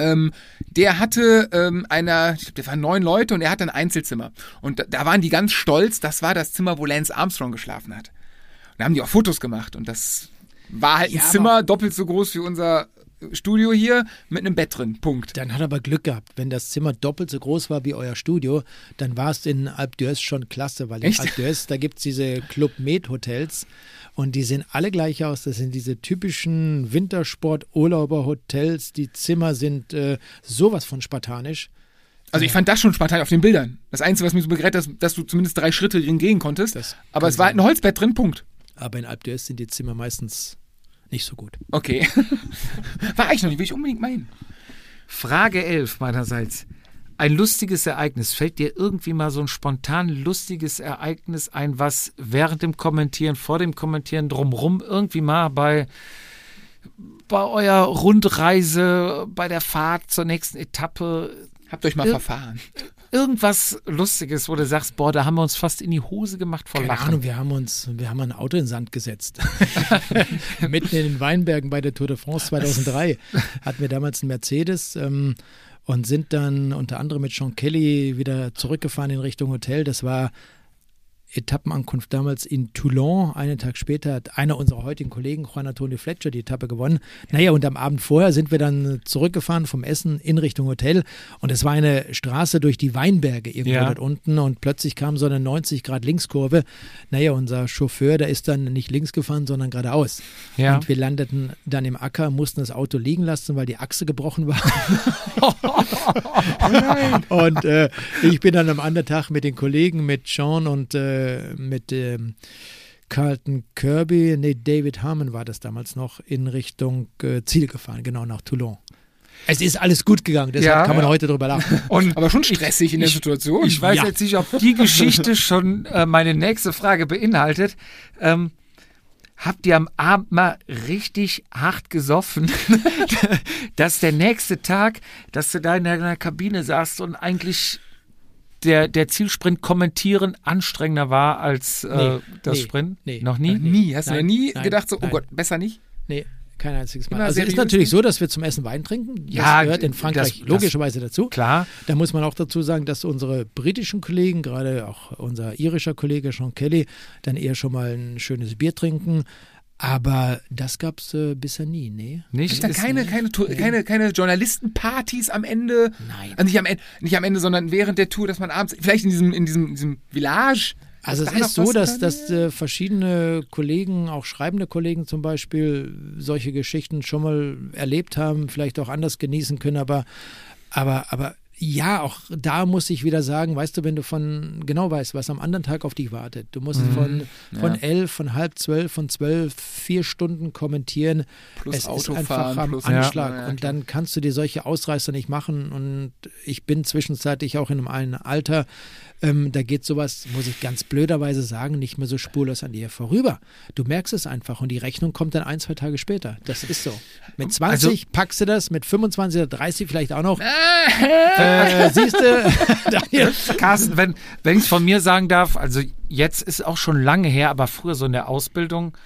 Ähm, der hatte ähm, einer, ich glaube, der waren neun Leute und er hatte ein Einzelzimmer. Und da, da waren die ganz stolz, das war das Zimmer, wo Lance Armstrong geschlafen hat. Und da haben die auch Fotos gemacht und das war halt ein Ja, aber- Zimmer doppelt so groß wie unser Studio hier mit einem Bett drin. Punkt. Dann hat er aber Glück gehabt. Wenn das Zimmer doppelt so groß war wie euer Studio, dann war es in Alpe d'Huez schon klasse, weil in Echt? Alpe d'Huez, da gibt es diese Club Med Hotels und die sehen alle gleich aus. Das sind diese typischen Wintersport-Urlauber-Hotels. Die Zimmer sind äh, sowas von spartanisch. Also ich fand das schon spartan auf den Bildern. Das Einzige, was mich so begrenzt hat, dass du zumindest drei Schritte drin gehen konntest. Das Aber es war halt ein Holzbett drin, Punkt. Aber in d'Huez sind die Zimmer meistens nicht so gut. Okay. [laughs] war ich noch nicht, will ich unbedingt meinen. Frage 11 meinerseits. Ein lustiges Ereignis. Fällt dir irgendwie mal so ein spontan lustiges Ereignis ein, was während dem Kommentieren, vor dem Kommentieren, drumrum irgendwie mal bei, bei eurer Rundreise, bei der Fahrt zur nächsten Etappe, Habt euch mal Ja. verfahren. irgendwas Lustiges, wo du sagst, boah, da haben wir uns fast in die Hose gemacht vor Keine Lachen. Ahnung, wir haben uns, wir haben ein Auto in den Sand gesetzt. [laughs] Mitten in den Weinbergen bei der Tour de France 2003 [laughs] hatten wir damals einen Mercedes ähm, und sind dann unter anderem mit Sean Kelly wieder zurückgefahren in Richtung Hotel. Das war Etappenankunft damals in Toulon. Einen Tag später hat einer unserer heutigen Kollegen, Juan Antonio Fletcher, die Etappe gewonnen. Naja, und am Abend vorher sind wir dann zurückgefahren vom Essen in Richtung Hotel. Und es war eine Straße durch die Weinberge irgendwo Ja. dort unten. Und plötzlich kam so eine 90-Grad-Linkskurve. Naja, unser Chauffeur, der ist dann nicht links gefahren, sondern geradeaus. Ja. Und wir landeten dann im Acker, mussten das Auto liegen lassen, weil die Achse gebrochen war. [laughs] [laughs] und äh, ich bin dann am anderen Tag mit den Kollegen, mit Sean und äh, mit ähm, Carlton Kirby, nee, David Harmon war das damals noch, in Richtung äh, Ziel gefahren, genau nach Toulon. Es ist alles gut gegangen, deshalb Ja. kann man Ja. heute drüber lachen. [laughs] Und Aber schon stressig in der ich- Situation. Ich weiß Ja. jetzt nicht, ob die Geschichte [laughs] schon äh, meine nächste Frage beinhaltet. Ähm, habt ihr am Abend mal richtig hart gesoffen, [laughs] dass der nächste Tag, dass du da in deiner Kabine saßt und eigentlich der, der Zielsprint kommentieren anstrengender war als äh, Nee, das nee, Sprint? nee. Noch nie? nie. Hast du Nein, ja nie nein, gedacht, so, oh nein. Gott, besser nicht? Nee, kein einziges Mal. Immer Also es ist natürlich so, dass wir zum Essen Wein trinken. Das Ja, gehört in Frankreich das- das- logischerweise dazu. Klar. Da muss man auch dazu sagen, dass unsere britischen Kollegen, gerade auch unser irischer Kollege Sean Kelly, dann eher schon mal ein schönes Bier trinken. Aber das gab es äh, bisher nie, nee. Nicht? Da keine, keine, Tour- keine, keine Journalistenpartys am Ende? Nein. Also nicht am, Ende, nicht am Ende, sondern während der Tour, dass man abends, vielleicht in diesem, in diesem, diesem Village. Also es ist so, dass, dass äh, verschiedene Kollegen, auch schreibende Kollegen zum Beispiel, solche Geschichten schon mal erlebt haben, vielleicht auch anders genießen können, aber, aber, aber ja, auch da muss ich wieder sagen, weißt du, wenn du von genau weißt, was am anderen Tag auf dich wartet, du musst von, von Ja. elf, von halb zwölf, von zwölf, vier Stunden kommentieren. Plus es ist Autofahren, einfach am Anschlag. Ja, ja, und dann kannst du dir solche Ausreißer nicht machen. Und ich bin zwischenzeitlich auch in einem Alter, ähm, da geht sowas, muss ich ganz blöderweise sagen, nicht mehr so spurlos an dir vorüber. Du merkst es einfach und die Rechnung kommt dann ein, zwei Tage später. Das ist so. Mit 20 Also- packst du das, mit 25 oder 30 vielleicht auch noch. äh, siehst du, [laughs] Daniel? Carsten, wenn, wenn ich es von mir sagen darf, also jetzt ist auch schon lange her, aber früher so in der Ausbildung,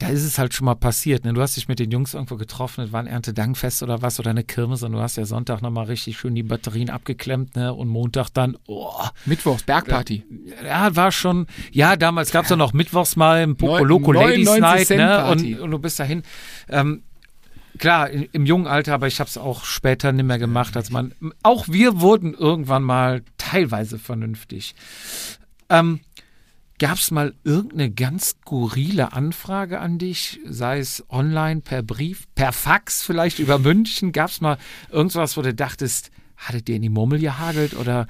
da ist es halt schon mal passiert. Ne? Du hast dich mit den Jungs irgendwo getroffen, es war ein Erntedankfest oder was oder eine Kirmes und du hast ja Sonntag nochmal richtig schön die Batterien abgeklemmt ne? und Montag dann, oh, Mittwochs, Bergparty. ja, war schon, ja, damals gab es ja noch Mittwochs mal im Poco Ladies 99 Night ne? Und, und du bist dahin. Ähm, klar, im jungen Alter, aber ich habe es auch später nicht mehr gemacht, als man. Auch wir wurden irgendwann mal teilweise vernünftig. Ähm, Gab es mal irgendeine ganz skurrile Anfrage an dich, sei es online, per Brief, per Fax vielleicht über München? Gab es mal irgendwas, wo du dachtest, hattet ihr in die Murmel gehagelt oder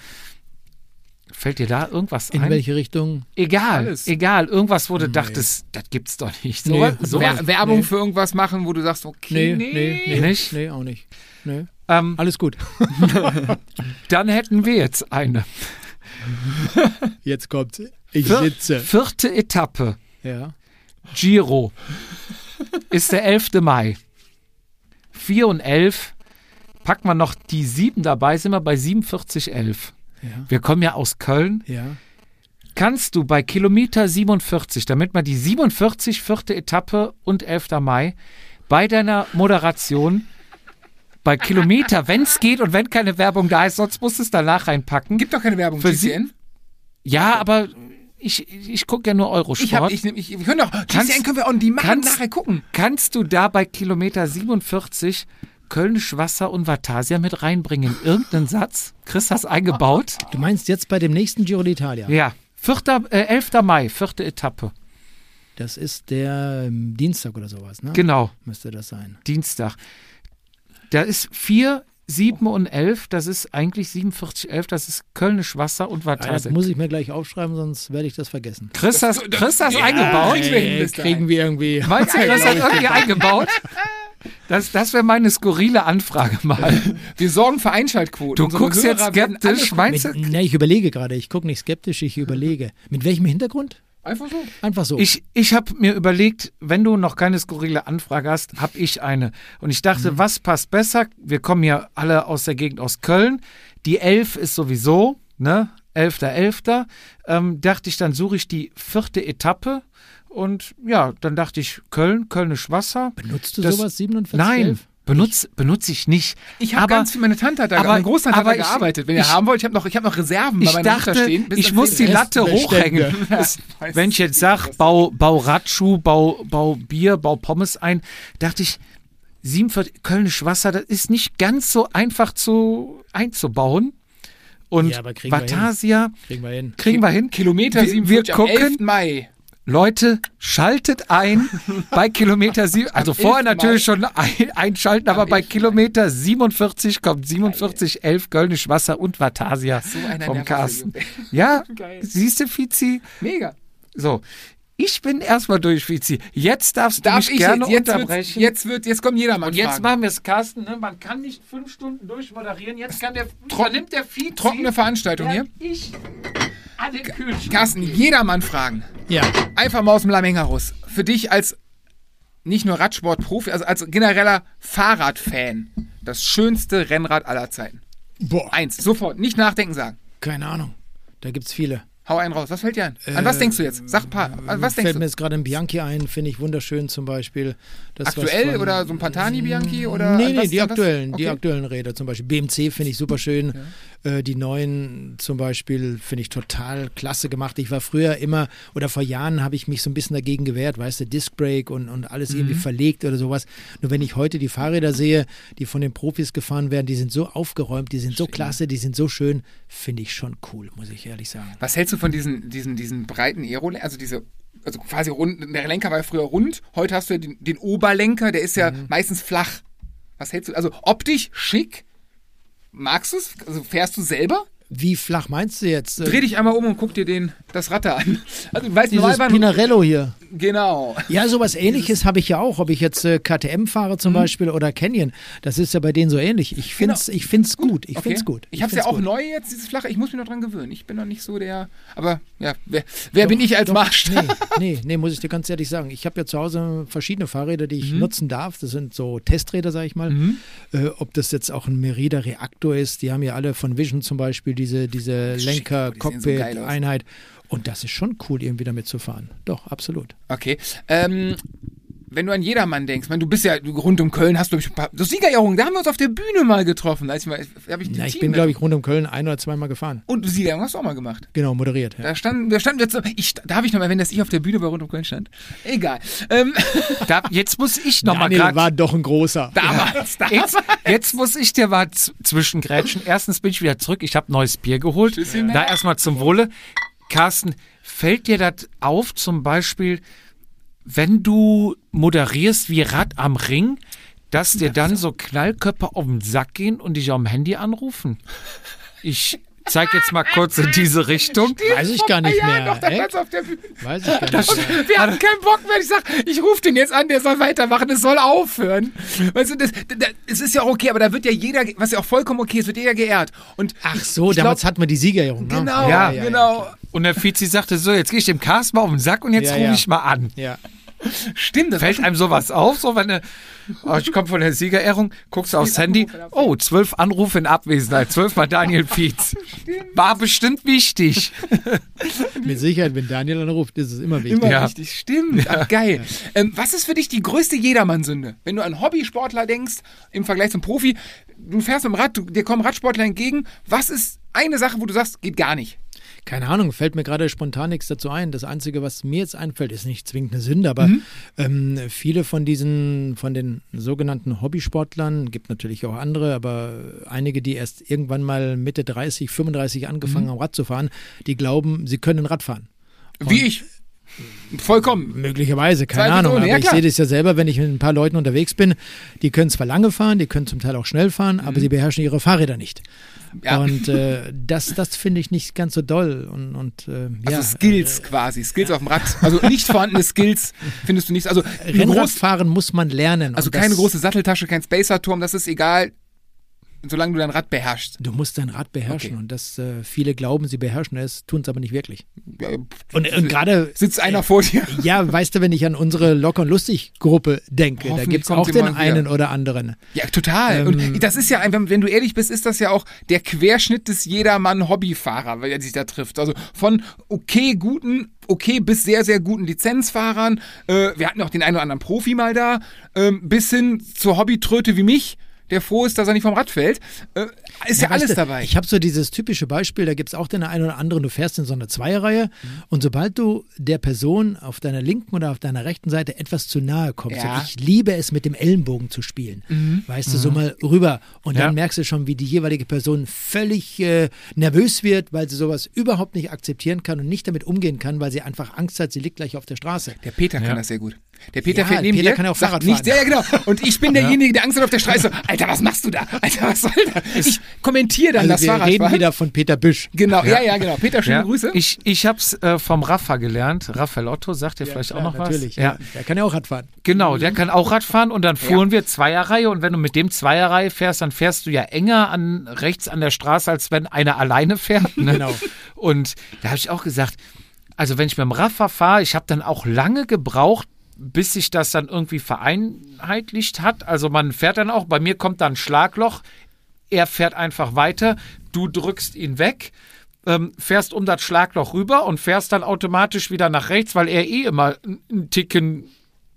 fällt dir da irgendwas In ein? welche Richtung? Egal, Alles. egal, irgendwas, wo du dachtest, das gibt's doch nicht. So, Nee, so, Wer Werbung nee. für irgendwas machen, wo du sagst, okay, Nee, nee, nee. Nicht? Nee, auch nicht. Nee. ähm, Alles gut. [laughs] dann hätten wir jetzt eine. [laughs] Jetzt kommt's. Ich Vier, sitze. Vierte Etappe, Ja. Giro, ist der 11. Mai. 4 und 11, packen wir noch die 7 dabei, sind wir bei 47,11. Ja. Wir kommen ja aus Köln. Ja. Kannst du bei Kilometer 47, damit man die 47, vierte Etappe und 11. Mai, bei deiner Moderation bei Kilometer, wenn es geht und wenn keine Werbung da ist, sonst musst du es danach reinpacken. Gibt doch keine Werbung Für Sie- GCN. Ja, aber ich, ich gucke ja nur Eurosport. Ich hab, ich, ich, wir können doch, Kannst- GCN können wir on demand kannst- nachher gucken. Kannst du da bei Kilometer 47 Kölnisch Wasser und Vatasia mit reinbringen? Irgendeinen Satz? Chris, hast eingebaut? Du meinst jetzt bei dem nächsten Giro d'Italia? Ja. 4., äh, 11. Mai, vierte Etappe. Das ist der ähm, Dienstag oder sowas, ne? Genau, Müsste das sein. Dienstag. Da ist 4, 7 und 11, das ist eigentlich 47, 11, das ist Kölnisch Wasser und Ah, das Vatasia. muss ich mir gleich aufschreiben, sonst werde ich das vergessen. Chris, hast, Chris, hast eingebaut? kriegen wir hin bis Äh, kriegen wir irgendwie. Meinst du, Chris hat irgendwie eingebaut? Das, das wäre meine skurrile Anfrage mal. Wir sorgen für Einschaltquoten. Du Unsere guckst Hörer jetzt skeptisch, meinst du? Ne, ich überlege gerade. Ich gucke nicht skeptisch, ich überlege. Mit welchem Hintergrund? Einfach so. Einfach so. Ich, ich habe mir überlegt, wenn du noch keine skurrile Anfrage hast, habe ich eine. Und ich dachte, was passt besser? Wir kommen ja alle aus der Gegend aus Köln. Die 11 ist sowieso, ne? 11.11. Ähm, dachte ich, dann suche ich die vierte Etappe. Und ja, dann dachte ich, Köln, Kölnisch Wasser. Benutzt du Das- sowas 47? Nein, 11? Benutze benutz ich nicht. Ich habe Aber ganz viel, meine Tante hat da, aber- meine Großtante hat da aber ich- gearbeitet. Wenn ihr ich- haben wollt, ich habe noch, ich hab noch Reserven bei ich meiner Mutter dachte, stehen. bis ich muss die. Latte hochhängen. [laughs] Weiß Wenn ich jetzt sage, bau, bau Radschuh, bau, bau Bier, bau Pommes ein, dachte ich, 47 Kölnisch Wasser, das ist nicht ganz so einfach zu einzubauen. Und Ja, aber kriegen wir hin. Vatasia Kriegen wir hin. kriegen wir hin. Kilometer wir, 47 wir am gucken, 11. Mai. Leute, schaltet ein [laughs] bei Kilometer 7. Also vorher 11. natürlich schon ein, einschalten, aber bei Kilometer 47 kommt 47, 11 Kölnisch Wasser und Vatasia So vom Carsten. Ja, [laughs] siehst du, Fizi? Mega. So, ich bin erstmal durch, Fizi. Jetzt darfst du Darf mich ich gerne jetzt? Jetzt, unterbrechen. jetzt wird, jetzt kommen jedermann und jetzt Fragen. machen wir es, Carsten. Ne? Man kann nicht fünf Stunden durchmoderieren. Jetzt kann der, übernimmt der Fizi. Trockene Veranstaltung hier. Ich an den Kühlschrank. Carsten, jedermann Fragen. Ja. Einfach mal aus dem Lameng heraus. Für dich als nicht nur Radsportprofi, also als genereller Fahrradfan. Das schönste Rennrad aller Zeiten. Boah. Eins, sofort, nicht nachdenken sagen. Keine Ahnung. Da gibt's viele. Hau einen raus. Was fällt dir ein? An was denkst du jetzt? Sag ein paar. An was denkst Fällt mir du? jetzt gerade ein Bianchi ein, finde ich wunderschön zum Beispiel. Das Aktuell von- oder so ein Pantani Bianchi oder? Nee, nee, was- die aktuellen, die Okay. aktuellen Räder zum Beispiel. BMC finde ich super schön. Äh, die neuen zum Beispiel finde ich total klasse gemacht. Ich war früher immer, oder vor Jahren habe ich mich so ein bisschen dagegen gewehrt, weißt du, Disc Brake und, und alles irgendwie Mhm. verlegt oder sowas. Nur wenn ich heute die Fahrräder sehe, die von den Profis gefahren werden, die sind so aufgeräumt, die sind so klasse, die sind so schön, finde ich schon cool, muss ich ehrlich sagen. Was hältst du von diesen, diesen, diesen breiten Aero, also diese, also quasi rund, der Lenker war ja früher rund, heute hast du ja den, den Oberlenker, der ist ja Mhm. meistens flach. Was hältst du, also optisch schick, magst du es? Also fährst du selber? Wie flach meinst du jetzt? Dreh dich einmal um und guck dir den, das da an. Also weißt, Dieses Pinarello hier. Genau. Ja, sowas ähnliches habe ich ja auch, ob ich jetzt äh, KTM fahre Mhm. zum Beispiel oder Canyon. Das ist ja bei denen so ähnlich. Ich finde es ich find's gut. Ich Genau. Okay. find's gut. Ich hab's ja find's auch gut. neu jetzt, dieses flache. Ich muss mich noch dran gewöhnen. Ich bin noch nicht so der. Aber ja, wer, wer bin ich als Doch, Maßstab? Nee, nee, nee, muss ich dir ganz ehrlich sagen. Ich habe ja zu Hause verschiedene Fahrräder, die Mhm. ich nutzen darf. Das sind so Testräder, sag ich mal. Äh, ob das jetzt auch ein Merida Reaktor ist, die haben ja alle von Vision zum Beispiel diese, diese Schick, die Und das ist schon cool, irgendwie damit zu fahren. Doch, absolut. Okay. Ähm, wenn du an jedermann denkst, man, du bist ja du, rund um Köln, hast du ein paar so Siegerehrungen, da haben wir uns auf der Bühne mal getroffen. Als ich mal, hab ich Ja, ich Team bin, glaube ich, rund um Köln ein oder zweimal gefahren. Und Siegerehrung hast du auch mal gemacht. Genau, moderiert. Ja. Da standen, da standen wir zu, ich, darf ich noch mal erwähnen, dass ich auf der Bühne bei Rund um Köln stand? Egal. Ähm, [laughs] Da, jetzt muss ich noch mal Daniel grad- war doch ein großer. damals, damals. Jetzt, jetzt muss ich dir mal zwischengrätschen. Erstens bin ich wieder zurück. Ich habe neues Bier geholt. Tschüsschen. Da erstmal zum Wohle. Carsten, fällt dir das auf, zum Beispiel, wenn du moderierst wie Rad am Ring, dass dir dann so Knallköpfe auf den Sack gehen und dich am Handy anrufen? Ich zeig jetzt mal kurz in diese Richtung. Weiß ich gar nicht Ja, mehr. doch, stand's auf der Bühne. Weiß ich gar nicht mehr. Wir hatten keinen Bock mehr. Ich sag, ich rufe den jetzt an, der soll weitermachen, es soll aufhören. Weißt du, das, das, es ist ja auch okay, aber da wird ja jeder, was ja auch vollkommen okay ist, wird jeder geehrt. Und Ach so, ich damals glaub- hatten wir die Siegerehrung. Ne? Genau, Ja, genau. Und der Vizi sagte so, jetzt gehe ich dem Carsten mal auf den Sack und jetzt Ja, rufe ja. ich mal an. Ja. [laughs] Stimmt, das Fällt einem sowas auf, so wenn du, oh, ich komme von der Siegerehrung, guckst du aufs Handy, oh, zwölf Anrufe in Abwesenheit, zwölfmal Daniel Fietz. [laughs] War bestimmt wichtig. [laughs] Mit Sicherheit, wenn Daniel anruft, ist es immer wichtig. Immer Ja. richtig, stimmt. Ach, geil. Ähm, was ist für dich die größte Jedermannsünde? Wenn du an Hobbysportler denkst, im Vergleich zum Profi, du fährst mit dem Rad, du, dir kommen Radsportler entgegen. Was ist eine Sache, wo du sagst, geht gar nicht? Keine Ahnung, fällt mir gerade spontan nichts dazu ein. Das Einzige, was mir jetzt einfällt, ist nicht zwingend eine Sünde, aber Mhm. ähm, viele von diesen, von den sogenannten Hobbysportlern, gibt natürlich auch andere, aber einige, die erst irgendwann mal Mitte 30, 35 angefangen Mhm. haben, Rad zu fahren, die glauben, sie können Rad fahren. Wie ich. Vollkommen. Möglicherweise, keine Zweifelsohne, Ahnung. Aber ja, ich sehe das ja selber, wenn ich mit ein paar Leuten unterwegs bin. Die können zwar lange fahren, die können zum Teil auch schnell fahren, aber sie beherrschen ihre Fahrräder nicht. Mhm. Ja. Und äh, das, das finde ich nicht ganz so doll. Und, und äh, Also ja, Skills quasi, Skills auf dem Rad. Also nicht vorhandene Skills [laughs] findest du nicht. Also Rennradfahren muss man lernen. also keine große Satteltasche, kein Spacerturm, das ist egal, solange du dein Rad beherrschst. Du musst dein Rad beherrschen. Okay. Und das äh, viele glauben, sie beherrschen es, tun es aber nicht wirklich. Ja, Und, und gerade, sitzt einer vor dir. ja, weißt du, wenn ich an unsere Locker- und Lustig-Gruppe denke, da gibt es auch den einen oder anderen. Ja, total. Ähm, und das ist ja, wenn, wenn du ehrlich bist, ist das ja auch der Querschnitt des Jedermann-Hobbyfahrer, weil er sich da trifft. Also von okay guten, okay bis sehr, sehr guten Lizenzfahrern, äh, wir hatten auch den einen oder anderen Profi mal da, ähm, bis hin zur Hobbytröte wie mich, der froh ist, dass er nicht vom Rad fällt. Äh, ist ja, weißt alles du, dabei. Ich habe so dieses typische Beispiel, da gibt es auch den einen oder anderen, du fährst in so einer Zweierreihe Mhm. und sobald du der Person auf deiner linken oder auf deiner rechten Seite etwas zu nahe kommst, Ja. Mhm. ich liebe es mit dem Ellenbogen zu spielen, weißt du, so mal rüber und dann Ja. merkst du schon, wie die jeweilige Person völlig äh, nervös wird, weil sie sowas überhaupt nicht akzeptieren kann und nicht damit umgehen kann, weil sie einfach Angst hat, sie liegt gleich auf der Straße. Der Peter kann Ja. das sehr gut. Der Peter Ja, fährt neben Peter dir, kann auch sagt Fahrrad nicht, fahren. ja, ja, genau. Und ich bin [laughs] derjenige, der Angst hat auf der Straße. Alter, was machst du da? [laughs] Alter, was soll das? Ich kommentiere dann Also das wir Fahrradfahren. reden wieder von Peter Büsch. Genau, ja, ja, genau. Peter, schöne Ja. Grüße. Ich, ich habe es äh, vom Rafa gelernt. Raphael Otto, sagt ihr vielleicht klar, auch noch natürlich, was? Ja. Der kann ja auch Rad fahren. Genau, der kann auch Rad fahren und dann fuhren wir Zweierreihe und wenn du mit dem Zweierreihe fährst, dann fährst du ja enger an rechts an der Straße, als wenn einer alleine fährt. Ne? Genau. Und da habe ich auch gesagt, also wenn ich mit dem Rafa fahre, ich habe dann auch lange gebraucht, bis sich das dann irgendwie vereinheitlicht hat. Also man fährt dann auch, bei mir kommt dann ein Schlagloch, er fährt einfach weiter, du drückst ihn weg, ähm, fährst um das Schlagloch rüber und fährst dann automatisch wieder nach rechts, weil er eh immer einen Ticken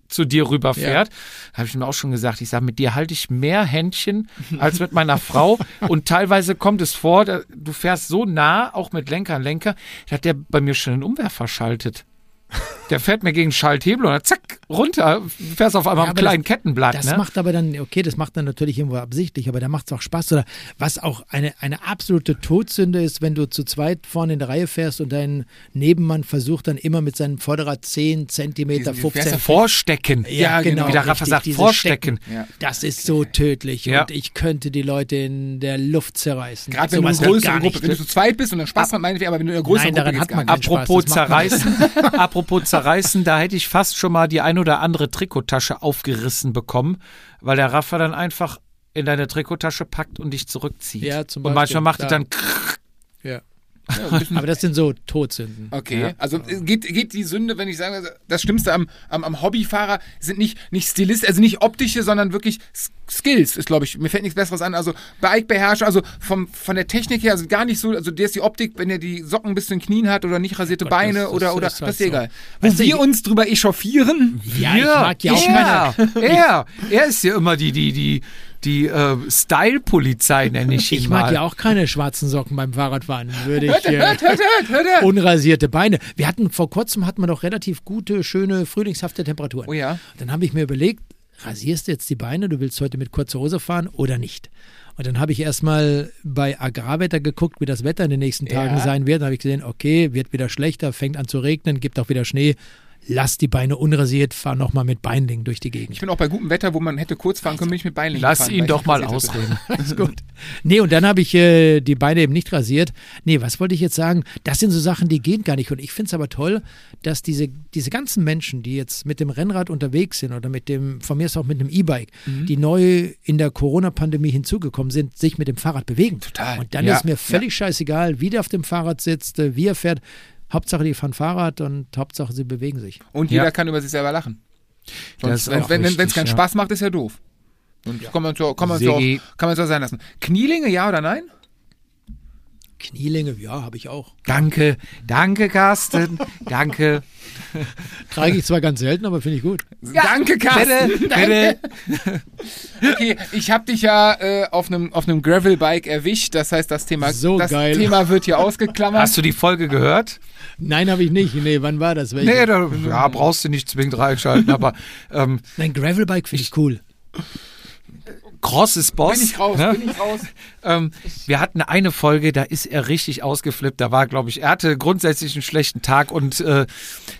zu dir rüberfährt. Habe ich ihm auch schon gesagt, ich sage, mit dir halte ich mehr Händchen als mit meiner Frau. [laughs] Und teilweise kommt es vor, du fährst so nah, auch mit Lenker an Lenker, da hat der bei mir schon einen Umwerfer schaltet. Der fährt mir gegen Schalthebel und dann zack, runter, fährst auf einmal Ja, am kleinen das- Kettenblatt. Das ne? macht aber dann, okay, das macht dann natürlich irgendwo absichtlich, aber da macht es auch Spaß. Oder was auch eine, eine absolute Todsünde ist, wenn du zu zweit vorne in der Reihe fährst und dein Nebenmann versucht dann immer mit seinem Vorderrad 10 Zentimeter, Diesen- 15 fährst du Vorstecken. Ja, genau. Wie der Rafa sagt, dieses vorstecken. Stecken. Ja. Das ist so tödlich Ja. und ich könnte die Leute in der Luft zerreißen. Gerade wenn Sowas du eine geht größere Gruppe, wenn du zu zweit bist und dann Spaß hat, meinetwegen, aber wenn du in einer größeren Nein, Gruppe daran hat man Apropos macht zerreißen, [laughs] apropos zerreißen, da hätte ich fast schon mal die ein oder andere Trikottasche aufgerissen bekommen, weil der Rafa dann einfach in deine Trikottasche packt und dich zurückzieht. Ja, zum und Beispiel, manchmal macht klar. dann krrr. Ja. Aber das sind so Todsünden. Okay, also äh, geht, geht die Sünde, wenn ich sage, also das Schlimmste am, am, am Hobbyfahrer sind nicht, nicht Stilist, also nicht optische, sondern wirklich Skills, ist glaube ich, mir fällt nichts Besseres an, also Bike-Beherrschung, also vom, von der Technik her, also gar nicht so, also der ist die Optik, wenn er die Socken bis zu den Knien hat oder nicht rasierte Beine das- oder, das oder, ist halt das ist so. egal. Weißt Wo du, wir uns drüber echauffieren, Ja, ich mag ja auch er, er, er ist ja immer die, die, die, die äh, Style-Polizei, nenne ich [laughs] ihn Ich mal. mag ja auch keine schwarzen Socken beim Fahrradfahren. Würde ich äh, hört, hört, hört, hört. unrasierte Beine. Wir hatten vor kurzem hatten wir doch relativ gute, schöne, frühlingshafte Temperaturen. Oh ja. Dann habe ich mir überlegt, rasierst du jetzt die Beine, du willst heute mit kurzer Hose fahren oder nicht? Und dann habe ich erstmal bei Agrarwetter geguckt, wie das Wetter in den nächsten Tagen Ja. sein wird. Dann habe ich gesehen, okay, wird wieder schlechter, fängt an zu regnen, gibt auch wieder Schnee. Lass die Beine unrasiert, fahr nochmal mit Beinlingen durch die Gegend. Ich bin auch bei gutem Wetter, wo man hätte kurz fahren können, bin ich mit Beinlingen Lass fahren, ihn doch mal ausreden. [laughs] Alles gut. Nee, und dann habe ich äh, die Beine eben nicht rasiert. Nee, was wollte ich jetzt sagen? Das sind so Sachen, die gehen gar nicht. Und ich finde es aber toll, dass diese, diese ganzen Menschen, die jetzt mit dem Rennrad unterwegs sind oder mit dem, von mir ist auch mit einem E-Bike, Mhm. die neu in der Corona-Pandemie hinzugekommen sind, sich mit dem Fahrrad bewegen. Total. Und dann Ja, ist mir völlig scheißegal, wie der auf dem Fahrrad sitzt, äh, wie er fährt. Hauptsache, die fahren Fahrrad und Hauptsache, sie bewegen sich. Und jeder Ja. kann über sich selber lachen. Sonst, wenn es keinen ja. Spaß macht, ist ja doof. Und kann man so, kann man so, kann man so sein lassen. Knielinge, ja oder nein? Knielinge, ja, habe ich auch. Danke, danke, Carsten. [laughs] danke. Trage ich zwar ganz selten, aber finde ich gut. Danke, Carsten. Bitte, bitte. Okay, ich habe dich ja äh, auf einem auf einem Gravelbike erwischt. Das heißt, das Thema, So das geil. Thema wird hier ausgeklammert. Hast du die Folge gehört? Nein, habe ich nicht. Nee, wann war das? Welche? Nee, da ja, brauchst du nicht zwingend reinschalten, aber ähm, Nein, Gravelbike finde ich cool. Cross ist Boss. bin ich raus, ne? bin ich raus. [laughs] Ähm, wir hatten eine Folge, da ist er richtig ausgeflippt. Da war, glaube ich, er hatte grundsätzlich einen schlechten Tag und äh,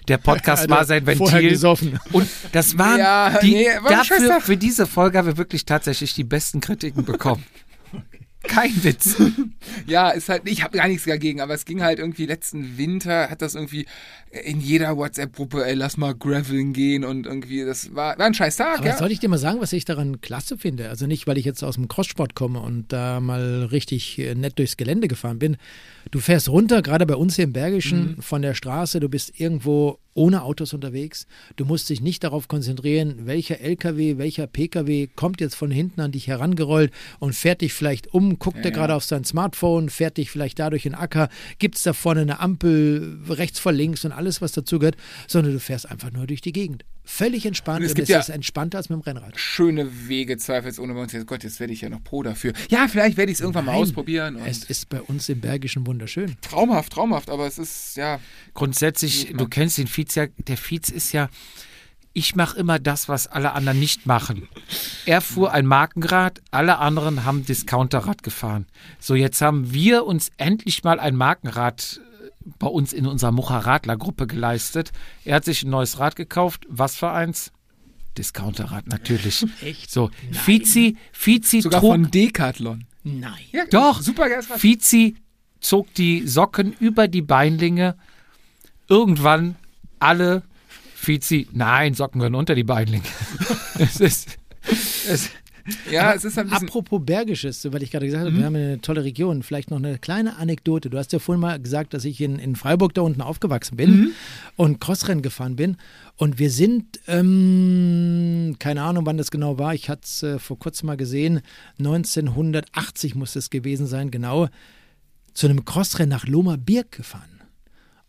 der Podcast [laughs] war sein Ventil. vorher gesoffen. Und das waren [laughs] Ja, die, nee, war dafür, für diese Folge haben wir wirklich tatsächlich die besten Kritiken bekommen. Kein Witz. Ja, ist halt, ich habe gar nichts dagegen, aber es ging halt irgendwie letzten Winter, hat das irgendwie in jeder WhatsApp-Gruppe, ey, lass mal graveln gehen und irgendwie, das war, war ein scheiß Tag, Aber ja. soll ich dir mal sagen, was ich daran klasse finde? Also nicht, weil ich jetzt aus dem Crosssport komme und da mal richtig äh, nett durchs Gelände gefahren bin. Du fährst runter, gerade bei uns hier im Bergischen, von der Straße, du bist irgendwo ohne Autos unterwegs. Du musst dich nicht darauf konzentrieren, welcher LKW, welcher PKW kommt jetzt von hinten an dich herangerollt und fährt dich vielleicht um, guckt er gerade auf sein Smartphone, fährt dich vielleicht dadurch in Acker, gibt es da vorne eine Ampel rechts vor links und alles, was dazugehört, sondern du fährst einfach nur durch die Gegend. Völlig entspannt Und und es es, gibt ja- ist entspannter als mit dem Rennrad. Schöne Wege, zweifelsohne bei uns. Jetzt, Gott, jetzt werde ich ja noch Pro dafür. Ja, vielleicht werde ich es irgendwann mal Nein, ausprobieren. Und Es ist bei uns im Bergischen wunderschön. traumhaft, traumhaft, aber es ist, ja, Grundsätzlich, du kennst den Fietz ja, der Fietz ist ja, ich mache immer das, was alle anderen nicht machen. Er fuhr ein Markenrad, alle anderen haben Discounterrad gefahren. So, jetzt haben wir uns endlich mal ein Markenrad bei uns in unserer Mucha-Radler-Gruppe geleistet. Er hat sich ein neues Rad gekauft. Was für eins? Discounterrad, natürlich. [laughs] Echt? So, Fizi, Fizi sogar trug von Decathlon. Nein. Ja, Doch. Super. Fizi zog die Socken über die Beinlinge. Irgendwann alle Fizi, nein, Socken gehören unter die Beinlinge. [laughs] es ist, es, Ja, es ist ein bisschen. Apropos Bergisches, weil ich gerade gesagt Mhm. habe, wir haben eine tolle Region. Vielleicht noch eine kleine Anekdote. Du hast ja vorhin mal gesagt, dass ich in, in Freiburg da unten aufgewachsen bin Mhm. und Crossrennen gefahren bin. Und wir sind, ähm, keine Ahnung, wann das genau war. Ich hatte es äh, vor kurzem mal gesehen. 1980 muss es gewesen sein, genau. Zu einem Crossrennen nach Loma Birk gefahren.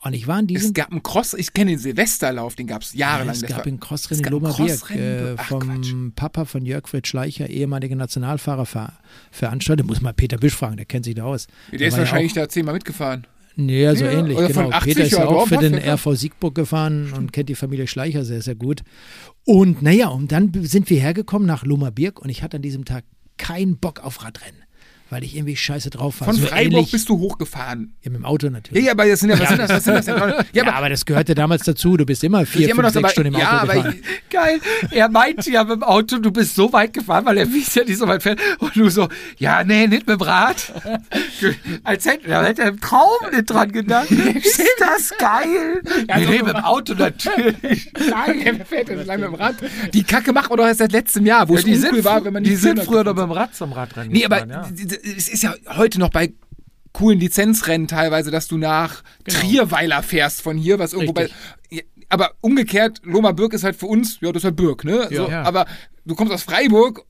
Und ich war in diesem Es gab einen Cross, ich kenne den Silvesterlauf, den gab es Ja, jahrelang. es gab war- ein Crossrennen in Crossrennen. äh, vom Quatsch. Papa von Jörg Fritz Schleicher, ehemaliger Nationalfahrer, ver veranstaltet. Muss mal Peter Bisch fragen, der kennt sich da aus. Der ist war ja wahrscheinlich auch, da zehnmal mitgefahren. Nee, so Ja, ähnlich, genau. 80 Peter ist ja auch für den? RV Siegburg gefahren und kennt die Familie Schleicher sehr, sehr gut. Und naja, und dann sind wir hergekommen nach Lohmerbirk und ich hatte an diesem Tag keinen Bock auf Radrennen, weil ich irgendwie scheiße drauf war. Von so Freiburg ähnlich, bist du hochgefahren. ja, mit dem Auto Ja, natürlich. ja, aber das sind ja, was sind das, was sind das denn? Ja, [laughs] Ja, aber, aber das gehörte damals dazu. Du bist immer vier, immer fünf, noch sechs dabei- Stunden im Auto ja, aber gefahren. ich- [laughs] geil. Er meinte ja mit dem Auto, du bist so weit gefahren, weil er wies ja nicht so weit fährt. Und du so, ja, nee, nicht mit dem Rad. [laughs] Als hätte, da hätte er im Traum nicht dran gedacht. Ist das geil? nee, nee, mit dem Auto natürlich. Nein, wer fährt denn allein mit dem Rad? Die Kacke macht man doch erst seit letztem Jahr, wo Ja, es die uncool sind, war, wenn man die sind 400 früher noch mit dem Rad zum Radrennen Nee, aber ja. Es ist ja heute noch bei coolen Lizenzrennen teilweise, dass du nach Trierweiler fährst von hier, was irgendwo Richtig. bei. Ja, aber umgekehrt, Loma Birk ist halt für uns, ja, das ist halt Birk, ne? so, Ja. Aber du kommst aus Freiburg,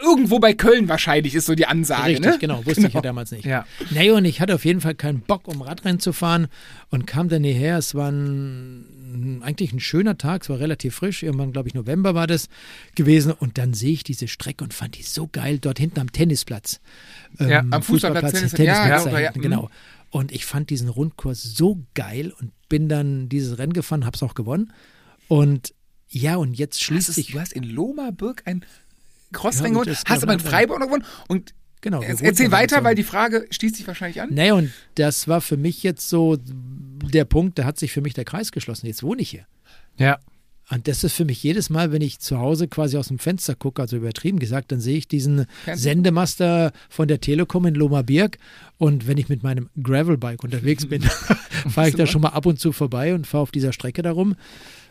irgendwo bei Köln wahrscheinlich ist so die Ansage, Richtig, ne? genau, wusste ich ja damals nicht. Ja. Naja, und ich hatte auf jeden Fall keinen Bock, um Radrennen zu fahren und kam dann hierher. Es war ein, eigentlich ein schöner Tag, es war relativ frisch, irgendwann, glaube ich, November war das gewesen. Und dann sehe ich diese Strecke und fand die so geil, dort hinten am Tennisplatz. Ähm, Ja, am Fußballplatz, Tennis- Tennisplatz ja, ja, ja, mhm. genau. Und ich fand diesen Rundkurs so geil und bin dann dieses Rennen gefahren, habe es auch gewonnen. Und ja, und jetzt schließt sich. du hast in Loma Birk ein Ja, Crossrennen gewonnen, das hast aber in Freiburg noch gewonnen und Genau, erzähl weiter, weil die Frage schließt sich wahrscheinlich an. Naja, und das war für mich jetzt so der Punkt, da hat sich für mich der Kreis geschlossen. Jetzt wohne ich hier. Ja. Und das ist für mich jedes Mal, wenn ich zu Hause quasi aus dem Fenster gucke, also übertrieben gesagt, dann sehe ich diesen. Sendemaster von der Telekom in Lohmabirg. Und wenn ich mit meinem Gravelbike unterwegs bin, [laughs] [laughs] fahre ich da schon mal ab und zu vorbei und fahre auf dieser Strecke darum.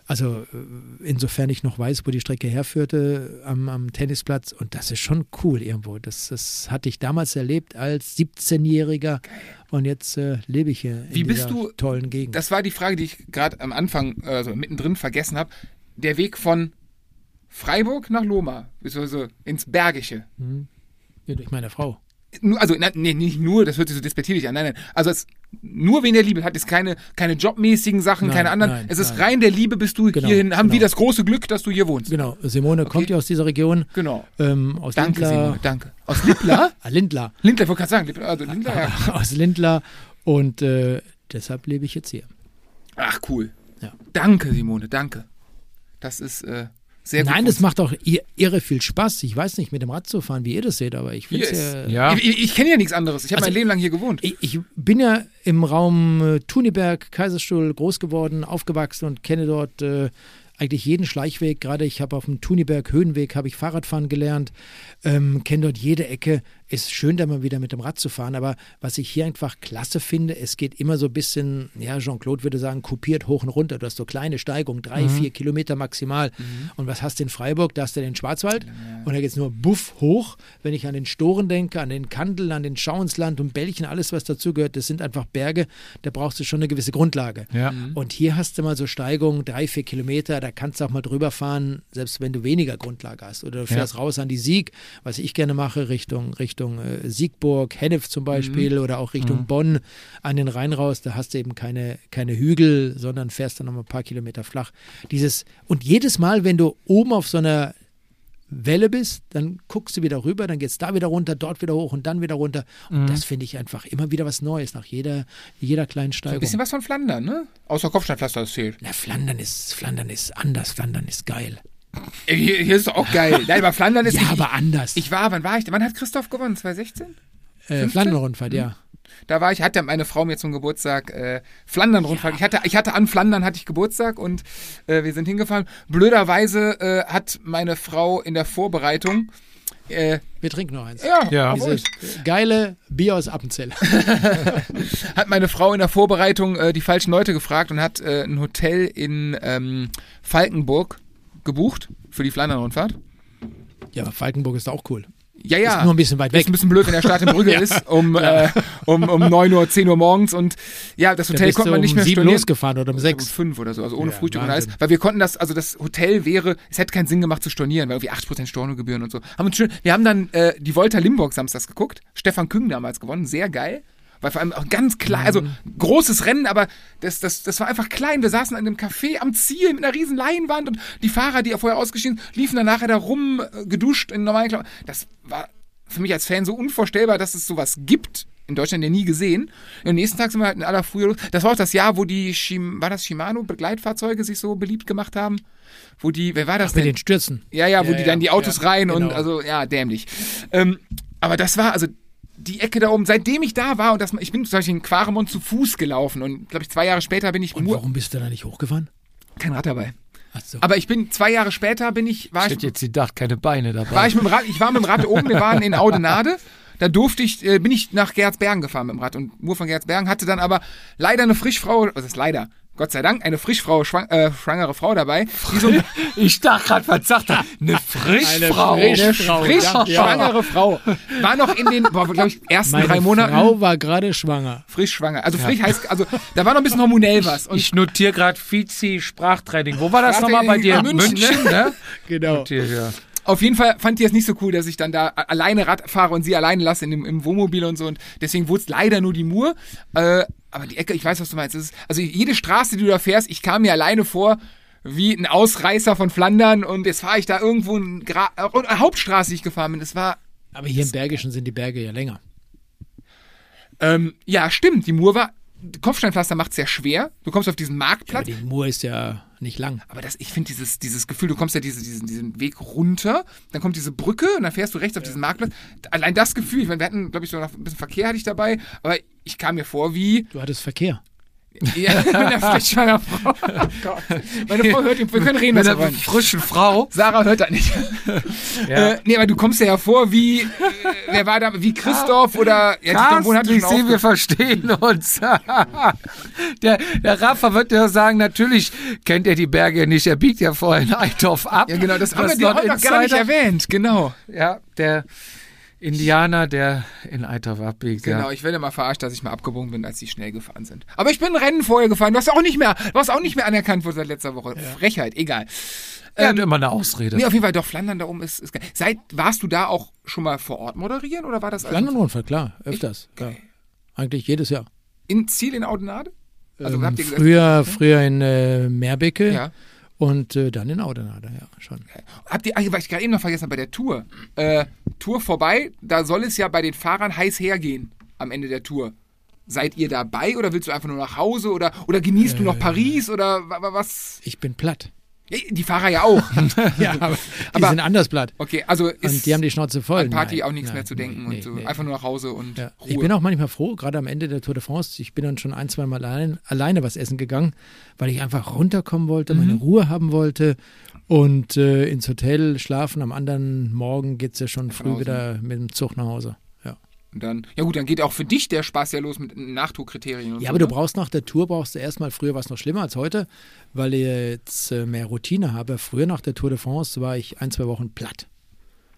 Also äh, insofern ich noch weiß, wo die Strecke herführte am, am Tennisplatz. Und das ist schon cool irgendwo. Das, das hatte ich damals erlebt als 17-Jähriger. Und jetzt äh, lebe ich hier in Wie bist dieser du- tollen Gegend. Das war die Frage, die ich gerade am Anfang, also mittendrin vergessen habe. Der Weg von Freiburg nach Loma, beziehungsweise ins Bergische. Ja, durch meine Frau. Also, nee, nicht nur, das hört sich so despektierlich an. Nein, nein. Also, es, nur wegen der Liebe hat es keine, keine jobmäßigen Sachen, Nein, keine anderen. nein, es ist nein. rein der Liebe, bist du Genau, hierhin, haben genau. wir das große Glück, dass du hier wohnst. Genau, Simone kommt ja aus dieser Region, Genau. ähm, aus Danke, Lindlar. Simone, danke. Aus Lippler? [laughs] Ah, Lindlar. Lindler, ich wollte gerade sagen, also Lindler, ja. [laughs] aus Lindlar. Und äh, deshalb lebe ich jetzt hier. Ach, cool. Ja. Danke, Simone, danke. Das ist äh, sehr gut. Nein, das macht auch ir- irre viel Spaß. Ich weiß nicht, mit dem Rad zu fahren, wie ihr das seht, aber ich finde es ja. Ja. Ich, ich, ich kenne ja nichts anderes. Ich habe Also- mein Leben lang hier gewohnt. Ich, ich bin ja im Raum äh, Thuniberg, Kaiserstuhl groß geworden, aufgewachsen und kenne dort äh, eigentlich jeden Schleichweg. Gerade ich habe auf dem Thuniberg Höhenweg habe ich Fahrradfahren gelernt, ähm, kenne dort jede Ecke. Ist schön, da mal wieder mit dem Rad zu fahren. Aber was ich hier einfach klasse finde, es geht immer so ein bisschen, ja, Jean-Claude würde sagen, kopiert hoch und runter. Du hast so kleine Steigungen, drei, vier Kilometer maximal. Und was hast du in Freiburg? Da hast du den Schwarzwald und da geht es nur buff hoch. Wenn ich an den Storen denke, an den Kandel, an den Schauensland und Belchen, alles, was dazugehört, das sind einfach Berge, da brauchst du schon eine gewisse Grundlage. Ja. Und hier hast du mal so Steigungen, drei, vier Kilometer, da kannst du auch mal drüber fahren, selbst wenn du weniger Grundlage hast. Oder du fährst raus an die Sieg, was ich gerne mache, Richtung, Richtung äh, Siegburg, Hennef zum Beispiel oder auch Richtung Bonn an den Rhein raus. Da hast du eben keine, keine Hügel, sondern fährst dann noch mal ein paar Kilometer flach. Dieses, und jedes Mal, wenn du oben auf so einer Welle bist, dann guckst du wieder rüber, dann geht es da wieder runter, dort wieder hoch und dann wieder runter. Und das finde ich einfach immer wieder was Neues nach jeder, jeder kleinen Ein Steigung. bisschen was von Flandern, ne? Außer Kopfsteinpflaster, das fehlt. Na, Flandern ist, Flandern ist anders, Flandern ist geil. Hier, hier ist doch auch geil. Nein, aber Flandern ist Ja, nicht. aber anders. Ich war, wann war ich? Wann hat Christoph gewonnen? 2016? äh, Flandern-Rundfahrt, ja. Da war ich, hatte meine Frau mir zum Geburtstag äh, Flandern-Rundfahrt. Ich, hatte, ich hatte an Flandern hatte ich Geburtstag und äh, wir sind hingefahren. Blöderweise äh, hat meine Frau in der Vorbereitung äh, Wir trinken noch eins. ja, Ja. Dieses euch. geile Bier aus Appenzell. [laughs] [laughs] hat meine Frau in der Vorbereitung äh, die falschen Leute gefragt und hat äh, ein Hotel in ähm, Falkenburg gebucht für die Flandern-Rundfahrt. Ja, aber Falkenburg ist auch cool. Ja, ja. Ist nur ein bisschen weit Ist weg. ein bisschen blöd, wenn der Start in Brügge [laughs] ist, um, äh, um, um 9 Uhr, 10 Uhr morgens und ja, das Da Hotel konnte man um nicht mehr sieben stornieren. losgefahren oder um Um sechs. fünf oder so, also ohne Ja, Frühstück und alles. Wahnsinn. Weil wir konnten das, also das Hotel wäre, es hätte keinen Sinn gemacht zu stornieren, weil irgendwie 80% Stornogebühren und so. Haben uns schön, wir haben dann äh, die Volta Limburg samstags geguckt. Stefan Küng damals gewonnen, sehr geil. Weil vor allem auch ganz klein, also großes Rennen, aber das, das, das war einfach klein. Wir saßen in einem Café am Ziel mit einer riesen Leinwand und die Fahrer, die vorher ausgeschieden sind, liefen dann nachher da rum, äh, geduscht in normalen Klamotten. Das war für mich als Fan so unvorstellbar, dass es sowas gibt. In Deutschland ja nie gesehen. Und am nächsten Tag sind wir halt in aller Frühe los. Das war auch das Jahr, wo die Shim war das Shimano Begleitfahrzeuge sich so beliebt gemacht haben. Wo die, wer war das Mit denn? den Stürzen. Ja, ja, wo Ja, die ja, dann die Autos ja, rein und genau. also ja, dämlich. Ähm, aber das war also die Ecke da oben, seitdem ich da war und das, ich bin zum Beispiel in Quaremont zu Fuß gelaufen und glaube ich zwei Jahre später bin ich Und nur warum bist du da nicht hochgefahren? kein Rad dabei. Ach so. Aber ich bin zwei Jahre später bin ich war Ich ich jetzt gedacht, keine Beine dabei. war ich mit dem Rad, ich war mit dem Rad oben, wir waren in Audenade. Da durfte ich, äh, bin ich nach Gerdsbergen gefahren mit dem Rad und nur von Gerdsbergen, hatte dann aber leider eine Frischfrau, was ist leider? Gott sei Dank, eine frischfrau, schwang, äh, schwangere Frau dabei. Die so [laughs] Ich dachte gerade, was sagt er? Eine Frischfrau. Eine eine Frischfrau, frisch ja. schwangere Frau. War noch in den, glaube ich, ersten Meine drei Monaten Frau war gerade schwanger. frisch schwanger. Also frisch heißt, also da war noch ein bisschen hormonell was. Und Ich notiere gerade Vizi-Sprachtraining. Wo war das nochmal bei dir? In München, ne? Genau. Notiere, ja. Auf jeden Fall fand die es nicht so cool, dass ich dann da alleine Rad fahre und sie alleine lasse in dem, im Wohnmobil und so. Und deswegen wurde es leider nur die Mur. Äh, aber die Ecke, ich weiß, was du meinst. Ist, also jede Straße, die du da fährst, ich kam mir alleine vor wie ein Ausreißer von Flandern und jetzt fahre ich da irgendwo ein Gra eine Hauptstraße, die ich gefahren bin. Es war, Aber hier im Bergischen sind die Berge ja länger. ähm, ja, stimmt, die Mur war, Kopfsteinpflaster macht es sehr schwer. Du kommst auf diesen Marktplatz. die Mur ist ja nicht lang. Aber das, ich finde dieses, dieses Gefühl, du kommst ja diese, diesen, diesen Weg runter, dann kommt diese Brücke und dann fährst du rechts auf diesen Marktplatz. Allein das Gefühl, ich meine, wir hatten, glaube ich, so noch ein bisschen Verkehr hatte ich dabei, aber ich kam mir vor wie Du hattest Verkehr. Ja, [laughs] mit einer frischschwanger Frau. Oh [laughs] Gott. Meine Frau hört, ihn, wir können reden, Mit einer frischen Frau. Sarah hört das nicht. [laughs] Ja. Äh, nee, aber du kommst ja hervor wie, äh, wer war da, wie Christoph oder, ja, hat Carsten, ich schon sehe, wir verstehen uns. der, der Rafa wird ja sagen, natürlich kennt er die Berge nicht. Er biegt ja vorher in Eitorf ab. Ja, genau, das haben wir noch gar nicht erwähnt, genau. Ja, der Indianer, der in abbiegt. Genau, Ja. ich werde mal verarscht, dass ich mal abgebogen bin, als die schnell gefahren sind. Aber ich bin ein Rennen vorher gefahren. Du hast auch nicht mehr, hast auch nicht mehr anerkannt wurde seit letzter Woche. Frechheit, egal. Er Ähm, immer eine Ausrede. Nee, auf jeden Fall, doch, Flandern da oben ist, ist geil. Seit, warst du da auch schon mal vor Ort moderieren oder war das also Flandernrundfahrt, klar, öfters. Ja. Eigentlich jedes Jahr. in Ziel in Audenade? Also Ähm, habt ihr gesagt, früher, früher in äh, Meerbecke ja. Und äh, dann in Audenade, ja, schon. Habt ihr, ach, was ich gerade eben noch vergessen habe, bei der Tour. Äh, Tour vorbei, da soll es ja bei den Fahrern heiß hergehen am Ende der Tour. Seid ihr dabei oder willst du einfach nur nach Hause oder, oder genießt du Äh. noch Paris oder wa- wa- was? Ich bin platt. Die Fahrer ja auch. [laughs] Ja, aber die Aber- sind anders platt. Okay, also ist Und die haben die Schnauze voll. an Party Nein, auch nichts nein, mehr zu denken nee, und so. nee, Einfach nur nach Hause und Ja. Ruhe. Ich bin auch manchmal froh, gerade am Ende der Tour de France. Ich bin dann schon ein, zwei Mal allein, alleine was essen gegangen, weil ich einfach runterkommen wollte, meine Mhm. Ruhe haben wollte und äh, ins Hotel schlafen. Am anderen Morgen geht es ja schon früh wieder mit dem Zug nach Hause. Ja, und dann, ja gut, dann geht auch für dich der Spaß ja los mit Nachtourkriterien ja so. aber du ne? brauchst nach der Tour, brauchst du erstmal, früher war es noch schlimmer als heute, weil ich jetzt äh, mehr Routine habe. Früher nach der Tour de France war ich ein, zwei Wochen platt.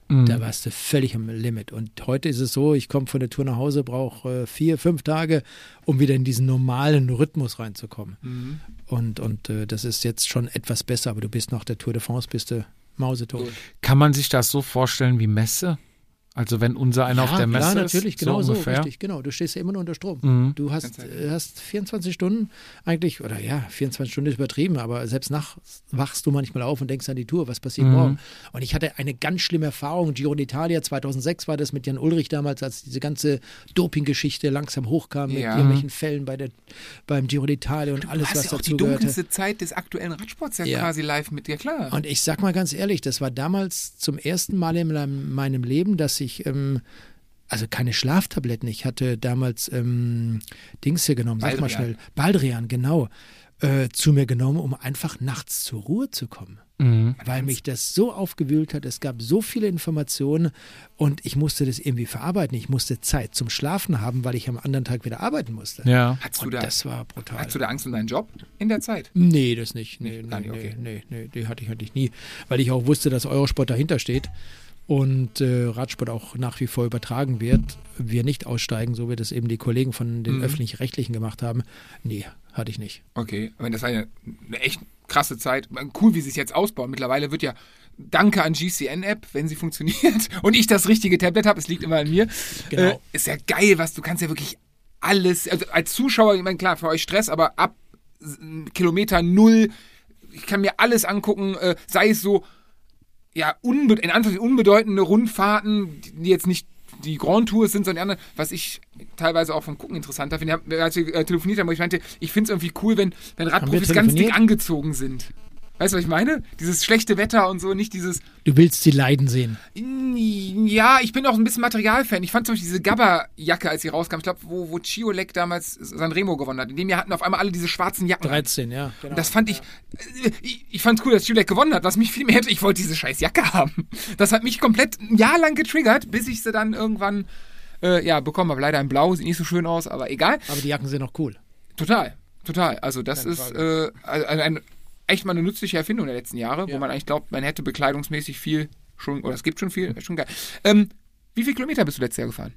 Mhm. Da warst du völlig am Limit. Und heute ist es so, ich komme von der Tour nach Hause, brauche äh, vier, fünf Tage, um wieder in diesen normalen Rhythmus reinzukommen. Mhm. Und, und äh, das ist jetzt schon etwas besser, aber du bist nach der Tour de France, bist du mausetot. Kann man sich das so vorstellen wie Messe? Also wenn unser einer auf der Messe ja, natürlich, ist, genau so so, richtig, genau. Du stehst ja immer nur unter Strom. Mhm. Du hast, äh, hast 24 Stunden eigentlich, oder ja, 24 Stunden ist übertrieben, aber selbst nachts wachst du manchmal auf und denkst an die Tour, was passiert Mhm. morgen. Und ich hatte eine ganz schlimme Erfahrung, Giro d'Italia 2006 war das mit Jan Ulrich damals, als diese ganze Doping-Geschichte langsam hochkam mit Ja. irgendwelchen Fällen bei der, beim Giro d'Italia und Du alles, was ja auch die dazu gehörte. dunkelste Zeit des aktuellen Radsports ja, Ja. quasi live mit dir, klar. Und ich sag mal ganz ehrlich, das war damals zum ersten Mal in meinem- meinem Leben, dass ich, ähm, also keine Schlaftabletten, ich hatte damals ähm, Dings hier genommen, sag mal Baldrian. schnell, Baldrian, genau, äh, zu mir genommen, um einfach nachts zur Ruhe zu kommen. Mhm. Weil mich das so aufgewühlt hat, es gab so viele Informationen und ich musste das irgendwie verarbeiten. Ich musste Zeit zum Schlafen haben, weil ich am anderen Tag wieder arbeiten musste. Ja. Hattest du, Und da, das war brutal. hattest du da Angst um deinen Job in der Zeit? Nee, das nicht. Nee, nee, nicht, okay. nee, nee, nee, die hatte ich, hatte ich nie. Weil ich auch wusste, dass Eurosport dahinter steht und äh, Radsport auch nach wie vor übertragen wird. Wir nicht aussteigen, so wie das eben die Kollegen von den Mhm. Öffentlich-Rechtlichen gemacht haben. Nee, hatte ich nicht. Okay, aber das war ja eine echt krasse Zeit. Cool, wie sie es jetzt ausbauen. Mittlerweile wird ja Danke an GCN-App, wenn sie [laughs] funktioniert und ich das richtige Tablet habe, es liegt immer an mir. Genau. Äh, ist ja geil, was du kannst ja wirklich alles, also als Zuschauer, ich meine, klar, für euch Stress, aber ab s- Kilometer null, ich kann mir alles angucken, äh, sei es so, ja, unbe in Anführungszeichen unbedeutende Rundfahrten, die jetzt nicht die Grand Tours sind, sondern die anderen, was ich teilweise auch vom Gucken interessanter finde. Als wir äh, telefoniert haben, wo ich meinte, ich finde es irgendwie cool, wenn, wenn Radprofis ganz dick angezogen sind. Weißt du, was ich meine? Dieses schlechte Wetter und so, nicht dieses. Du willst sie leiden sehen. Ja, ich bin auch ein bisschen Materialfan. Ich fand zum Beispiel diese Gabba-Jacke, als sie rauskam, ich glaube, wo, wo Chiolek damals Sanremo gewonnen hat. In dem Jahr hatten auf einmal alle diese schwarzen Jacken. 13, ja. Genau. Und das fand ich, äh, ich, ich fand cool, dass Chiolek gewonnen hat. Was mich viel mehr hätte, ich wollte diese scheiß Jacke haben. Das hat mich komplett ein Jahr lang getriggert, bis ich sie dann irgendwann, äh, ja, bekommen habe. Leider in Blau, sieht nicht so schön aus, aber egal. Aber die Jacken sind noch cool. Total. Total. Also das Keine ist äh, also ein, ein, echt mal eine nützliche Erfindung der letzten Jahre, wo Ja. man eigentlich glaubt, man hätte bekleidungsmäßig viel schon, oder es gibt schon viel, schon geil. Ähm, wie viele Kilometer bist du letztes Jahr gefahren?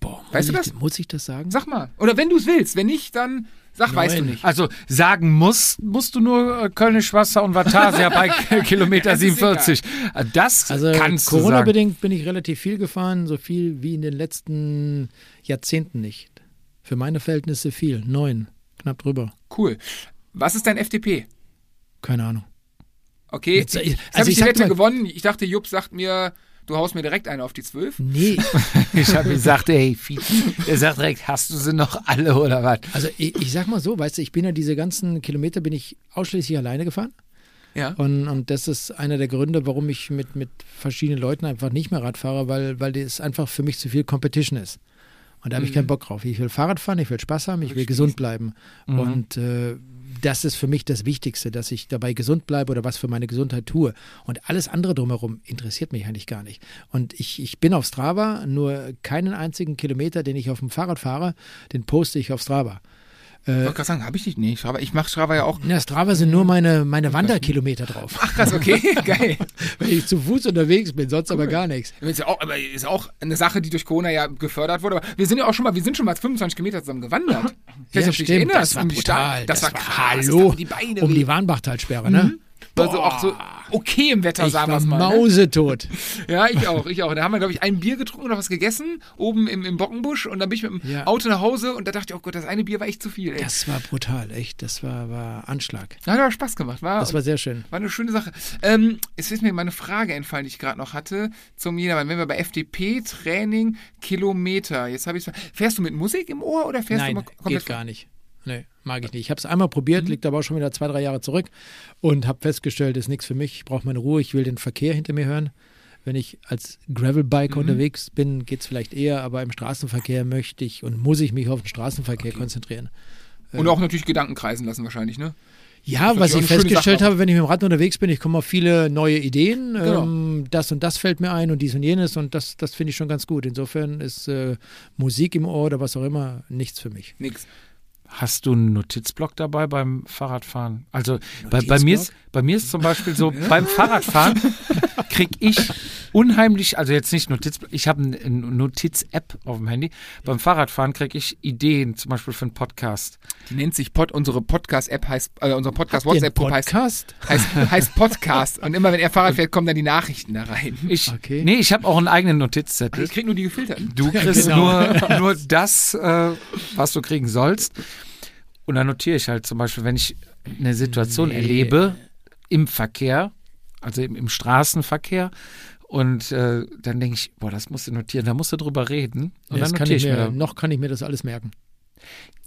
Boah, Weißt muss du ich, das? Muss ich das sagen? Sag mal. Oder wenn du es willst. Wenn nicht, dann sag, weißt du nicht. Also sagen musst, musst du nur äh, Kölnisch Wasser und Vatasia bei [laughs] Kilometer Das ist 47. Das Also kannst du sagen. Corona-bedingt bin ich relativ viel gefahren, so viel wie in den letzten Jahrzehnten nicht. Für meine Verhältnisse viel. Neun. Knapp drüber. Cool. Was ist dein FDP? Keine Ahnung. Okay, Jetzt, jetzt also habe ich ich die Wette gewonnen. Ich dachte, Jupp sagt mir, du haust mir direkt eine auf die 12. Nee, [laughs] Ich habe gesagt, hey, er sagt direkt, hast du sie noch alle oder was? also ich, ich sag mal so, weißt du, ich bin ja diese ganzen Kilometer bin ich ausschließlich alleine gefahren. Ja. Und, und das ist einer der Gründe, warum ich mit, mit verschiedenen Leuten einfach nicht mehr Rad fahre, weil, weil das einfach für mich zu viel Competition ist. Und da habe ich Mhm. keinen Bock drauf. Ich will Fahrrad fahren, ich will Spaß haben, ich will gesund bleiben. Mhm. Und äh, das ist für mich das Wichtigste, dass ich dabei gesund bleibe oder was für meine Gesundheit tue. Und alles andere drumherum interessiert mich eigentlich gar nicht. Und ich, ich bin auf Strava, nur keinen einzigen Kilometer, den ich auf dem Fahrrad fahre, den poste ich auf Strava. Ich wollte gerade sagen, habe ich nicht? Nee, Strava. Ich mache Strava ja auch. Ja, Strava sind nur meine, meine Wanderkilometer drauf. Ach krass, okay, [laughs] geil. Wenn ich zu Fuß unterwegs bin, sonst aber gar nichts. Ist ja auch, aber ist auch eine Sache, die durch Corona ja gefördert wurde. Aber wir sind ja auch schon mal, wir sind schon mal 25 Kilometer zusammen gewandert. Ja, stimmt, erinnerst, das war um brutal. Stadt. Das, war krass. Hallo, Das tat die um die Warnbachtalsperre, ne? Also auch so okay im Wetter, Ich sagen wir es mal. Ne? mausetot. Ja, ich auch, ich auch. Da haben wir, glaube ich, ein Bier getrunken und noch was gegessen, oben im, im Bockenbusch. Und dann bin ich mit dem Ja. Auto nach Hause und da dachte ich, oh Gott, das eine Bier war echt zu viel. Ey. Das war brutal, echt. Das war, war Anschlag. hat aber Spaß gemacht. War, Das war sehr schön. War eine schöne Sache. Ähm, es ist mir meine Frage entfallen, die ich gerade noch hatte, zum Jedermann. Wenn wir bei FDP-Training Kilometer, jetzt habe ich Fährst du mit Musik im Ohr oder fährst Nein, du mal komplett geht gar nicht. Nee, mag ich nicht. Ich habe es einmal probiert, Mhm. liegt aber auch schon wieder zwei, drei Jahre zurück und habe festgestellt, ist nichts für mich. Ich brauche meine Ruhe, ich will den Verkehr hinter mir hören. Wenn ich als Mhm. Gravelbiker unterwegs bin, geht es vielleicht eher, aber im Straßenverkehr möchte ich und muss ich mich auf den Straßenverkehr konzentrieren. Und auch natürlich Gedanken kreisen lassen wahrscheinlich, ne? Ja, was ich festgestellt habe, wenn ich mit dem Rad unterwegs bin, ich komme auf viele neue Ideen. Genau. Ähm, das und das fällt mir ein und dies und jenes und das, das finde ich schon ganz gut. Insofern ist äh, Musik im Ohr oder was auch immer nichts für mich. Nix. Hast du einen Notizblock dabei beim Fahrradfahren? Also bei, bei, mir ist, bei mir ist zum Beispiel so, [laughs] beim Fahrradfahren krieg ich unheimlich, also jetzt nicht Notizblock, ich habe eine Notiz-App auf dem Handy. Beim Fahrradfahren krieg ich Ideen, zum Beispiel für einen Podcast. Die nennt sich Pod, unsere Podcast-App heißt, äh, ihr einen Podcast-WhatsApp-Gruppe heißt, Podcast? heißt, heißt Podcast. Und immer wenn er Fahrrad fährt, kommen dann die Nachrichten da rein. Ich, Okay. Nee, ich habe auch einen eigenen Notizzettel. Ich krieg nur die gefilterten. Du kriegst genau. nur, nur das, äh, was du kriegen sollst. Und dann notiere ich halt zum Beispiel, wenn ich eine Situation Nee. erlebe im Verkehr, also im, im Straßenverkehr, und äh, dann denke ich, boah, das musst du notieren, da musst du drüber reden. Und das dann kann notiere ich ich mir. noch kann ich mir das alles merken.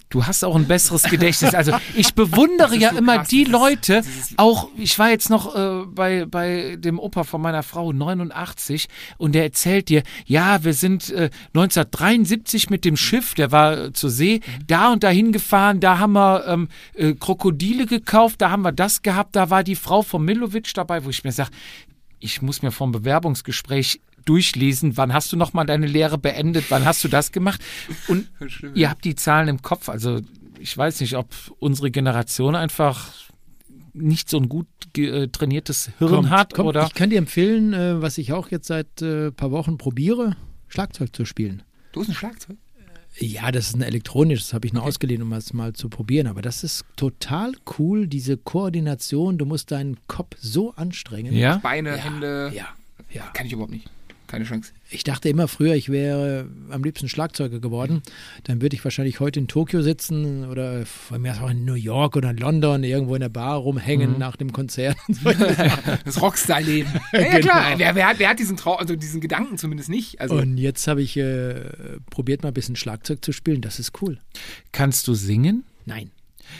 Du hast auch ein besseres Gedächtnis. Also ich bewundere ja so immer krass, die Leute, auch ich war jetzt noch äh, bei, bei dem Opa von meiner Frau, 89, und der erzählt dir, ja, wir sind äh, 1973 mit dem Schiff, der war äh, zur See, da und dahin gefahren, da haben wir ähm, äh, Krokodile gekauft, da haben wir das gehabt, da war die Frau von Milovic dabei, wo ich mir sage, ich muss mir vom Bewerbungsgespräch durchlesen, wann hast du nochmal deine Lehre beendet, wann hast du das gemacht? Und [laughs] Schlimm, ihr habt die Zahlen im Kopf. Also ich weiß nicht, ob unsere Generation einfach nicht so ein gut äh, trainiertes Hirn Kommt, hat kommt. oder Ich kann dir empfehlen, äh, was ich auch jetzt seit ein äh, paar Wochen probiere, Schlagzeug zu spielen. Du hast ein Schlagzeug? Ja, das ist ein elektronisches, das habe ich nur ausgeliehen, um es mal zu probieren. Aber das ist total cool, diese Koordination. Du musst deinen Kopf so anstrengen. ja. Beine, Ja, Hände. Ja, ja. Kann ich überhaupt nicht. Keine Chance. Ich dachte immer früher, ich wäre am liebsten Schlagzeuger geworden. Dann würde ich wahrscheinlich heute in Tokio sitzen oder von mir auch in New York oder in London irgendwo in der Bar rumhängen nach dem Konzert. [laughs] [laughs] Das Rockstar-Leben. Ja, ja klar. Genau. Wer, wer, hat, wer hat diesen Trau also diesen Gedanken zumindest nicht? Also Und jetzt habe ich äh, probiert mal ein bisschen Schlagzeug zu spielen. Das ist cool. Kannst du singen? Nein.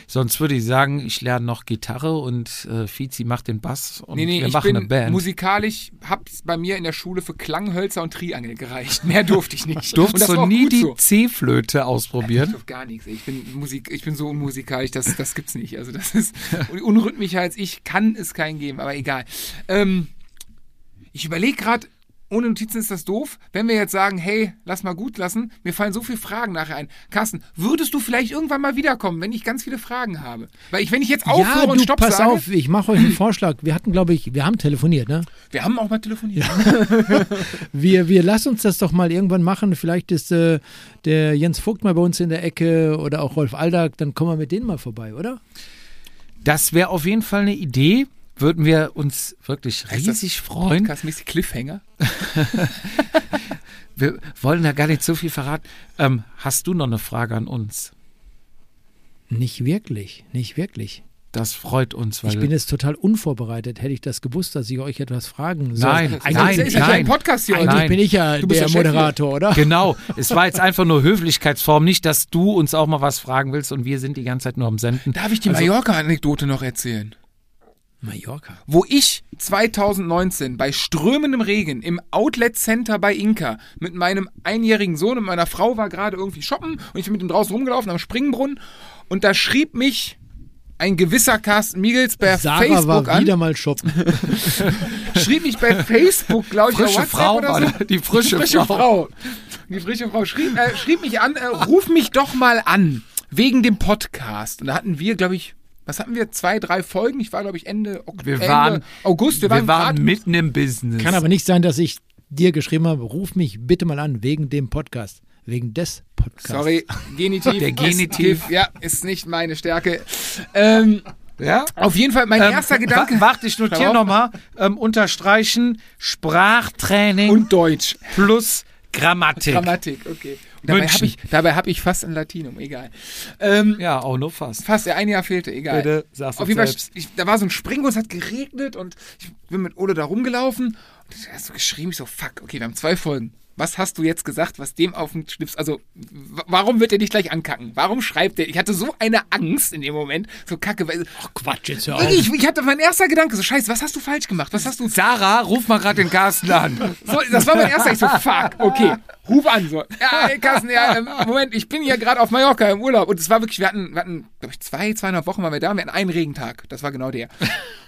Sonst würde ich sagen, ich lerne noch Gitarre und äh, Fizi macht den Bass und nee, nee, wir ich machen bin eine Band. musikalisch, hab's bei mir in der Schule für Klanghölzer und Triangel gereicht. Mehr durfte ich nicht. [laughs] Durftest du nie die so. C-Flöte Ich ausprobieren? durfte gar nichts. Ich bin Musik, ich bin so unmusikalisch, das, das gibt's nicht. Also das ist [laughs] unrhythmischer als ich, kann es keinen geben, aber egal. Ähm, ich überlege gerade, ohne Notizen ist das doof. Wenn wir jetzt sagen, hey, lass mal gut lassen, mir fallen so viele Fragen nachher ein. Carsten, würdest du vielleicht irgendwann mal wiederkommen, wenn ich ganz viele Fragen habe? Weil ich, wenn ich jetzt aufhöre ja, und du, Stopp pass sage, auf, ich mache euch einen Vorschlag. Wir hatten, glaube ich, wir haben telefoniert, ne? wir haben auch mal telefoniert. [laughs] Wir, wir lassen uns das doch mal irgendwann machen. Vielleicht ist äh, der Jens Vogt mal bei uns in der Ecke oder auch Rolf Aldag, dann kommen wir mit denen mal vorbei, oder? Das wäre auf jeden Fall eine Idee. Würden wir uns wirklich riesig freuen. Podcastmäßig Cliffhanger. [laughs] Wir wollen da gar nicht so viel verraten. Ähm, hast du noch eine Frage an uns? Nicht wirklich, nicht wirklich. Das freut uns, weil Ich bin jetzt total unvorbereitet. Hätte ich das gewusst, dass ich euch etwas fragen soll. Nein, eigentlich, nein, ist ja nein. kein Podcast hier. eigentlich nein. bin ich ja Du bist der der. Moderator, oder? Genau, [laughs] es war jetzt einfach nur Höflichkeitsform, nicht, dass du uns auch mal was fragen willst und wir sind die ganze Zeit nur am Senden. Darf ich die Also- Mallorca-Anekdote noch erzählen? Mallorca. wo ich 2019 bei strömendem Regen im Outlet Center bei Inka mit meinem einjährigen Sohn und meiner Frau war gerade irgendwie shoppen und ich bin mit ihm draußen rumgelaufen am Springbrunnen und da schrieb mich ein gewisser Carsten Miegels bei Sarah Facebook war an, wieder mal shoppen. [laughs] schrieb mich bei Facebook, glaube ich, Frische Frau oder so. die frische Die frische Frau. Frau. Die frische Frau schrieb, äh, schrieb mich an, äh, ruf mich doch mal an, wegen dem Podcast. Und da hatten wir, glaube ich, was hatten wir? Zwei, drei Folgen? Ich war, glaube ich, Ende, Ok- Wir Ende waren, August. Wir, wir waren, waren mitten im Business. Kann aber nicht sein, dass ich dir geschrieben habe, ruf mich bitte mal an, wegen dem Podcast. Wegen des Podcasts. Sorry, Genitiv. [laughs] Der Genitiv. Ist, ja, ist nicht meine Stärke. Ähm, Ja? auf jeden Fall, mein Ähm, erster Gedanke. wa- Warte, ich notiere nochmal. Ähm, unterstreichen Sprachtraining Und Deutsch. plus Grammatik. Grammatik, okay. Und dabei habe ich, dabei hab ich fast ein Latinum, egal. Ähm, Ja, auch nur fast. Fast, ja, ein Jahr fehlte, egal. Bitte, sag's Auf jeden Fall, ich, da war so ein Springbus, es hat geregnet und ich bin mit Ole da rumgelaufen und ich hab so geschrieben, ich so, fuck, okay, wir haben zwei Folgen. Was hast du jetzt gesagt, was dem auf den Schlips, also, warum wird er dich gleich ankacken? Warum schreibt er? Ich hatte so eine Angst in dem Moment, so kacke, weil, Ach Quatsch, jetzt hör auf. Ich, ich hatte mein erster Gedanke, so scheiße, was hast du falsch gemacht? Was hast du Sarah, ruf mal gerade den Carsten an. so, das war mein erster. Ich so, fuck, okay, ruf an. So. [laughs] Ja, ey, Carsten, ja, ähm, Moment, ich bin hier gerade auf Mallorca im Urlaub. Und es war wirklich, wir hatten, wir hatten glaube ich, zwei, zweieinhalb Wochen waren wir da wir hatten einen Regentag. Das war genau der.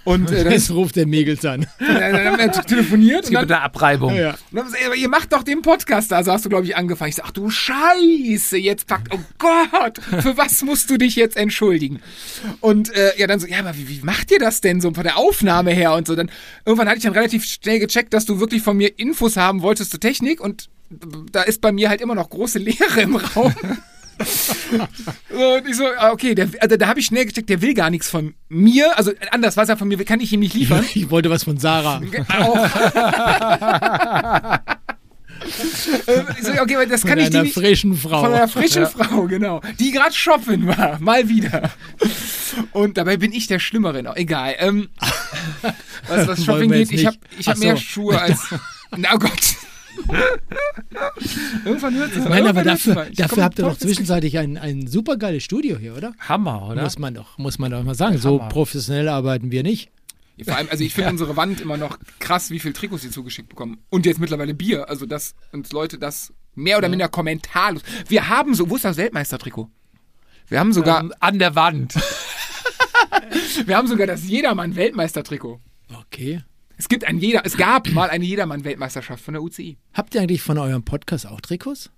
Und äh, dann, Jetzt ruft der Megels an. [laughs] dann haben wir telefoniert Es und gibt dann, eine Abreibung. ja. dann wir gesagt, ihr macht doch den Podcast da. So hast du, glaube ich, angefangen. Ich so, ach du Scheiße, jetzt packt, oh Gott, für was musst du dich jetzt entschuldigen? Und äh, ja, dann so, ja, aber wie, wie macht ihr das denn so von der Aufnahme her und so? Dann irgendwann hatte ich dann relativ schnell gecheckt, dass du wirklich von mir Infos haben wolltest zur Technik und da ist bei mir halt immer noch große Leere im Raum. so, und ich so, ah, okay, der, also da habe ich schnell gecheckt, der will gar nichts von mir. Also anders, was er von mir will, kann ich ihm nicht liefern. Ich wollte was von Sarah. [laughs] Ich so, okay, das Von kann ich dir einer nicht. frischen Frau. Von einer frischen Frau, genau. Die gerade shoppen war. Mal wieder. Und dabei bin ich der Schlimmere noch. Egal. Ähm, [laughs] was, was Shopping geht, ich habe ich hab Ach mehr so. Schuhe als. [laughs] Na oh Gott. [laughs] Irgendwann hört es. Nein, aber dafür, dafür habt ihr doch zwischenzeitlich ein, ein super geiles Studio hier, oder? Hammer, oder? Muss man doch, muss man doch mal sagen. So professionell arbeiten wir nicht. Vor allem, also ich finde [laughs] unsere Wand immer noch krass, wie viel Trikots sie zugeschickt bekommen. Und jetzt mittlerweile Bier. Also, dass uns Leute das mehr oder minder kommentarlos. Wir haben so, wo ist das Weltmeistertrikot? Wir haben sogar, Ähm, an der Wand. [laughs] wir haben sogar das Jedermann-Weltmeistertrikot. Okay. Es gibt ein jeder, es gab mal eine Jedermann-Weltmeisterschaft von der UCI. Habt ihr eigentlich von eurem Podcast auch Trikots?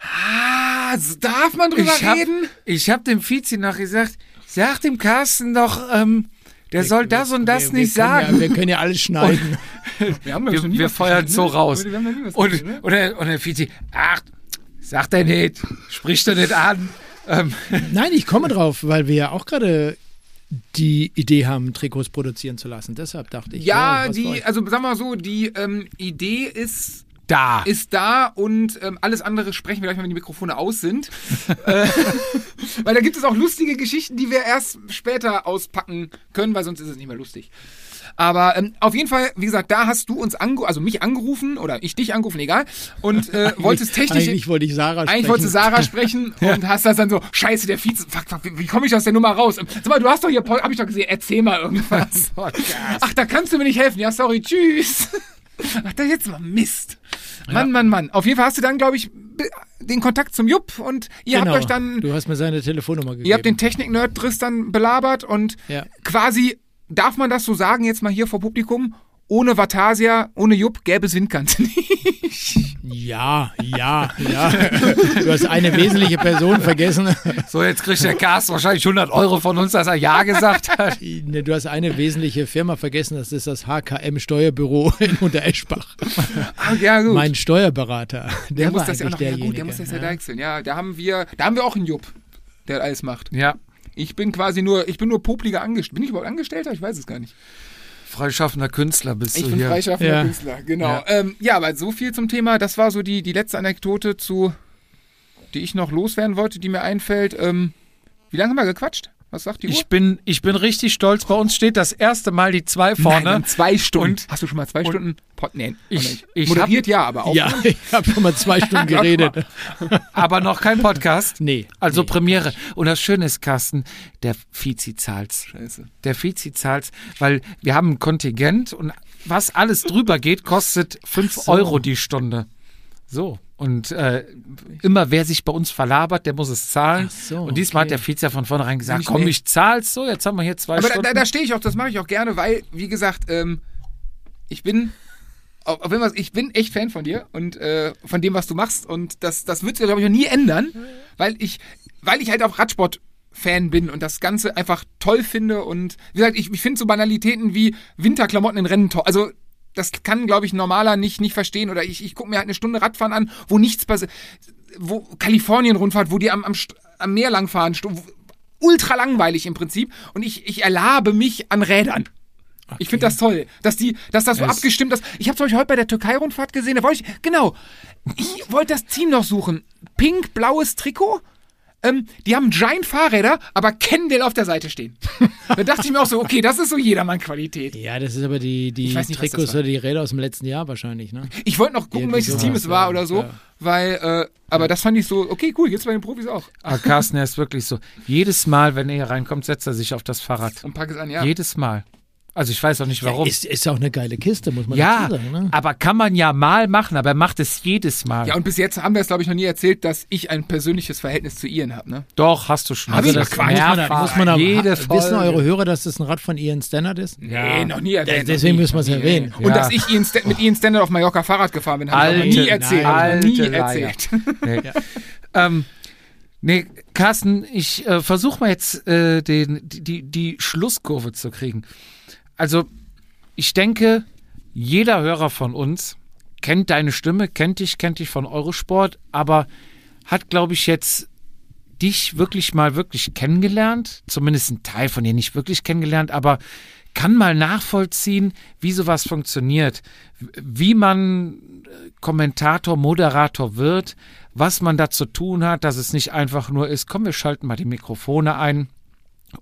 Ah, darf man drüber Ich hab, reden? ich hab dem Vizi noch gesagt, sag dem Carsten doch, ähm, der soll das und das wir, nicht wir sagen. Ja, wir können ja alles schneiden. [laughs] Wir, haben, noch wir nie wir was feuern so ne? raus. Wir Und, ne? und, der, und der Vizi, ach, sagt er nicht, spricht er nicht an. Ähm, Nein, ich komme drauf, weil wir ja auch gerade die Idee haben, Trikots produzieren zu lassen. Deshalb dachte ich. Ja, für die, also sagen wir mal so, die ähm, Idee ist da. ist da und ähm, alles andere sprechen wir gleich mal, wenn die Mikrofone aus sind. [laughs] äh, [laughs] weil da gibt es auch lustige Geschichten, die wir erst später auspacken können, weil sonst ist es nicht mehr lustig. Aber ähm, auf jeden Fall, wie gesagt, da hast du uns ange also mich angerufen oder ich dich angerufen, egal. Und äh, wolltest technisch. Eigentlich wollte ich Sarah sprechen. Eigentlich wolltest Sarah sprechen [laughs] und hast das dann so, scheiße, der Vize, fuck, fuck, wie, komme ich aus der Nummer raus? Sag mal, du hast doch hier, Paul, hab ich doch gesehen, erzähl mal irgendwas. [laughs] Ach, da kannst du mir nicht helfen. Ja, sorry, tschüss. [laughs] Ach, da jetzt mal Mist. Mann, Mann, Mann. Auf jeden Fall hast du dann, glaube ich, den Kontakt zum Jupp und ihr genau. habt euch dann, Du hast mir seine Telefonnummer gegeben. ihr habt den Technik-Nerd Driss dann belabert und Ja. quasi, darf man das so sagen jetzt mal hier vor Publikum, ohne Vatasia, ohne Jupp gäbe es Windkante [laughs] nicht. Ja, ja, ja. Du hast eine wesentliche Person vergessen. So, jetzt kriegt der Cast wahrscheinlich 100 Euro von uns, dass er Ja gesagt hat. Ne, Du hast eine wesentliche Firma vergessen, das ist das HKM Steuerbüro in Untereschbach. Ah, ja, gut. Mein Steuerberater, der, der war muss das ja noch, ja derjenige. gut, der muss das ja, ja. deichseln. Ja, da haben wir, da haben wir auch einen Jupp, der alles macht. Ja, Ich bin quasi nur, ich bin nur popliger Angestellter. Bin ich überhaupt Angestellter? Ich weiß es gar nicht. freischaffender Künstler bist Ich du bin hier. freischaffender Ja. Künstler, genau. Ja. Ja. Ähm, ja, aber so viel zum Thema. Das war so die, die letzte Anekdote zu, die ich noch loswerden wollte, die mir einfällt. Ähm, wie lange haben wir gequatscht? Was sagt die Uhr? Ich bin, ich bin richtig stolz. Bei uns steht das erste Mal die zwei Nein, vorne. haben zwei Stunden. Und- Hast du schon mal zwei und- Stunden? Pod, nee, Ich- ich Moderiert ja, aber auch. Ja, [laughs] ich habe schon mal zwei Stunden [laughs] geredet. [laughs] aber noch kein Podcast. Nee. Also nee. Premiere. Und das Schöne ist, Carsten, der Fizi zahlt's. Scheiße. Der Fizi zahlt's, weil wir haben ein Kontingent und was alles drüber geht, kostet 5 so. Euro die Stunde. So. Und äh, immer wer sich bei uns verlabert, der muss es zahlen. So, und diesmal okay. hat der Vize ja von vornherein gesagt, Nicht komm, ich zahl's so, jetzt haben wir hier zwei Aber da, Stunden. da, da stehe ich auch, das mache ich auch gerne, weil, wie gesagt, ähm, ich bin. Auf, jeden Fall, ich bin echt Fan von dir und äh, von dem, was du machst. Und das, das wird sich, glaube ich, auch nie ändern, weil ich, weil ich halt auch Radsport-Fan bin und das Ganze einfach toll finde. Und wie gesagt, ich, ich finde so Banalitäten wie Winterklamotten in Rennen toll. Also, das kann, glaube ich, normaler nicht, nicht verstehen. Oder ich, ich gucke mir halt eine Stunde Radfahren an, wo nichts passiert. Wo Kalifornien-Rundfahrt, wo die am, am, am Meer langfahren. Ultra langweilig im Prinzip. Und ich, ich erlabe mich an Rädern. Ich finde das toll, dass die, dass das so Es- abgestimmt ist. Ich habe zum Beispiel heute bei der Türkei-Rundfahrt gesehen, da wollte ich, genau, ich wollte das Team noch suchen. Pink-blaues Trikot. Ähm, die haben Giant Fahrräder, aber Kendall auf der Seite stehen. [laughs] da dachte ich mir auch so, okay, das ist so Jedermann-Qualität. Ja, das ist aber die, die nicht, Trikots oder die Räder aus dem letzten Jahr wahrscheinlich, ne? Ich wollte noch gucken, welches Team es war ja, oder so, ja. weil, äh, aber das fand ich so, okay, cool, jetzt bei den Profis auch. Aber Carsten, er ist wirklich so. Jedes Mal, wenn er hier reinkommt, setzt er sich auf das Fahrrad. Und pack es an, ja. Jedes Mal. Also ich weiß auch nicht warum. Ja, ist, ist auch eine geile Kiste, muss man Ja, dazu sagen. Ne? aber kann man ja mal machen, aber er macht es jedes Mal. Ja, und bis jetzt haben wir es, glaube ich, noch nie erzählt, dass ich ein persönliches Verhältnis zu Ian habe, ne? Doch, hast du schon. Ich das muss man, mehrfach. muss man aber, jede wissen Folge. eure Hörer, dass das ein Rad von Ian Standard ist? Nee, noch nie erwähnt. deswegen müssen wir es erwähnen. nee. Und Ja. dass ich Ian Sta- mit Ian Standard auf Mallorca Fahrrad gefahren bin, habe ich noch nie erzählt. nein, nie erzählt. Nee. [laughs] Ähm, nee, Carsten, ich äh, versuche mal jetzt äh, den, die, die, die Schlusskurve zu kriegen. Also, ich denke, jeder Hörer von uns kennt deine Stimme, kennt dich, kennt dich von Eurosport, aber hat, glaube ich, jetzt dich wirklich mal wirklich kennengelernt, zumindest ein Teil von dir nicht wirklich kennengelernt, aber kann mal nachvollziehen, wie sowas funktioniert, wie man äh, Kommentator, Moderator wird, was man da zu tun hat, dass es nicht einfach nur ist, komm, wir schalten mal die Mikrofone ein.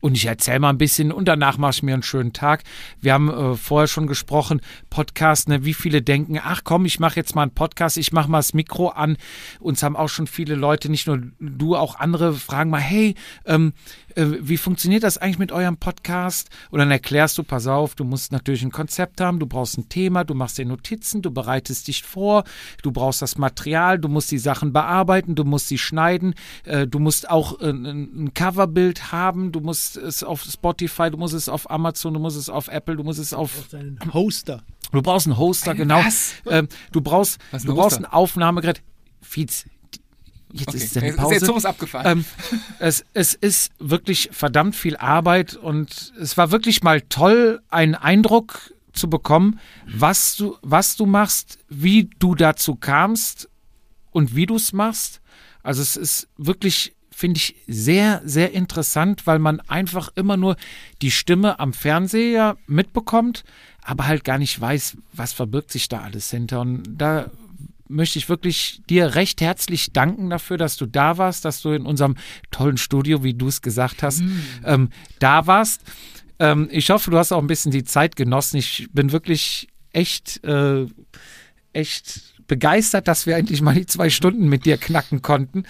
Und ich erzähle mal ein bisschen und danach mache ich mir einen schönen Tag. Wir haben äh, vorher schon gesprochen, Podcast, ne, wie viele denken, ach komm, ich mache jetzt mal einen Podcast, ich mache mal das Mikro an. Uns haben auch schon viele Leute, nicht nur du, auch andere fragen mal, hey, ähm, äh, wie funktioniert das eigentlich mit eurem Podcast? Und dann erklärst du, pass auf, du musst natürlich ein Konzept haben, du brauchst ein Thema, du machst dir Notizen, du bereitest dich vor, du brauchst das Material, du musst die Sachen bearbeiten, du musst sie schneiden, äh, du musst auch äh, ein ein Coverbild haben, du musst es auf Spotify, du musst es auf Amazon, du musst es auf Apple, du musst es auf Seinen Hoster. Du brauchst einen Hoster, genau. was? Ähm, du brauchst, Was du ein brauchst ein Aufnahmegerät. Fietz, jetzt Okay. ist Jetzt- Pause. jetzt sowas abgefahren. Ähm, es, es ist wirklich verdammt viel Arbeit und es war wirklich mal toll, einen Eindruck zu bekommen, was du, was du machst, wie du dazu kamst und wie du es machst. Also es ist wirklich, finde ich, sehr, sehr interessant, weil man einfach immer nur die Stimme am Fernseher mitbekommt, aber halt gar nicht weiß, was verbirgt sich da alles hinter. Und da möchte ich wirklich dir recht herzlich danken dafür, dass du da warst, dass du in unserem tollen Studio, wie du es gesagt hast, ähm, da warst. Ähm, ich hoffe, du hast auch ein bisschen die Zeit genossen. Ich bin wirklich echt, äh, echt begeistert, dass wir endlich mal die zwei Stunden mit dir knacken konnten.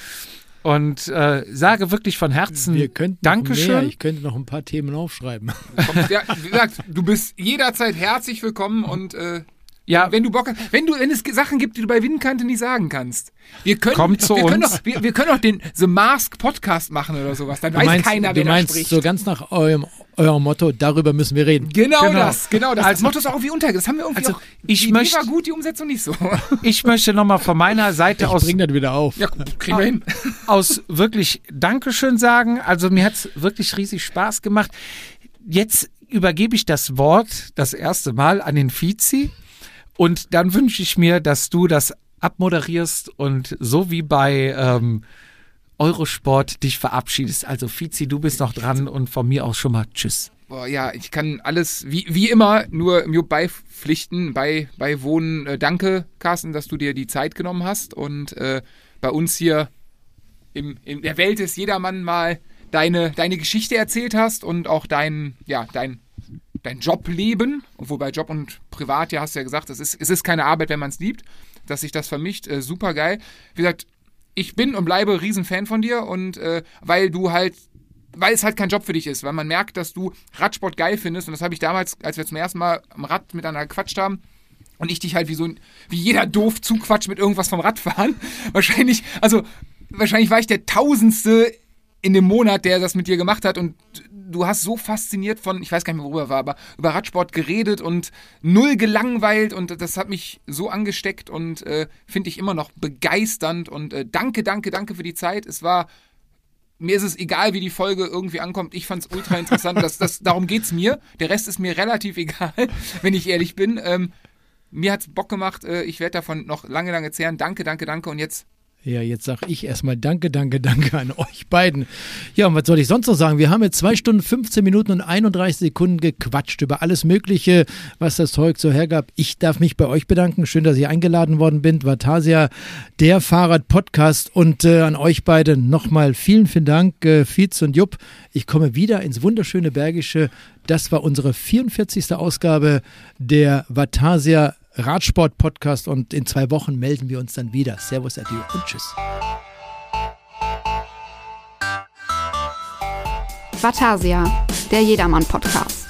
Und äh, sage wirklich von Herzen Wir könnten Dankeschön. Mehr. Ich könnte noch ein paar Themen aufschreiben. ja, wie gesagt, du bist jederzeit herzlich willkommen und äh, Ja. Wenn du Bock hast, wenn du, wenn es Sachen gibt, die du bei Winnkante nicht sagen kannst. Wir können, Kommt zu wir Können uns. doch, wir, wir können auch den The Mask Podcast machen oder sowas. Dann Du weiß meinst, keiner, du wer meinst da spricht. so ganz nach eurem, eurem Motto, darüber müssen wir reden. Genau, Genau. das, genau das. Also- das Motto ist auch irgendwie untergegangen. Das haben wir irgendwie Also, auch. ich die möchte- Idee war gut, die Umsetzung nicht so. [laughs] Ich möchte nochmal von meiner Seite Ich aus bring das wieder auf. ja, kriegen wir hin. [laughs] aus wirklich Dankeschön sagen. Also mir hat es wirklich riesig Spaß gemacht. Jetzt übergebe ich das Wort das erste Mal an den Vizi und dann wünsche ich mir, dass du das abmoderierst und so wie bei ähm, Eurosport dich verabschiedest. Also Vizi, du bist noch dran und von mir aus schon mal Tschüss. Boah, ja, ich kann alles wie, wie immer nur im Jupp beipflichten, bei, beiwohnen. Äh, danke, Carsten, dass du dir die Zeit genommen hast und äh, bei uns hier im, in der Welt des Jedermann mal deine, deine Geschichte erzählt hast und auch dein, ja, dein, dein Jobleben, wobei Job und Privat, ja, hast du ja gesagt, es ist, es ist keine Arbeit, wenn man es liebt, dass sich das vermischt, äh, super geil. Wie gesagt, ich bin und bleibe Riesenfan von dir und äh, weil du halt weil es halt kein Job für dich ist, weil man merkt, dass du Radsport geil findest und das habe ich damals, als wir zum ersten Mal am Rad miteinander gequatscht haben und ich dich halt wie so wie jeder doof zuquatscht mit irgendwas vom Radfahren. [laughs] Wahrscheinlich, also wahrscheinlich war ich der Tausendste in dem Monat, der das mit dir gemacht hat und du hast so fasziniert von, ich weiß gar nicht mehr, worüber er war, aber über Radsport geredet und null gelangweilt und das hat mich so angesteckt und äh, finde ich immer noch begeisternd und äh, danke, danke, danke für die Zeit. Es war mir ist es egal, wie die Folge irgendwie ankommt. Ich fand es ultra [laughs] interessant. Das, das, darum geht's mir. Der Rest ist mir relativ egal, [laughs] wenn ich ehrlich bin. Ähm, mir hat's Bock gemacht. Äh, ich werde davon noch lange, lange zehren. Danke, danke, danke. Und jetzt Ja, jetzt sag ich erstmal Danke, danke, danke an euch beiden. Ja, und was soll ich sonst noch sagen? Wir haben jetzt zwei Stunden, 15 Minuten und 31 Sekunden gequatscht über alles Mögliche, was das Zeug so hergab. Ich darf mich bei euch bedanken. Schön, dass ich eingeladen worden bin. Vatasia, der Fahrrad-Podcast. Und äh, an euch beide nochmal vielen, vielen Dank, äh, Fietz und Jupp. Ich komme wieder ins wunderschöne Bergische. Das war unsere 44. Ausgabe der Vatasia Radsport-Podcast und in zwei Wochen melden wir uns dann wieder. Servus, adieu und tschüss. Vatasia, der Jedermann-Podcast.